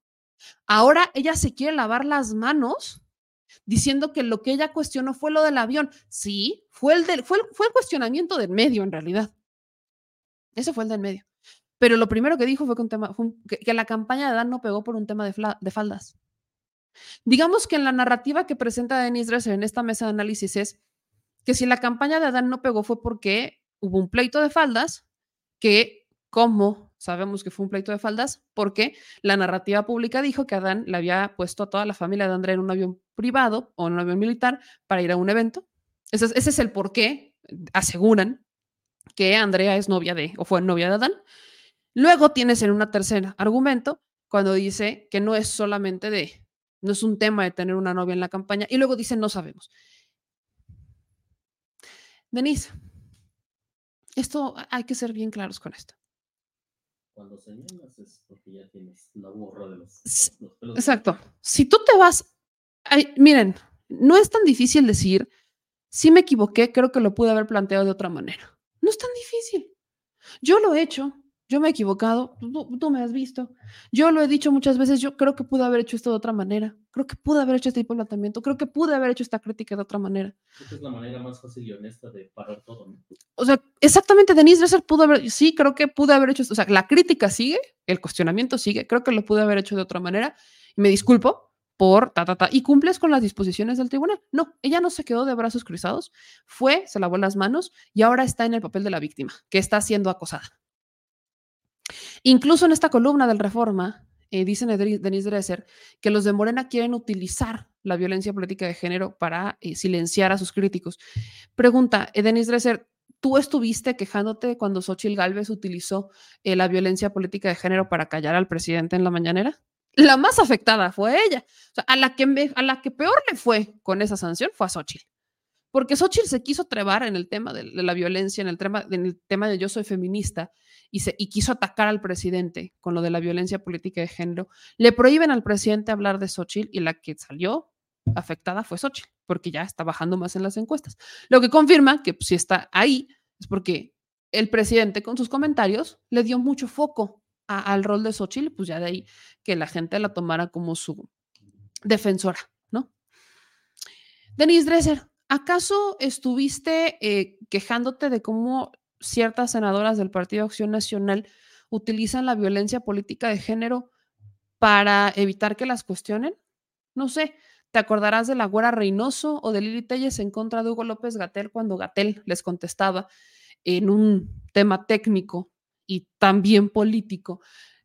Ahora ella se quiere lavar las manos diciendo que lo que ella cuestionó fue lo del avión. Sí, fue el, del, fue, fue el cuestionamiento del medio en realidad. Ese fue el del medio. Pero lo primero que dijo fue que, un tema, que, la campaña de Dan no pegó por un tema de, de, faldas. Digamos que en la narrativa que presenta Denise Dresser en esta mesa de análisis es que si la campaña de Adán no pegó fue porque hubo un pleito de faldas que, como sabemos que fue un pleito de faldas porque la narrativa pública dijo que Adán le había puesto a toda la familia de Andrea en un avión privado o en un avión militar para ir a un evento. Ese es, ese es el por qué aseguran que Andrea es novia de o fue novia de Adán. Luego tienes en una tercera argumento cuando dice que no es solamente de, no es un tema de tener una novia en la campaña y luego dice no sabemos. Denise, esto hay que ser bien claros con esto. Cuando señalas es porque ya tienes la borra de los, pelos. Exacto. Si tú te vas, ay, miren, no es tan difícil decir, si me equivoqué, creo que lo pude haber planteado de otra manera. No es tan difícil. Yo lo he hecho, yo me he equivocado, tú, tú me has visto. Yo lo he dicho muchas veces, yo creo que pude haber hecho esto de otra manera. Creo que pude haber hecho este tipo de planteamiento, creo que pude haber hecho esta crítica de otra manera. Que es la manera más fácil y honesta de parar todo, ¿no? O sea, exactamente, Denise Dresser pudo haber, sí, creo que pude haber hecho esto. O sea, la crítica sigue, el cuestionamiento sigue, creo que lo pude haber hecho de otra manera. Y me disculpo por ta, ta, ta. ¿Y cumples con las disposiciones del tribunal? No, ella no se quedó de brazos cruzados, fue, se lavó las manos y ahora está en el papel de la víctima, que está siendo acosada. Incluso en esta columna del Reforma, eh, dice Nedri- Denise Dresser que los de Morena quieren utilizar la violencia política de género para eh, silenciar a sus críticos. Pregunta, eh, Denise Dresser, ¿tú estuviste quejándote cuando Xochitl Gálvez utilizó eh, la violencia política de género para callar al presidente en la mañanera? La más afectada fue ella. A la que, a la que peor le fue con esa sanción fue a Xochitl. Porque Xochitl se quiso trebar en el tema de, de la violencia, en el, tema, en el tema de yo soy feminista, y, se, y quiso atacar al presidente con lo de la violencia política de género. Le prohíben al presidente hablar de Xochitl y la que salió afectada fue Xochitl, porque ya está bajando más en las encuestas. Lo que confirma que pues, si está ahí es porque el presidente con sus comentarios le dio mucho foco al rol de Xochitl, pues ya de ahí que la gente la tomara como su defensora, ¿no? Denise Dresser, ¿acaso estuviste eh, quejándote de cómo ciertas senadoras del Partido Acción Nacional utilizan la violencia política de género para evitar que las cuestionen? No sé, ¿te acordarás de la Güera Reynoso o de Lili Telles en contra de Hugo López Gatel cuando Gatel les contestaba en un tema técnico y también político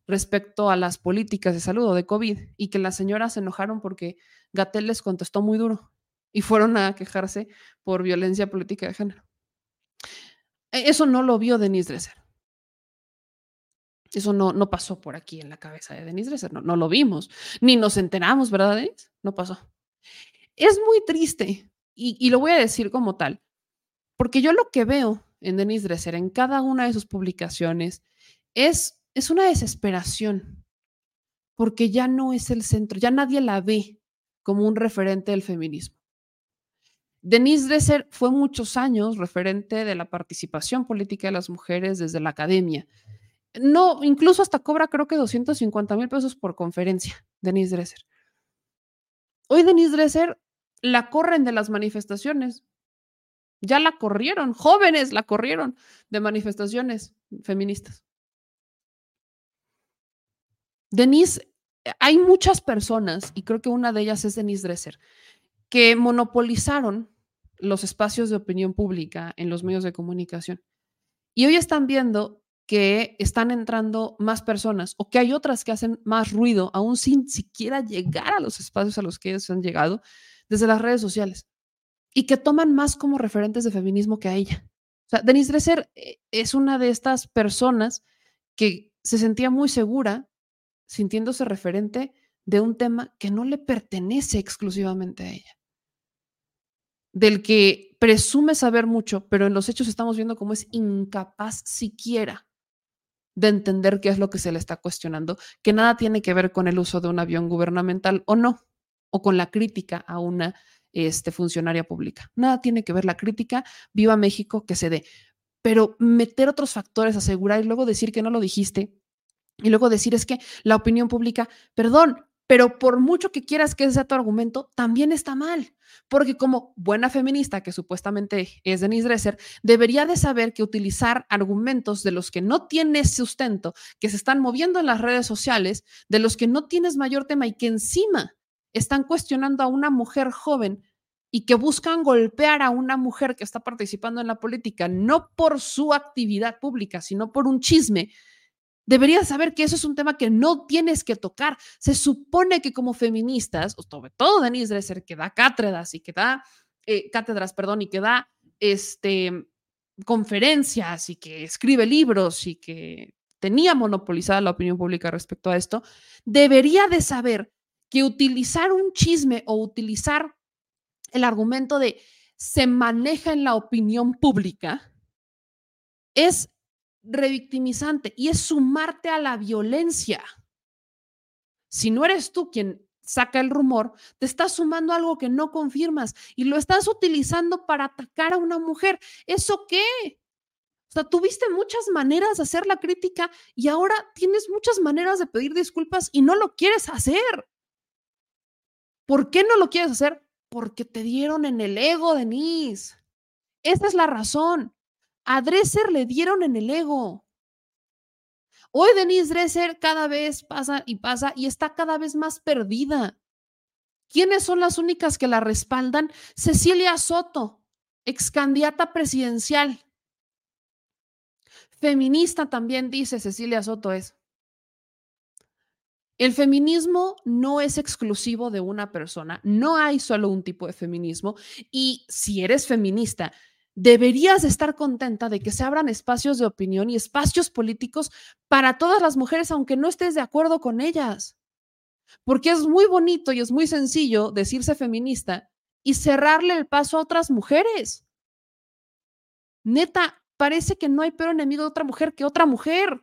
respecto a las políticas de salud o de COVID y que las señoras se enojaron porque Gatel les contestó muy duro y fueron a quejarse por violencia política de género? E- Eso no lo vio Denise Dresser. Eso no, no pasó por aquí en la cabeza de Denise Dresser, no, no lo vimos, ni nos enteramos, ¿verdad, Denise? No pasó. Es muy triste y, y lo voy a decir como tal, porque yo lo que veo en Denise Dresser, en cada una de sus publicaciones, es, es una desesperación, porque ya no es el centro, ya nadie la ve como un referente del feminismo. Denise Dresser fue muchos años referente de la participación política de las mujeres desde la academia. No, incluso hasta cobra creo que 250 mil pesos por conferencia, Denise Dresser. Hoy Denise Dresser la corren de las manifestaciones. Ya la corrieron, jóvenes la corrieron de manifestaciones feministas. Denise, hay muchas personas, y creo que una de ellas es Denise Dresser, que monopolizaron los espacios de opinión pública en los medios de comunicación. Y hoy están viendo que están entrando más personas o que hay otras que hacen más ruido, aún sin siquiera llegar a los espacios a los que ellos han llegado desde las redes sociales y que toman más como referentes de feminismo que a ella. O sea, Denise Dresser eh, es una de estas personas que se sentía muy segura sintiéndose referente de un tema que no le pertenece exclusivamente a ella, del que presume saber mucho, pero en los hechos estamos viendo cómo es incapaz siquiera de entender qué es lo que se le está cuestionando, que nada tiene que ver con el uso de un avión gubernamental o no, o con la crítica a una este, funcionaria pública. Nada tiene que ver la crítica, viva México, que se dé. Pero meter otros factores, asegurar y luego decir que no lo dijiste, y luego decir es que la opinión pública, perdón, pero por mucho que quieras que ese sea tu argumento, también está mal, porque como buena feminista, que supuestamente es Denise Dresser, debería de saber que utilizar argumentos de los que no tienes sustento, que se están moviendo en las redes sociales, de los que no tienes mayor tema y que encima están cuestionando a una mujer joven y que buscan golpear a una mujer que está participando en la política, no por su actividad pública, sino por un chisme, Deberías saber que eso es un tema que no tienes que tocar. Se supone que como feministas, sobre todo Denise Dresser, que da cátedras y que da eh, cátedras, perdón, y que da este, conferencias y que escribe libros y que tenía monopolizada la opinión pública respecto a esto, debería de saber que utilizar un chisme o utilizar el argumento de se maneja en la opinión pública es revictimizante y es sumarte a la violencia. Si no eres tú quien saca el rumor, te estás sumando algo que no confirmas y lo estás utilizando para atacar a una mujer. ¿Eso qué? O sea, tuviste muchas maneras de hacer la crítica y ahora tienes muchas maneras de pedir disculpas y no lo quieres hacer. ¿Por qué no lo quieres hacer? Porque te dieron en el ego, Denise. Esa es la razón. A Dresser le dieron en el ego. Hoy Denise Dresser cada vez pasa y pasa y está cada vez más perdida. ¿Quiénes son las únicas que la respaldan? Cecilia Soto, ex candidata presidencial. Feminista también dice Cecilia Soto es. El feminismo no es exclusivo de una persona, no hay solo un tipo de feminismo y si eres feminista deberías estar contenta de que se abran espacios de opinión y espacios políticos para todas las mujeres, aunque no estés de acuerdo con ellas. Porque es muy bonito y es muy sencillo decirse feminista y cerrarle el paso a otras mujeres. Neta, parece que no hay peor enemigo de otra mujer que otra mujer.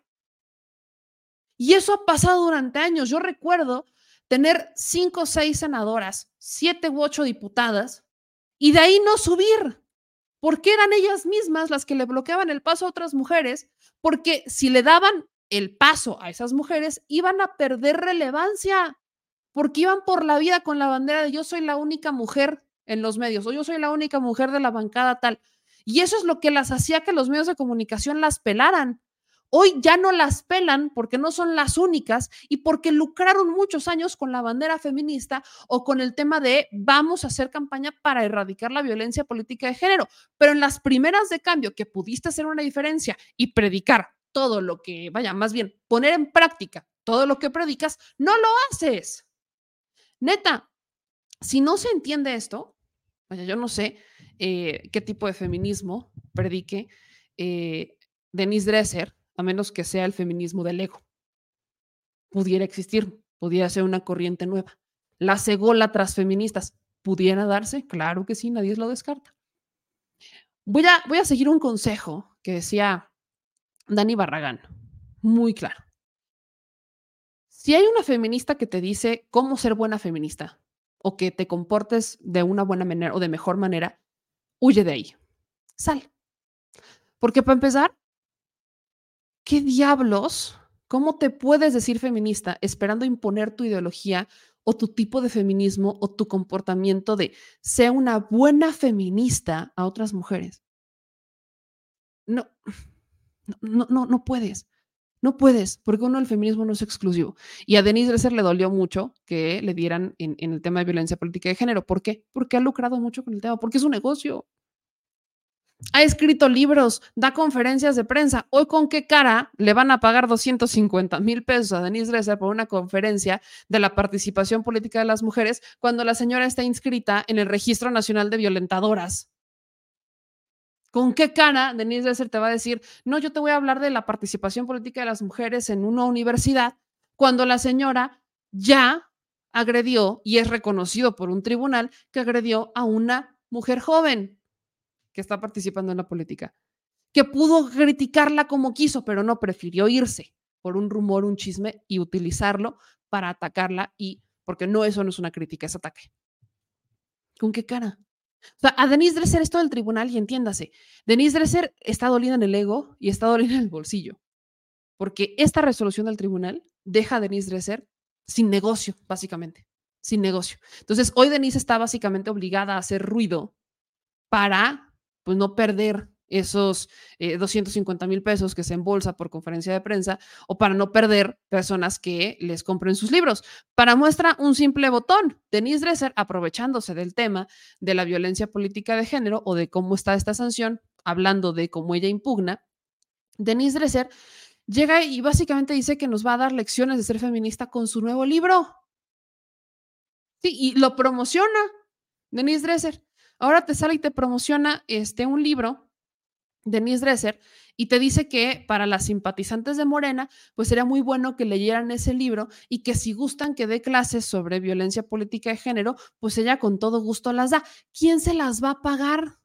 Y eso ha pasado durante años. Yo recuerdo tener cinco o seis senadoras, siete u ocho diputadas, y de ahí no subir porque eran ellas mismas las que le bloqueaban el paso a otras mujeres, porque si le daban el paso a esas mujeres, iban a perder relevancia, porque iban por la vida con la bandera de yo soy la única mujer en los medios o yo soy la única mujer de la bancada tal. Y eso es lo que las hacía que los medios de comunicación las pelaran. Hoy ya no las pelan porque no son las únicas y porque lucraron muchos años con la bandera feminista o con el tema de vamos a hacer campaña para erradicar la violencia política de género. Pero en las primeras de cambio que pudiste hacer una diferencia y predicar todo lo que, vaya, más bien poner en práctica todo lo que predicas, no lo haces. Neta, si no se entiende esto, vaya, yo no sé eh, qué tipo de feminismo predique eh, Denise Dresser a menos que sea el feminismo del ego. Pudiera existir, pudiera ser una corriente nueva. Las ególatras feministas, ¿pudiera darse? Claro que sí, nadie lo descarta. Voy a, voy a seguir un consejo que decía Dani Barragán, muy claro. Si hay una feminista que te dice cómo ser buena feminista o que te comportes de una buena manera o de mejor manera, huye de ahí. Sal. Porque para empezar, ¿qué diablos? ¿Cómo te puedes decir feminista esperando imponer tu ideología o tu tipo de feminismo o tu comportamiento de ser una buena feminista a otras mujeres? No, no, no, no puedes. No puedes, porque uno, el feminismo no es exclusivo. Y a Denise Dresser le dolió mucho que le dieran en, en, el tema de violencia política de género. ¿Por qué? Porque ha lucrado mucho con el tema, porque es un negocio ha escrito libros, da conferencias de prensa. Hoy, ¿con qué cara le van a pagar 250 mil pesos a Denise Dresser por una conferencia de la participación política de las mujeres cuando la señora está inscrita en el Registro Nacional de Violentadoras? ¿Con qué cara Denise Dresser te va a decir, no, yo te voy a hablar de la participación política de las mujeres en una universidad cuando la señora ya agredió y es reconocido por un tribunal que agredió a una mujer joven? Que está participando en la política, que pudo criticarla como quiso, pero no prefirió irse por un rumor, un chisme y utilizarlo para atacarla y porque no eso no es una crítica, es ataque. ¿Con qué cara? A Denise Dresser es todo tribunal y entiéndase, Denise Dresser está dolida en el ego y está dolida en el bolsillo, porque esta resolución del tribunal deja a Denise Dresser sin negocio, básicamente, sin negocio. Entonces, hoy Denise está básicamente obligada a hacer ruido para pues no perder esos 250 eh, mil pesos que se embolsa por conferencia de prensa o para no perder personas que les compren sus libros. Para muestra un simple botón, Denise Dresser, aprovechándose del tema de la violencia política de género o de cómo está esta sanción, hablando de cómo ella impugna, Denise Dresser llega y básicamente dice que nos va a dar lecciones de ser feminista con su nuevo libro. Sí, y lo promociona Denise Dresser. Ahora te sale y te promociona este, un libro, Denise Dresser, y te dice que para las simpatizantes de Morena, pues sería muy bueno que leyeran ese libro y que si gustan que dé clases sobre violencia política de género, pues ella con todo gusto las da. ¿Quién se las va a pagar?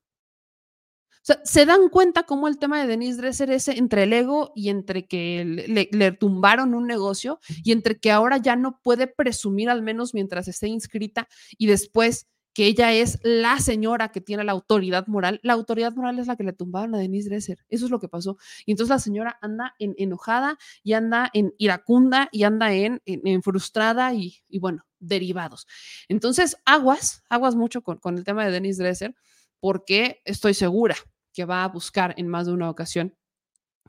O sea, se dan cuenta cómo el tema de Denise Dresser es entre el ego y entre que le, le, tumbaron un negocio y entre que ahora ya no puede presumir, al menos mientras esté inscrita, y después que ella es la señora que tiene la autoridad moral. La autoridad moral es la que le tumbaron a Denise Dresser. Eso es lo que pasó. Y entonces la señora anda en, enojada y anda en iracunda y anda en, en, frustrada y, bueno, derivados. Entonces, aguas, aguas mucho con, con el tema de Denise Dresser, porque estoy segura que va a buscar en más de una ocasión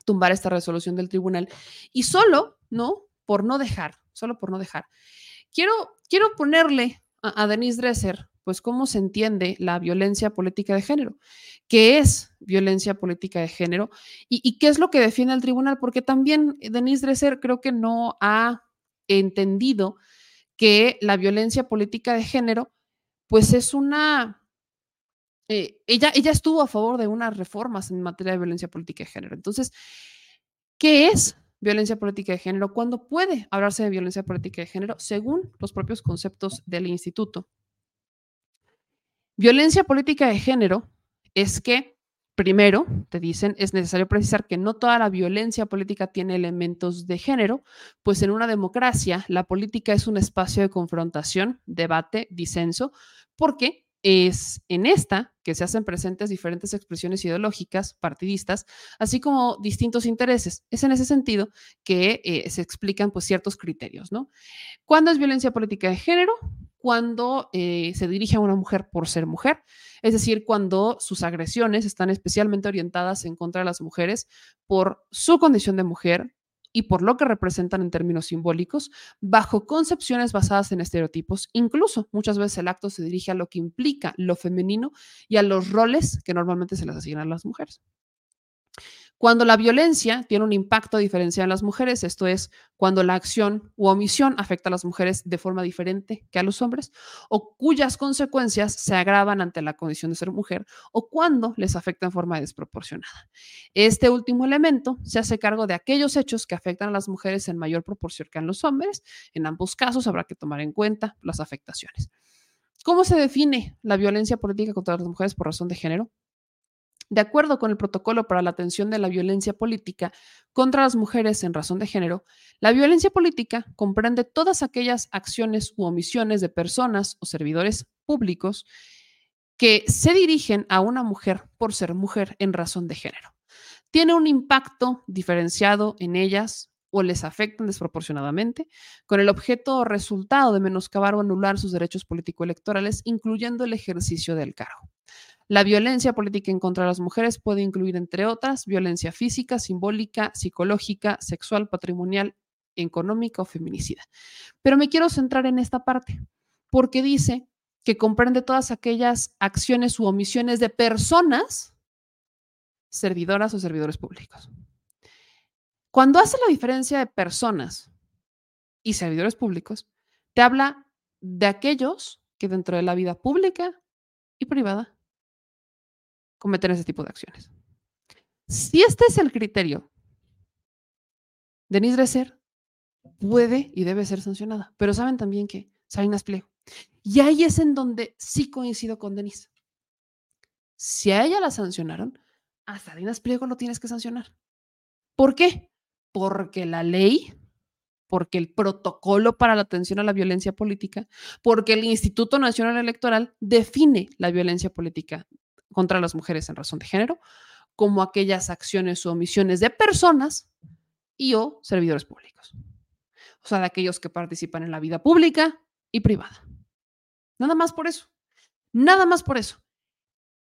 tumbar esta resolución del tribunal. Y solo, ¿no? Por no dejar, solo por no dejar. Quiero, quiero ponerle a, a Denise Dresser pues cómo se entiende la violencia política de género, qué es violencia política de género y, qué es lo que defiende el tribunal, porque también Denise Dresser creo que no ha entendido que la violencia política de género, pues es una... Eh, ella, ella estuvo a favor de unas reformas en materia de violencia política de género. Entonces, ¿qué es violencia política de género? ¿Cuándo puede hablarse de violencia política de género? Según los propios conceptos del instituto. Violencia política de género es que, primero, te dicen, es necesario precisar que no toda la violencia política tiene elementos de género, pues en una democracia la política es un espacio de confrontación, debate, disenso, porque es en esta que se hacen presentes diferentes expresiones ideológicas, partidistas, así como distintos intereses. Es en ese sentido que eh, se explican pues, ciertos criterios, ¿no? ¿Cuándo es violencia política de género? Cuando eh, se dirige a una mujer por ser mujer, es decir, cuando sus agresiones están especialmente orientadas en contra de las mujeres por su condición de mujer, y por lo que representan en términos simbólicos, bajo concepciones basadas en estereotipos. Incluso muchas veces el acto se dirige a lo que implica lo femenino y a los roles que normalmente se les asignan a las mujeres. Cuando la violencia tiene un impacto diferencial en las mujeres, esto es, cuando la acción u omisión afecta a las mujeres de forma diferente que a los hombres, o cuyas consecuencias se agravan ante la condición de ser mujer, o cuando les afecta en forma desproporcionada. Este último elemento se hace cargo de aquellos hechos que afectan a las mujeres en mayor proporción que a los hombres. En ambos casos habrá que tomar en cuenta las afectaciones. ¿Cómo se define la violencia política contra las mujeres por razón de género? De acuerdo con el protocolo para la atención de la violencia política contra las mujeres en razón de género, la violencia política comprende todas aquellas acciones u omisiones de personas o servidores públicos que se dirigen a una mujer por ser mujer en razón de género. Tiene un impacto diferenciado en ellas o les afectan desproporcionadamente, con el objeto o resultado de menoscabar o anular sus derechos político-electorales, incluyendo el ejercicio del cargo. La violencia política en contra de las mujeres puede incluir, entre otras, violencia física, simbólica, psicológica, sexual, patrimonial, económica o feminicida. Pero me quiero centrar en esta parte, porque dice que comprende todas aquellas acciones u omisiones de personas servidoras o servidores públicos. Cuando hace la diferencia de personas y servidores públicos, te habla de aquellos que dentro de la vida pública y privada cometer ese tipo de acciones. Si este es el criterio, Denise Dresser puede y debe ser sancionada, pero saben también que Salinas Pliego. Y ahí es en donde sí coincido con Denise. Si a ella la sancionaron, a Salinas Pliego lo tienes que sancionar. ¿Por qué? Porque la ley, porque el protocolo para la atención a la violencia política, porque el Instituto Nacional Electoral define la violencia política contra las mujeres en razón de género, como aquellas acciones o omisiones de personas y o servidores públicos. O sea, de aquellos que participan en la vida pública y privada. Nada más por eso. Nada más por eso.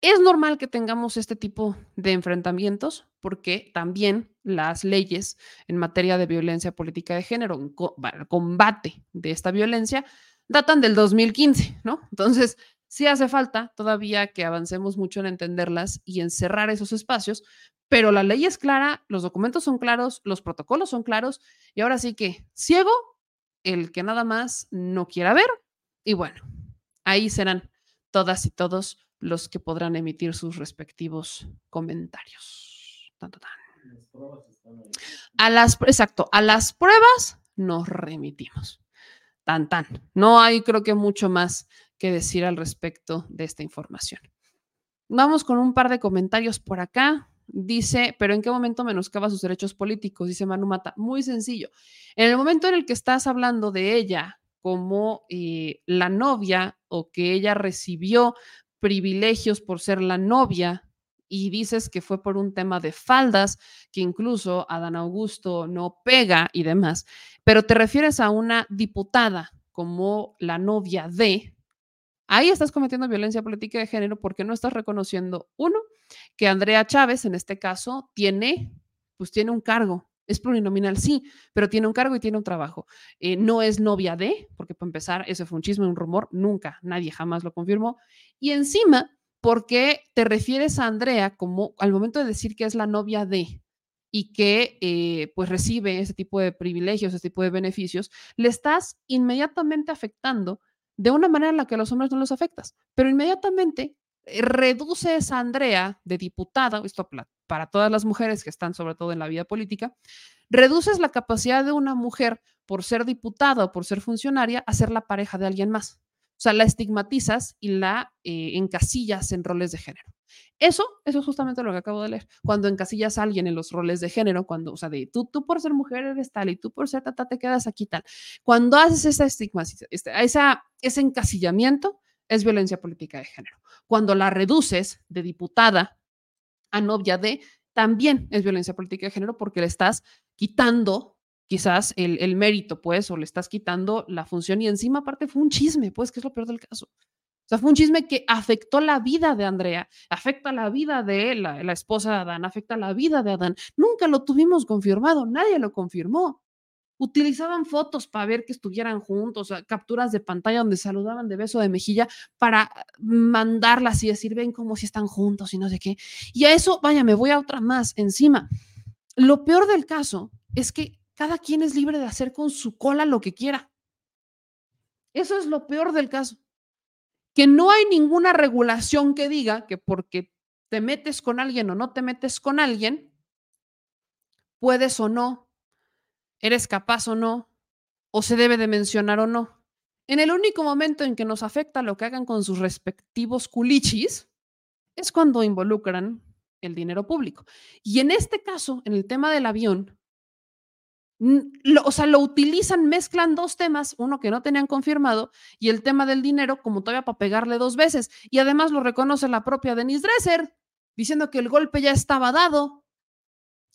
Es normal que tengamos este tipo de enfrentamientos porque también las leyes en materia de violencia política de género, el combate de esta violencia, datan del 2015, ¿no? Entonces, Sí hace falta todavía que avancemos mucho en entenderlas y en cerrar esos espacios, pero la ley es clara, los documentos son claros, los protocolos son claros y ahora sí que ciego el que nada más no quiera ver y bueno, ahí serán todas y todos los que podrán emitir sus respectivos comentarios. Tan, tan, tan. A las, exacto, a las pruebas nos remitimos. Tan, tan. No hay, creo que, mucho más que decir al respecto de esta información. Vamos con un par de comentarios por acá. Dice, pero ¿en qué momento menoscaba sus derechos políticos? Dice Manu Mata. Muy sencillo. En el momento en el que estás hablando de ella como eh, la novia o que ella recibió privilegios por ser la novia y dices que fue por un tema de faldas, que incluso Adán Augusto no pega y demás, pero te refieres a una diputada como la novia de, ahí estás cometiendo violencia política de género porque no estás reconociendo, uno, que Andrea Chávez, en este caso, tiene, pues tiene un cargo. Es plurinominal, sí, pero tiene un cargo y tiene un trabajo. Eh, no es novia de, porque para empezar, ese fue un chisme, un rumor, nunca, nadie jamás lo confirmó. Y encima, porque te refieres a Andrea como al momento de decir que es la novia de y que eh, pues recibe ese tipo de privilegios, ese tipo de beneficios, le estás inmediatamente afectando de una manera en la que a los hombres no los afectas, pero inmediatamente eh, reduces a Andrea de diputada, esto para todas las mujeres que están sobre todo en la vida política, reduces la capacidad de una mujer por ser diputada o por ser funcionaria a ser la pareja de alguien más. O sea, la estigmatizas y la eh, encasillas en roles de género. Eso, eso es justamente lo que acabo de leer. Cuando encasillas a alguien en los roles de género, cuando, o sea, de tú, tú por ser mujer eres tal y tú por ser tata te quedas aquí tal. Cuando haces esa estigmatización, esa, ese encasillamiento, es violencia política de género. Cuando la reduces de diputada a novia de, también es violencia política de género porque le estás quitando quizás el, el mérito, pues, o le estás quitando la función y encima aparte fue un chisme, pues, que es lo peor del caso. O sea, fue un chisme que afectó la vida de Andrea, afecta la vida de la, la esposa de Adán, afecta la vida de Adán. Nunca lo tuvimos confirmado, nadie lo confirmó. Utilizaban fotos para ver que estuvieran juntos, capturas de pantalla donde saludaban de beso de mejilla para mandarlas y decir, ven como si están juntos y no sé qué. Y a eso, vaya, me voy a otra más encima. Lo peor del caso es que cada quien es libre de hacer con su cola lo que quiera. Eso es lo peor del caso. Que no hay ninguna regulación que diga que porque te metes con alguien o no te metes con alguien, puedes o no, eres capaz o no, o se debe de mencionar o no. En el único momento en que nos afecta lo que hagan con sus respectivos culichis es cuando involucran el dinero público. Y en este caso, en el tema del avión, o sea, lo utilizan, mezclan dos temas, uno que no tenían confirmado y el tema del dinero como todavía para pegarle dos veces. Y además lo reconoce la propia Denise Dresser, diciendo que el golpe ya estaba dado.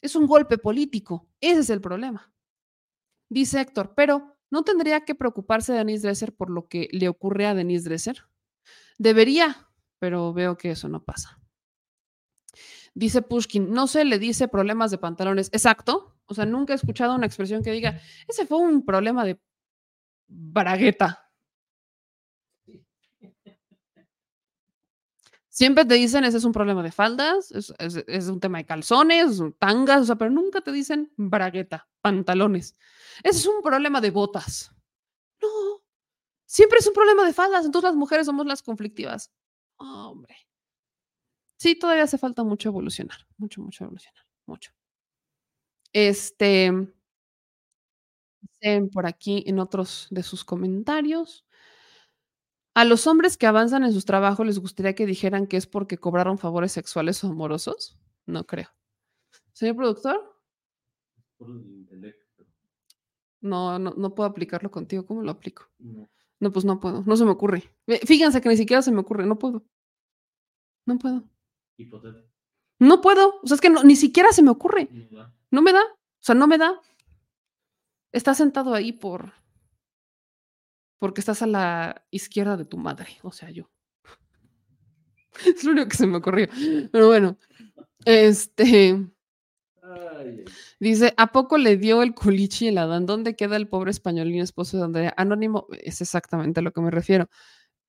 Es un golpe político. Ese es el problema. Dice Héctor, pero ¿no tendría que preocuparse Denise Dresser por lo que le ocurre a Denise Dresser? Debería, pero veo que eso no pasa. Dice Pushkin, no se le dice problemas de pantalones. Exacto. O sea, nunca he escuchado una expresión que diga, ese fue un problema de bragueta. Siempre te dicen, ese es un problema de faldas, es, es- un tema de calzones, tangas, o sea, pero nunca te dicen bragueta, pantalones. Ese es un problema de botas. No, siempre es un problema de faldas, entonces las mujeres somos las conflictivas. Hombre. Sí, todavía hace falta mucho evolucionar, mucho, mucho evolucionar, mucho. Este, por aquí en otros de sus comentarios. A los hombres que avanzan en sus trabajos les gustaría que dijeran que es porque cobraron favores sexuales o amorosos. No creo. Señor productor, Por el intelecto. no, no, no puedo aplicarlo contigo. ¿Cómo lo aplico? No. No, pues no puedo. No se me ocurre. Fíjense que ni siquiera se me ocurre. No puedo. No puedo. No puedo. O sea, es que no- ni siquiera se me ocurre. No me da. O sea, no me da. Estás sentado ahí por. Porque estás a la izquierda de tu madre. O sea, yo. *laughs* Es lo único que se me ocurrió. Pero bueno. Este. Ay. Dice, ¿a poco le dio el culichi el Adán? ¿Dónde queda el pobre españolín esposo de Andrea? Anónimo, es exactamente a lo que me refiero.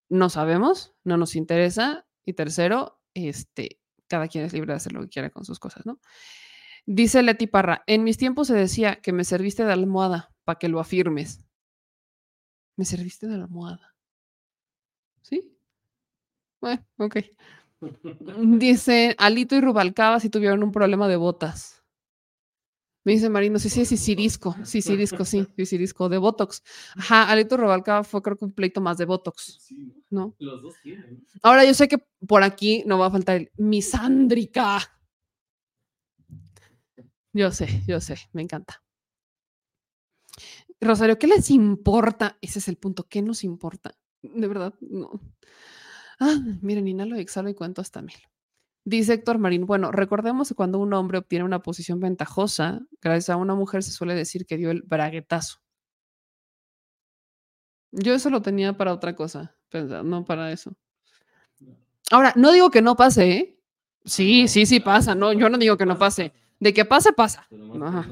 no sabemos, no nos interesa. Y tercero, este, cada quien es libre de hacer lo que quiera con sus cosas, ¿no? Dice Leti Parra, en mis tiempos se decía que me serviste de almohada para que lo afirmes. Me serviste de almohada. ¿Sí? Bueno, ok. *laughs* Dice, Alito y Rubalcaba si tuvieron un problema de botas. Me dice Marino, sí, sí, sí, Cirisco, sí, Cirisco, sí, sí, Cirisco, de Botox. Ajá, Alito y Rubalcaba fue creo que un pleito más de Botox, Sí, ¿no? los dos tienen. Ahora yo sé que por aquí no va a faltar el misándrica. Yo sé, yo sé, me encanta. Rosario, ¿qué les importa? Ese es el punto, ¿qué nos importa? De verdad, no. Ah, miren, inhalo, exhalo y cuento hasta mil. Dice Héctor Marín, bueno, recordemos que cuando un hombre obtiene una posición ventajosa, gracias a una mujer se suele decir que dio el braguetazo. Yo eso lo tenía para otra cosa, no para eso. Ahora, no digo que no pase, ¿eh? Sí, sí, sí pasa, no, yo no digo que no pase. De que pase, pasa. Pero Ajá.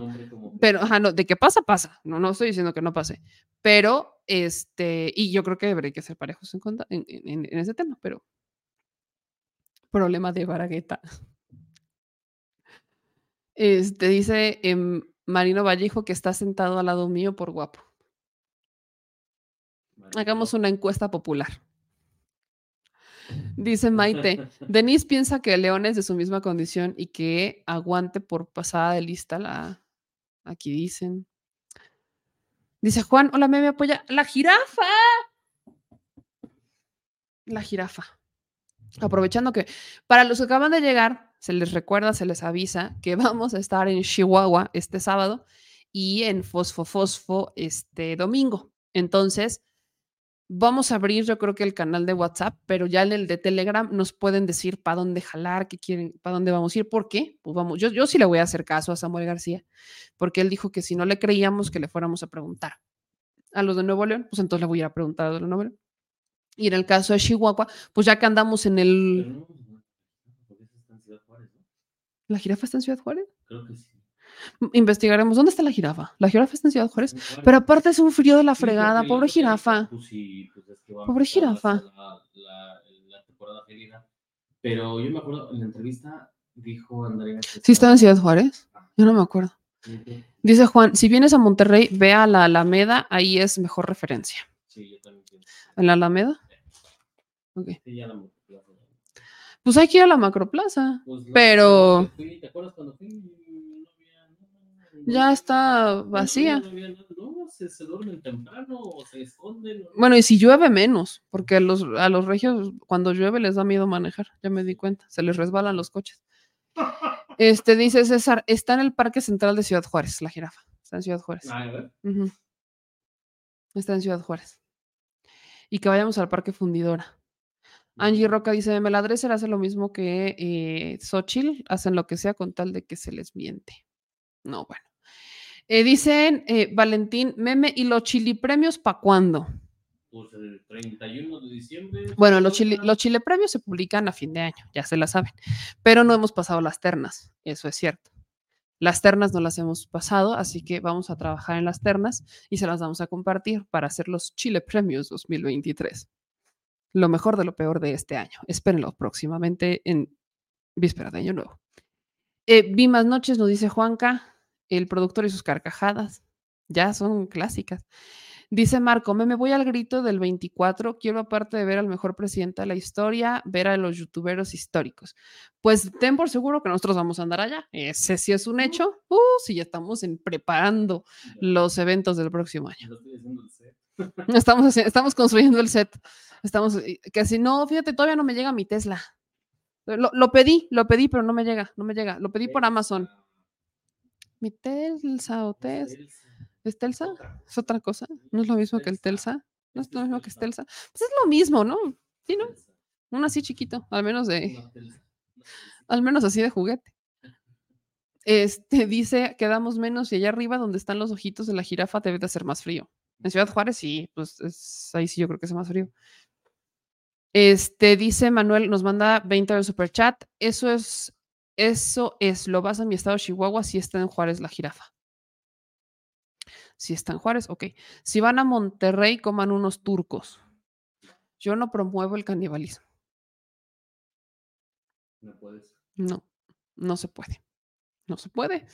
Pero, no, de que pasa, pasa. No, no estoy diciendo que no pase. Pero, este, y yo creo que debería que ser parejos en ese tema, pero. Problema de Baragueta. Este, dice em, Marino Vallejo que está sentado al lado mío por guapo. Hagamos una encuesta popular. *laughs* Dice Maite, Denise piensa que León es de su misma condición y que aguante por pasada de lista la... Aquí dicen. Dice Juan, hola, me, me apoya. La jirafa. La jirafa. Aprovechando que para los que acaban de llegar, se les recuerda, se les avisa que *laughs* vamos a estar en Chihuahua este sábado y en Fosfo Fosfo este domingo. Entonces, vamos a abrir yo creo que el canal de WhatsApp, pero ya en el de Telegram nos pueden decir para dónde jalar, qué quieren, para dónde vamos a ir, por qué. Pues vamos, yo, yo sí le voy a hacer caso a Samuel García, porque él dijo que si no le creíamos que le fuéramos a preguntar a los de Nuevo León, pues entonces le voy a preguntar a los de Nuevo León. Y en el caso de Chihuahua, pues ya que andamos en el... ¿La jirafa está en Ciudad Juárez? Creo que sí. Investigaremos. ¿Dónde está la jirafa? La jirafa está en Ciudad Juárez. Pero aparte es un frío de la fregada, pobre jirafa. Pues sí, pues es que va a Pobre jirafa. La, la, la temporada felina. Pero yo me acuerdo en la entrevista dijo Andrea. que ¿Sí estaba en Ciudad Juárez? Yo no me acuerdo. Dice Juan, si vienes a Monterrey, ve a la Alameda, ahí es mejor referencia. Sí, yo también pienso. ¿En la Alameda? Ok. Sí, ya la multiplaza. Pues hay que ir a la Macroplaza. Pues la- Pero- fui, ¿Te acuerdas cuando fui? No había nada, no Ya está vacía. No, había se, se duermen temprano o se esconden. Bueno, y si llueve menos, porque a los, a los regios cuando llueve les da miedo manejar, ya me di cuenta, se les resbalan los coches. *laughs* Este dice César, está en el Parque Central de Ciudad Juárez, la jirafa. Está en Ciudad Juárez. Ah, a ver. Está en Ciudad Juárez. Y que vayamos al Parque Fundidora. Angie Roca dice, Meladreser hace lo mismo que eh, Xochitl, hacen lo que sea con tal de que se les miente. No, bueno. Eh, dicen eh, Valentín, meme, ¿y los chili premios para cuándo? Pues el 31 de diciembre. Bueno, los chile, los chile premios se publican a fin de año, ya se la saben, pero no hemos pasado las ternas, eso es cierto. Las ternas no las hemos pasado, así que vamos a trabajar en las ternas y se las vamos a compartir para hacer los Chile Premios 2023. Lo mejor de lo peor de este año. Espérenlo próximamente en víspera de Año Nuevo. Eh, vi más noches, nos dice Juanca, el productor y sus carcajadas. Ya son clásicas. Dice Marco, me, me voy al grito del 24. Quiero, aparte de ver al mejor presidente de la historia, ver a los youtuberos históricos. Pues ten por seguro que nosotros vamos a andar allá. Ese sí es un hecho. Uh, sí, ya estamos en- preparando los eventos del próximo año. *laughs* Estamos, estamos construyendo el set. Estamos, eh, que si no, fíjate, todavía no me llega mi Tesla. Lo, lo pedí, lo pedí, pero no me llega, no me llega. Lo pedí por Amazon. Mi Telsa o Tes. ¿Es Telsa? ¿Es otra cosa? ¿No es lo mismo que el Telsa? ¿No es lo mismo que es Telsa? Pues es lo mismo, ¿no? Sí, ¿no? Uno así chiquito, al menos de, al menos así de juguete. Este dice, quedamos menos y allá arriba donde están los ojitos de la jirafa debe de hacer más frío. En Ciudad Juárez sí, pues es- ahí sí yo creo que hace más frío. Este dice Manuel, nos manda 20 del super chat. Eso es, eso es, lo vas a mi estado de Chihuahua si está en Juárez la jirafa. Si está en Juárez, ok. Si van a Monterrey, coman unos turcos. Yo no promuevo el canibalismo. No puedes. No, no se puede. No se puede,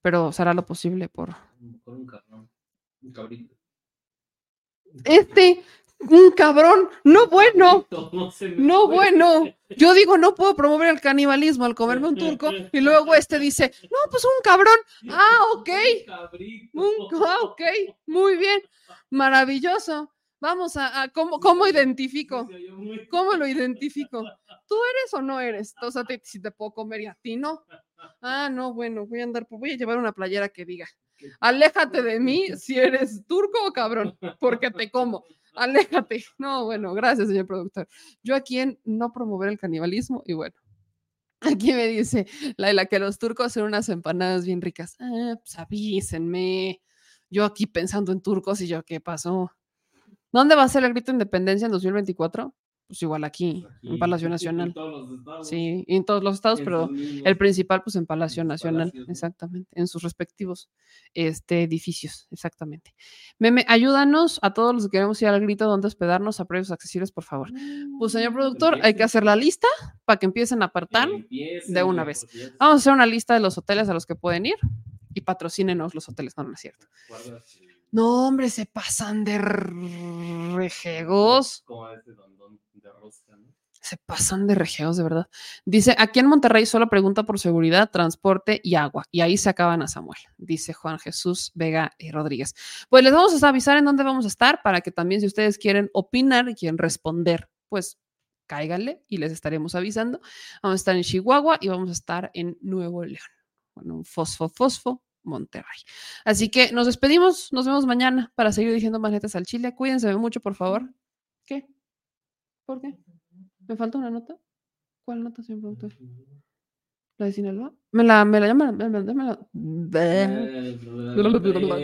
pero será lo posible por... Con un cabrón. Un cabrito. Este, un cabrón, no bueno. *laughs* No, bueno. Yo digo, no puedo promover el canibalismo al comerme un turco. Y luego este dice, no, pues un cabrón. Ah, ok. Un ah, ok. Muy bien. Maravilloso. Vamos a, a- ¿cómo, ¿cómo identifico? ¿Cómo lo identifico? ¿Tú eres o no eres? O sea, te- si te puedo comer y a ti no. Ah, no, bueno, voy a andar, voy a llevar una playera que diga, aléjate de mí si eres turco o cabrón, porque te como. Aléjate. No, bueno, gracias, señor productor. Yo aquí en no promover el canibalismo y bueno. Aquí me dice Laila que los turcos hacen unas empanadas bien ricas. Ah, pues avísenme. Yo aquí pensando en turcos y yo, ¿qué pasó? ¿Dónde va a ser el grito de independencia en 2024? Pues igual aquí, en Palacio en Nacional. todos los estados, Sí, y en todos los estados, en pero el principal, pues en Palacio Nacional, exactamente, en sus respectivos este, edificios, exactamente. Meme, ayúdanos a todos los que queremos ir al grito donde hospedarnos a precios accesibles, por favor. Pues, señor productor, hay que hacer la lista para que empiecen a apartar. empiecen, de una vez. Vamos a hacer una lista de los hoteles a los que pueden ir y patrocínenos los hoteles, no, no es cierto. No, hombre, se pasan de rejegos. Como ese dondón de rosca, ¿no? Se pasan de regeos, de verdad. Dice, aquí en Monterrey solo pregunta por seguridad, transporte y agua. Y ahí se acaban a Samuel, dice Juan Jesús Vega y Rodríguez. Pues les vamos a avisar en dónde vamos a estar para que también si ustedes quieren opinar y quieren responder, pues cáiganle y les estaremos avisando. Vamos a estar en Chihuahua y vamos a estar en Nuevo León. Bueno, un fosfo, fosfo, Monterrey. Así que nos despedimos, nos vemos mañana para seguir diciendo más netas al chile. Cuídense mucho, por favor. ¿Qué? ¿Por qué? ¿Me falta una nota? ¿Cuál nota, señor productor? ¿La de Sinaloa? ¿Me la, me la llaman? me- me- me la-.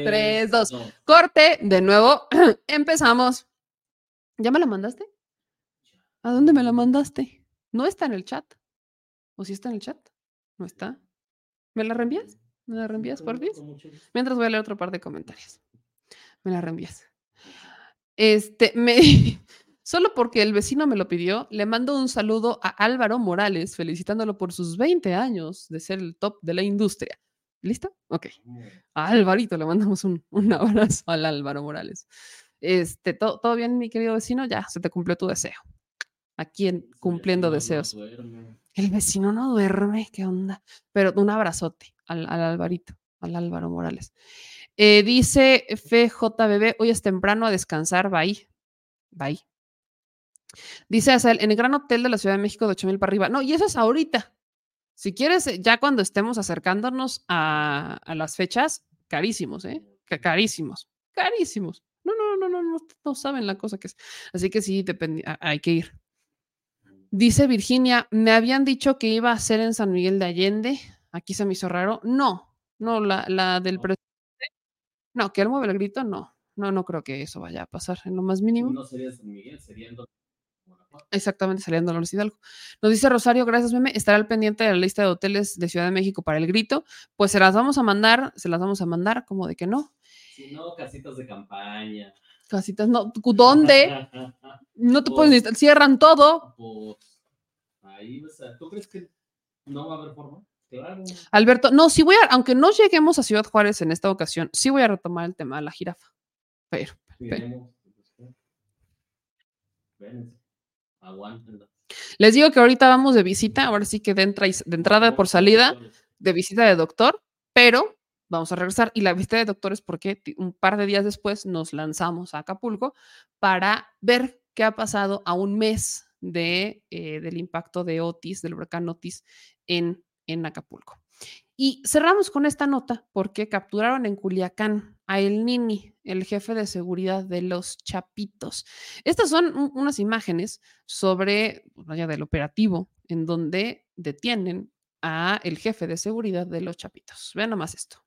Tres, dos. Corte, de nuevo, *clears throat* empezamos. ¿Ya me la mandaste? ¿A dónde me la mandaste? No está en el chat. ¿O sí está en el chat? ¿No está? ¿Me la reenvías? ¿Me la reenvías, por favor? Con mucho gusto. Mientras voy a leer otro par de comentarios. Me la reenvías. Este, me. *laughs* Solo porque el vecino me lo pidió, le mando un saludo a Álvaro Morales, felicitándolo por sus 20 años de ser el top de la industria. ¿Listo? Ok. A Alvarito le mandamos un, un abrazo al Álvaro Morales. Este, ¿todo, ¿todo bien, mi querido vecino? Ya, se te cumplió tu deseo. Aquí en, cumpliendo no deseos. El vecino no duerme, ¿qué onda? Pero un abrazote al, al Alvarito, al Álvaro Morales. Eh, dice FJBB, hoy es temprano a descansar, bye. Bye. Dice Azael, en el gran hotel de la Ciudad de México de 8000 para arriba. No, y eso es ahorita. Si quieres, eh, ya cuando estemos acercándonos a, a las fechas, carísimos, ¿eh? Ca- Carísimos, carísimos. No, no, no, no, no, no saben la cosa que es. Así que sí, hay que ir. Dice Virginia, me habían dicho que iba a ser en San Miguel de Allende. Aquí se me hizo raro. No, no, la, la del No. presidente. No, que él mueve el grito, no. No, no creo que eso vaya a pasar en lo más mínimo. No sería San Miguel, sería en Guanajuato. Exactamente, saliendo a Dolores Hidalgo. Nos dice Rosario, gracias, meme. Estará al pendiente de la lista de hoteles de Ciudad de México para el grito. Pues se las vamos a mandar, se las vamos a mandar, como de que no. Si no, casitas de campaña. Casitas, no. ¿Dónde? No te puedes ni- cierran todo. Ahí, o sea, ¿tú crees que no va a haber forma? Claro. Alberto, no, sí voy a, aunque no lleguemos a Ciudad Juárez en esta ocasión, sí voy a retomar el tema de la jirafa. Pero, pero-. Espérense. Les digo que ahorita vamos de visita, ahora sí que de, entra y- de entrada por salida, de visita de doctor, pero vamos a regresar. Y la visita de doctor es porque un par de días después nos lanzamos a Acapulco para ver qué ha pasado a un mes de, eh, del impacto de Otis, del huracán Otis en, en Acapulco. Y cerramos con esta nota porque capturaron en Culiacán a El Nini, el jefe de seguridad de los Chapitos. Estas son un- unas imágenes sobre, pues, vaya, del operativo en donde detienen a el jefe de seguridad de los Chapitos. Vean nomás esto.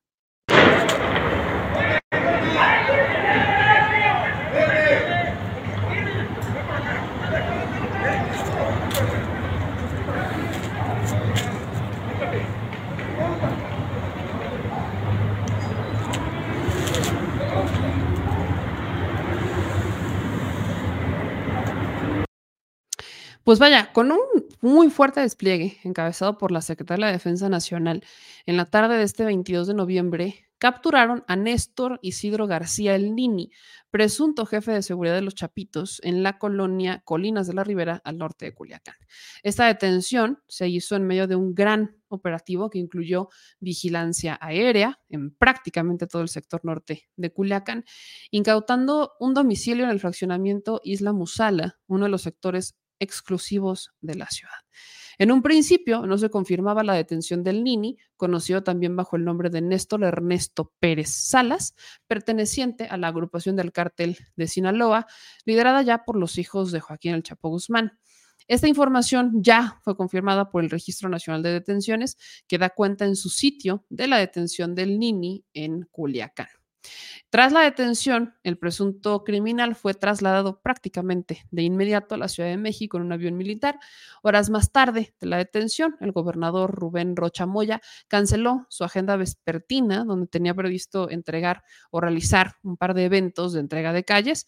Pues vaya, con un muy fuerte despliegue encabezado por la Secretaría de la Defensa Nacional, en la tarde de este 22 de noviembre capturaron a Néstor Isidro García El Nini, presunto jefe de seguridad de los Chapitos en la colonia Colinas de la Ribera al norte de Culiacán. Esta detención se hizo en medio de un gran operativo que incluyó vigilancia aérea en prácticamente todo el sector norte de Culiacán, incautando un domicilio en el fraccionamiento Isla Musala, uno de los sectores exclusivos de la ciudad. En un principio no se confirmaba la detención del Nini, conocido también bajo el nombre de Néstor Ernesto Pérez Salas, perteneciente a la agrupación del cártel de Sinaloa, liderada ya por los hijos de Joaquín El Chapo Guzmán. Esta información ya fue confirmada por el Registro Nacional de Detenciones, que da cuenta en su sitio de la detención del Nini en Culiacán. Tras la detención, el presunto criminal fue trasladado prácticamente de inmediato a la Ciudad de México en un avión militar. Horas más tarde de la detención, el gobernador Rubén Rocha Moya canceló su agenda vespertina, donde tenía previsto entregar o realizar un par de eventos de entrega de calles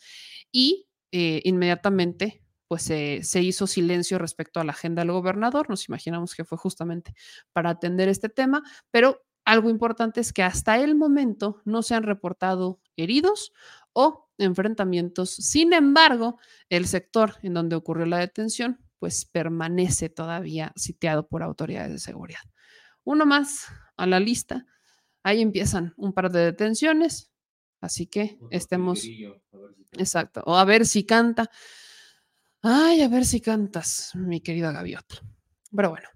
y eh, inmediatamente pues se hizo silencio respecto a la agenda del gobernador. Nos imaginamos que fue justamente para atender este tema, pero algo importante es que hasta el momento no se han reportado heridos o enfrentamientos. Sin embargo, el sector en donde ocurrió la detención, pues permanece todavía sitiado por autoridades de seguridad. Uno más a la lista. Ahí empiezan un par de detenciones, así que estemos... Exacto, o a ver si canta. Ay, a ver si cantas, mi querida gaviota. Pero bueno,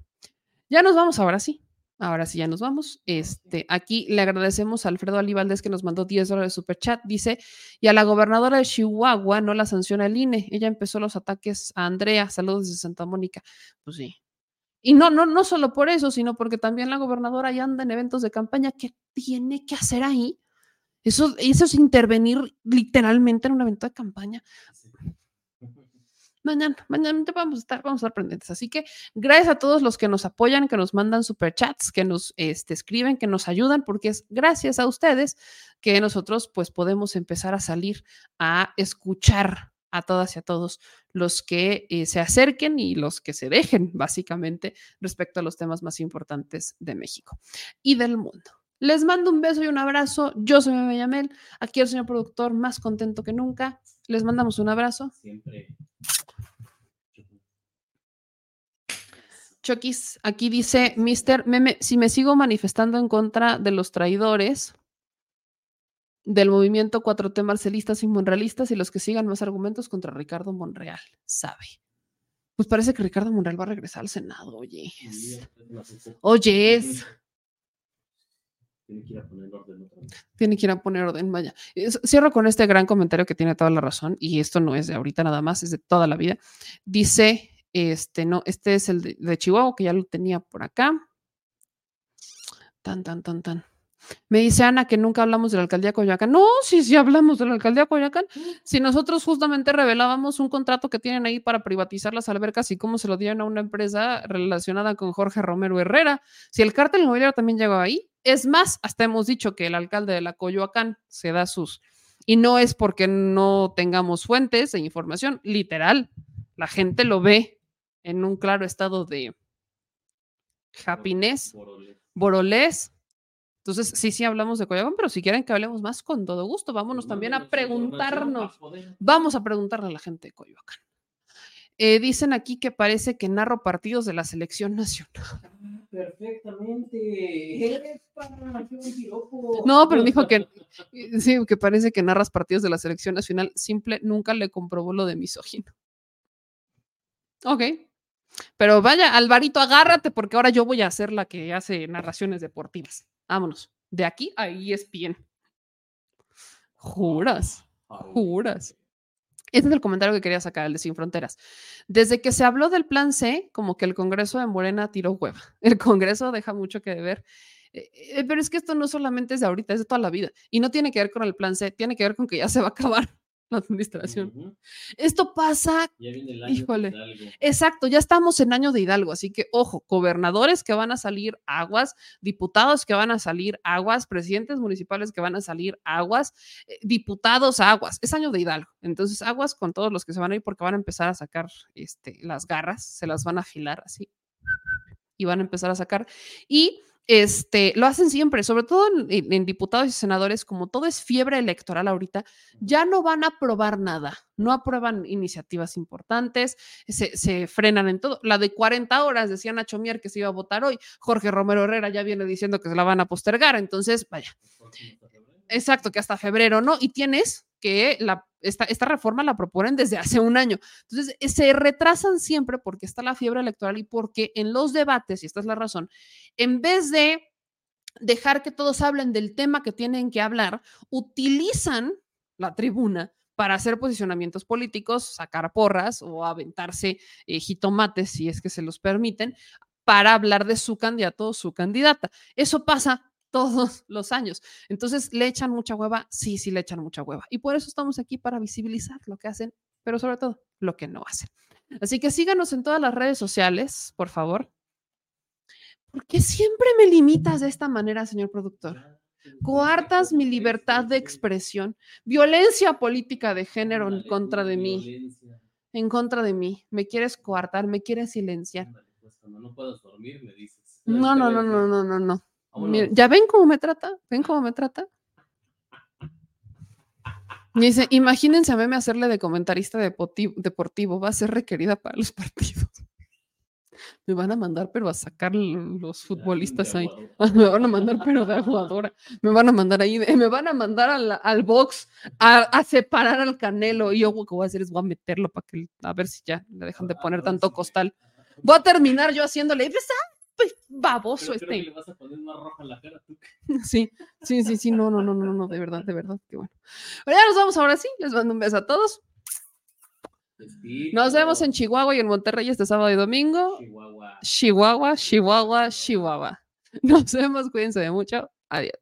ya nos vamos ahora sí Ahora sí, ya nos vamos. Este, aquí le agradecemos a Alfredo Alibaldez que nos mandó 10 dólares de super chat. Dice, y a la gobernadora de Chihuahua no la sanciona el INE. Ella empezó los ataques a Andrea. Saludos desde Santa Mónica. Pues sí. Y no, no, no solo por eso, sino porque también la gobernadora ya anda en eventos de campaña. ¿Qué tiene que hacer ahí? Eso, eso es intervenir literalmente en un evento de campaña mañana, mañana vamos a estar, vamos a estar pendientes. Así que gracias a todos los que nos apoyan, que nos mandan superchats, que nos este, escriben, que nos ayudan, porque es gracias a ustedes que nosotros pues podemos empezar a salir a escuchar a todas y a todos los que eh, se acerquen y los que se dejen, básicamente, respecto a los temas más importantes de México y del mundo. Les mando un beso y un abrazo. Yo soy Meme Yamel. Aquí el señor productor, más contento que nunca. Les mandamos un abrazo. Siempre. Chokis, aquí dice Mr. Meme, si me sigo manifestando en contra de los traidores del movimiento 4T marcelistas y monrealistas y los que sigan más argumentos contra Ricardo Monreal, sabe. Pues parece que Ricardo Monreal va a regresar al Senado, oye. Oye, Tiene que ir a poner orden Tiene que ir a poner orden, vaya. Cierro con este gran comentario que tiene toda la razón, y esto no es de ahorita nada más, es de toda la vida. Dice este, no, este es el de, Chihuahua, que ya lo tenía por acá. Tan, tan, tan, tan. Me dice Ana que nunca hablamos de la alcaldía Coyoacán. No, sí, sí hablamos de la alcaldía Coyoacán. Si nosotros justamente revelábamos un contrato que tienen ahí para privatizar las albercas y cómo se lo dieron a una empresa relacionada con Jorge Romero Herrera. Si el cártel inmobiliario también llegó ahí. Es más, hasta hemos dicho que el alcalde de la Coyoacán se da sus. Y no es porque no tengamos fuentes de información, literal. La gente lo ve en un claro estado de happiness, borolés. Entonces, sí, sí hablamos de Coyoacán, pero si quieren que hablemos más, con todo gusto, vámonos también a preguntarnos. Vamos a preguntarle a la gente de Coyoacán. Eh, dicen aquí que parece que narro partidos de la selección nacional. Perfectamente. No, pero dijo que sí, que parece que narras partidos de la selección nacional. Simple, nunca le comprobó lo de misógino. Ok, pero vaya, Alvarito, agárrate porque ahora yo voy a ser la que hace narraciones deportivas. Vámonos. De aquí a ESPN. Juras, juras. Este es el comentario que quería sacar, el de Sin Fronteras. Desde que se habló del plan C, como que el Congreso de Morena tiró hueva. *laughs* El Congreso deja mucho que deber. Eh, eh, pero es que esto no solamente es de ahorita, es de toda la vida. Y no tiene que ver con el plan C, tiene que ver con que ya se va a acabar. La administración. Esto pasa Ya viene el año. Híjole. de. Exacto, ya estamos en año de Hidalgo, así que ojo, gobernadores que van a salir aguas, diputados que van a salir aguas, presidentes municipales que van a salir aguas, eh, diputados aguas, es año de Hidalgo, entonces aguas con todos los que se van a ir porque van a empezar a sacar este, las garras, se las van a afilar así y van a empezar a sacar y este, lo hacen siempre, sobre todo en, diputados y senadores, como todo es fiebre electoral ahorita, ya no van a aprobar nada, no aprueban iniciativas importantes, se, frenan en todo. La de 40 horas, decía Nacho Mier que se iba a votar hoy, Jorge Romero Herrera ya viene diciendo que se la van a postergar, entonces, vaya, exacto, que hasta febrero, ¿no? Y tienes que esta, reforma la proponen desde hace un año. Entonces, se retrasan siempre porque está la fiebre electoral y porque en los debates, y esta es la razón, en vez de dejar que todos hablen del tema que tienen que hablar, utilizan la tribuna para hacer posicionamientos políticos, sacar porras o aventarse eh, jitomates, si es que se los permiten, para hablar de su candidato o su candidata. Eso pasa todos los años. Entonces, ¿le echan mucha hueva? Sí, sí, le echan mucha hueva. Y por eso estamos aquí para visibilizar lo que hacen, pero sobre todo lo que no hacen. Así que síganos en todas las redes sociales, por favor. ¿Por qué siempre me limitas de esta manera, señor productor? Coartas mi libertad de expresión, violencia política de género en contra de mí, en contra de mí. Me quieres coartar, me quieres silenciar. Pues, cuando no dormir, me dices. No, no, no, no, no, no, no. ¿Ya ven cómo me trata? ¿Ven cómo me trata? Me Dice, imagínense a meme hacerle de comentarista deportivo, va a ser requerida para los partidos. Me van a mandar, pero a sacar los futbolistas ahí. *laughs* Me van a mandar, pero de jugadora. Me van a mandar ahí, me van a mandar al, al box a, a separar al canelo. Y yo lo que voy a hacer es voy a meterlo para que, a ver si ya le dejan de poner tanto costal. Voy a terminar yo haciéndole, "Pues, ah, pues, baboso que este. le vas a poner más roja en la cara tú. *laughs* Sí, sí, sí, sí, no, no, no, no, no, de verdad, de verdad, qué bueno. Pero ya nos vamos ahora sí, les mando un beso a todos. Nos vemos en Chihuahua y en Monterrey este sábado y domingo. Chihuahua. Chihuahua, Chihuahua, Chihuahua. Nos vemos, cuídense de mucho. Adiós.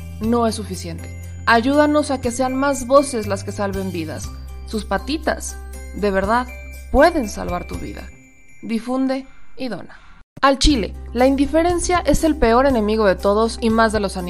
no es suficiente. Ayúdanos a que sean más voces las que salven vidas. Sus patitas, de verdad, pueden salvar tu vida. Difunde y dona. Al Chile, la indiferencia es el peor enemigo de todos y más de los animales.